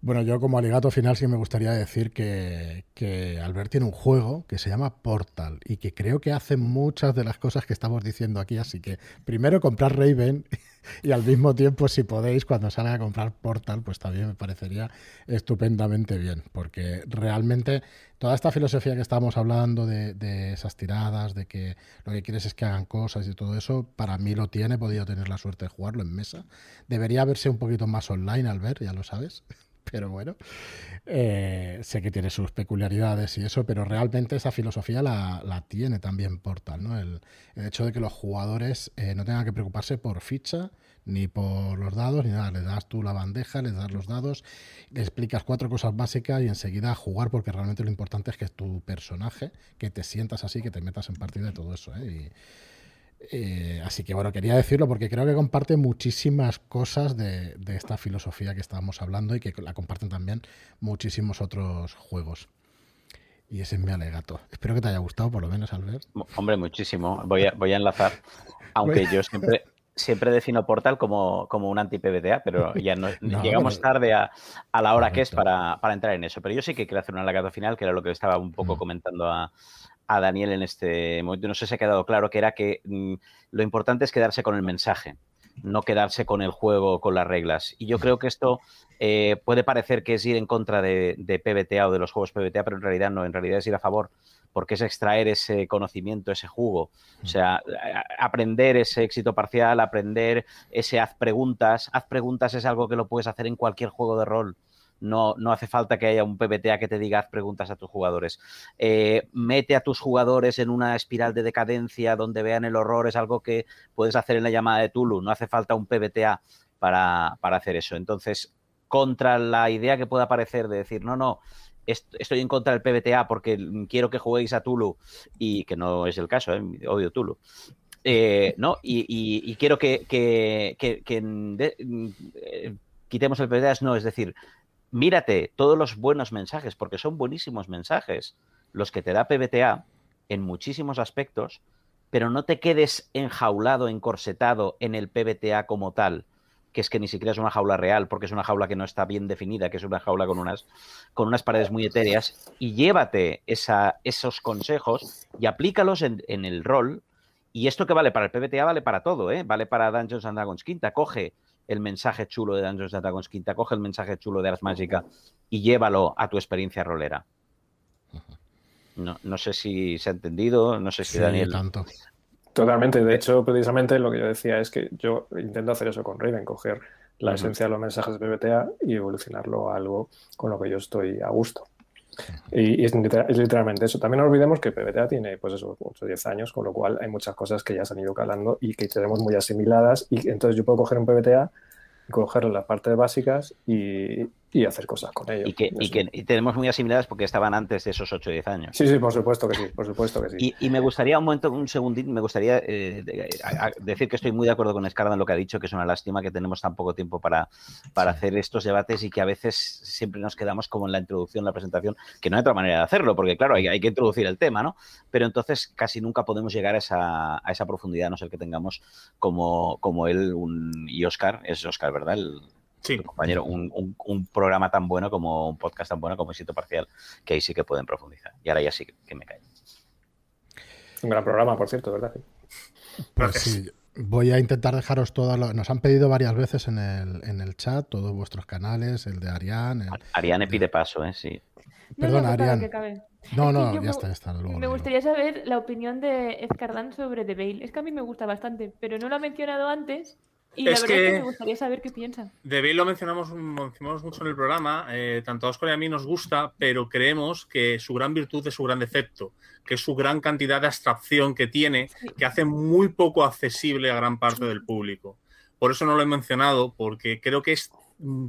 S1: Bueno, yo como alegato final sí me gustaría decir que, que, Albert tiene un juego que se llama Portal y que creo que hace muchas de las cosas que estamos diciendo aquí, así que primero comprar Raven y al mismo tiempo si podéis cuando salga a comprar Portal pues también me parecería estupendamente bien porque realmente toda esta filosofía que estamos hablando de, de esas tiradas, de que lo que quieres es que hagan cosas y todo eso, para mí lo tiene, he podido tener la suerte de jugarlo en mesa. Debería verse un poquito más online, Albert, ya lo sabes pero bueno, eh, sé que tiene sus peculiaridades y eso, pero realmente esa filosofía la, tiene también Portal, ¿no? El, hecho de que los jugadores eh, no tengan que preocuparse por ficha, ni por los dados, ni nada. Le das tú la bandeja, le das los dados, le explicas cuatro cosas básicas y enseguida jugar, porque realmente lo importante es que tu personaje, que te sientas así, que te metas en partida de todo eso. ¿eh? Eh, así que bueno, quería decirlo porque creo que comparte muchísimas cosas de, esta filosofía que estábamos hablando y que la comparten también muchísimos otros juegos. Y ese es mi alegato. Espero que te haya gustado, por lo menos, Albert.
S7: Hombre, muchísimo. Voy a, voy a enlazar. Aunque yo siempre, siempre defino Portal como, como un anti-PBTA, pero ya no, llegamos tarde a, la hora que es para, entrar en eso. Pero yo sí que quiero hacer un alegato final, que era lo que estaba un poco mm. comentando a, Daniel en este momento. No sé si ha quedado claro que era que mm, lo importante es quedarse con el mensaje, no quedarse con el juego, con las reglas. Y yo creo que esto eh, puede parecer que es ir en contra de, de PBTA o de los juegos PBTA, pero en realidad no, en realidad es ir a favor porque es extraer ese conocimiento, ese jugo. O sea, aprender ese éxito parcial, aprender ese haz preguntas. Haz preguntas es algo que lo puedes hacer en cualquier juego de rol. No, no, hace falta que haya un PBTA que te diga preguntas a tus jugadores. Eh, mete a tus jugadores en una espiral de decadencia donde vean el horror, es algo que puedes hacer en la llamada de Tulu. No hace falta un PBTA para, para hacer eso. Entonces, contra la idea que pueda parecer de decir, no, no, estoy en contra del PBTA porque quiero que juguéis a Tulu y que no es el caso, ¿eh? odio Tulu. Eh, ¿no? Y, quiero que, eh, quitemos el PBTA, no, es decir, mírate todos los buenos mensajes, porque son buenísimos mensajes los que te da PBTA en muchísimos aspectos, pero no te quedes enjaulado, encorsetado en el PBTA como tal, que es que ni siquiera es una jaula real, porque es una jaula que no está bien definida, que es una jaula con unas, con unas paredes muy etéreas, y llévate esa, esos consejos y aplícalos en, el rol. Y esto que vale para el PBTA vale para todo, ¿eh? vale para Dungeons and Dragons Quinta. Coge el mensaje chulo de Dungeons and Dragons Quinta, coge el mensaje chulo de Ars Mágica y llévalo a tu experiencia rolera. No, no sé si se ha entendido, no sé si Daniel.
S1: Tanto.
S4: Totalmente. De hecho, precisamente lo que yo decía es que yo intento hacer eso con Raven, coger la esencia de los mensajes de PBTA y evolucionarlo a algo con lo que yo estoy a gusto. Y, es, literalmente eso. También no olvidemos que PBTA tiene, pues eso, 8 o 10 años, con lo cual hay muchas cosas que ya se han ido calando y que tenemos muy asimiladas. Y entonces yo puedo coger un PBTA, coger las partes básicas y, y hacer cosas con ellos.
S7: Y que, y que tenemos muy asimiladas porque estaban antes de esos 8 o 10 años.
S4: Sí, sí, por supuesto que sí, por supuesto que sí.
S7: Y, me gustaría un momento, un segundín, me gustaría eh, decir que estoy muy de acuerdo con Escarda en lo que ha dicho, que es una lástima que tenemos tan poco tiempo para, para hacer estos debates y que a veces siempre nos quedamos como en la introducción, la presentación, que no hay otra manera de hacerlo, porque claro, hay, hay que introducir el tema, ¿no? Pero entonces casi nunca podemos llegar a esa, a esa profundidad, no ser que tengamos como, como él un, y Oscar, es Oscar, ¿verdad? El, sí. compañero, un, un, programa tan bueno como un podcast tan bueno como Éxito Parcial, que ahí sí que pueden profundizar. Y ahora ya sí que me cae.
S4: Un gran programa, por cierto, ¿verdad?
S1: Pues sí, voy a intentar dejaros todas. Nos han pedido varias veces en el, en el chat, todos vuestros canales, el de Ariane.
S7: Ariane pide paso, ¿eh? Sí.
S1: Perdona, Ariane. No, no, ya está, ya está.
S2: me gustaría saber la opinión de Ezcardán sobre The Veil. Es que a mí me gusta bastante, pero no lo ha mencionado antes y es que, me gustaría saber qué piensan.
S3: De Bale lo mencionamos, mucho en el programa, eh, tanto a Oscar y a mí nos gusta, pero creemos que su gran virtud es su gran defecto, que es su gran cantidad de abstracción que tiene, que hace muy poco accesible a gran parte del público. Por eso no lo he mencionado, porque creo que es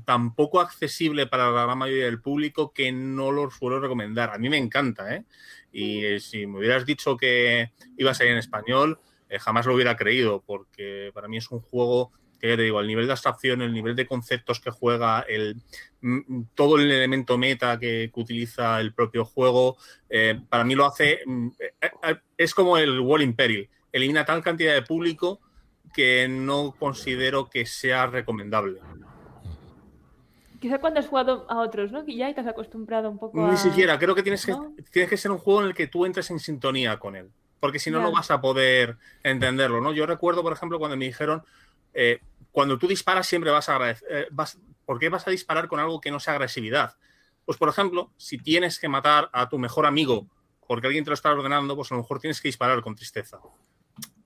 S3: tan poco accesible para la gran mayoría del público que no lo suelo recomendar. A mí me encanta, ¿eh? Y eh, si me hubieras dicho que iba a salir en español, eh, jamás lo hubiera creído, porque para mí es un juego que ya te digo, el nivel de abstracción, el nivel de conceptos que juega, el, mm, todo el elemento meta que, utiliza el propio juego, eh, para mí lo hace, mm, eh, es como el Wall Imperial, elimina tal cantidad de público que no considero que sea recomendable.
S2: Quizá cuando has jugado a otros, ¿no? Que ya te has acostumbrado un poco
S3: a... Ni siquiera, creo que tienes, que tienes que ser un juego en el que tú entres en sintonía con él porque si no, no vas a poder entenderlo, ¿no? Yo recuerdo, por ejemplo, cuando me dijeron, eh, cuando tú disparas siempre vas a agradecer, eh, ¿por qué vas a disparar con algo que no sea agresividad? Pues, por ejemplo, si tienes que matar a tu mejor amigo porque alguien te lo está ordenando, pues a lo mejor tienes que disparar con tristeza.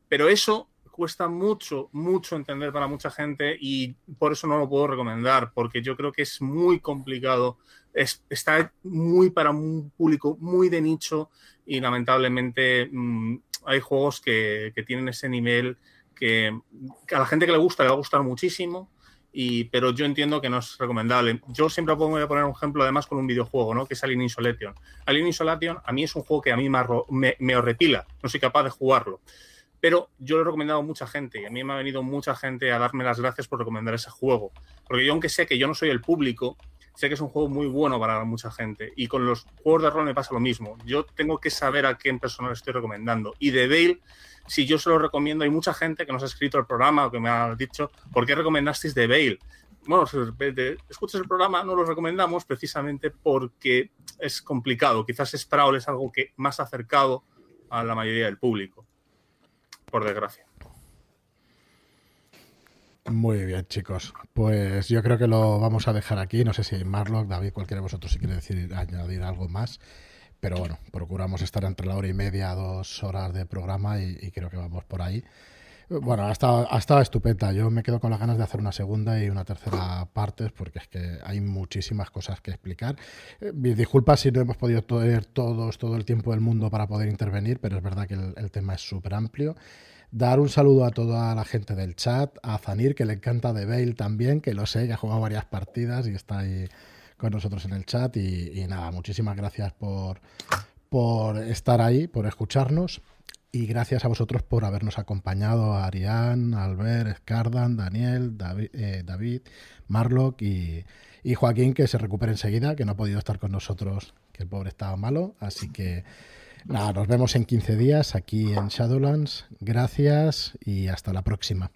S3: Pero eso, cuesta mucho, mucho entender para mucha gente y por eso no lo puedo recomendar, porque yo creo que es muy complicado, es, está muy para un público muy de nicho y lamentablemente mm, hay juegos que, que, tienen ese nivel que, que, a la gente que le gusta le va a gustar muchísimo. Y, pero yo entiendo que no es recomendable. Yo siempre voy a poner un ejemplo además con un videojuego, ¿no? Que es Alien Isolation. Alien Isolation a mí es un juego que a mí me, me, me horrepila, no soy capaz de jugarlo. Pero yo lo he recomendado a mucha gente y a mí me ha venido mucha gente a darme las gracias por recomendar ese juego. Porque yo, aunque sé que yo no soy el público, sé que es un juego muy bueno para mucha gente. Y con los juegos de rol me pasa lo mismo. Yo tengo que saber a qué persona le estoy recomendando. Y de Bale, si yo se lo recomiendo, hay mucha gente que nos ha escrito el programa o que me ha dicho, ¿por qué recomendasteis de Bale? Bueno, si escuchas el programa, no lo recomendamos precisamente porque es complicado. Quizás Sprawl es algo que más acercado a la mayoría del público por desgracia.
S1: Muy bien, chicos. Pues yo creo que lo vamos a dejar aquí. No sé si Marlock, David, cualquiera de vosotros si quiere decir, añadir algo más. Pero bueno, procuramos estar entre la hora y media, dos horas de programa y, y creo que vamos por ahí. Bueno, ha estado, ha estado, estupenda. Yo me quedo con las ganas de hacer una segunda y una tercera parte porque es que hay muchísimas cosas que explicar. Eh, mis disculpas si no hemos podido tener todos todo el tiempo del mundo para poder intervenir, pero es verdad que el, tema es súper amplio. Dar un saludo a toda la gente del chat, a Zanir, que le encanta de Bale también, que lo sé, que ha jugado varias partidas y está ahí con nosotros en el chat. Y, y nada, muchísimas gracias por, por estar ahí, por escucharnos. Y gracias a vosotros por habernos acompañado, Arián, Albert, Scardan, Daniel, David, eh, David Marlock y, y, Joaquín, que se recupere enseguida, que no ha podido estar con nosotros, que el pobre estaba malo. Así que nada, nos vemos en 15 días aquí en Shadowlands. Gracias y hasta la próxima.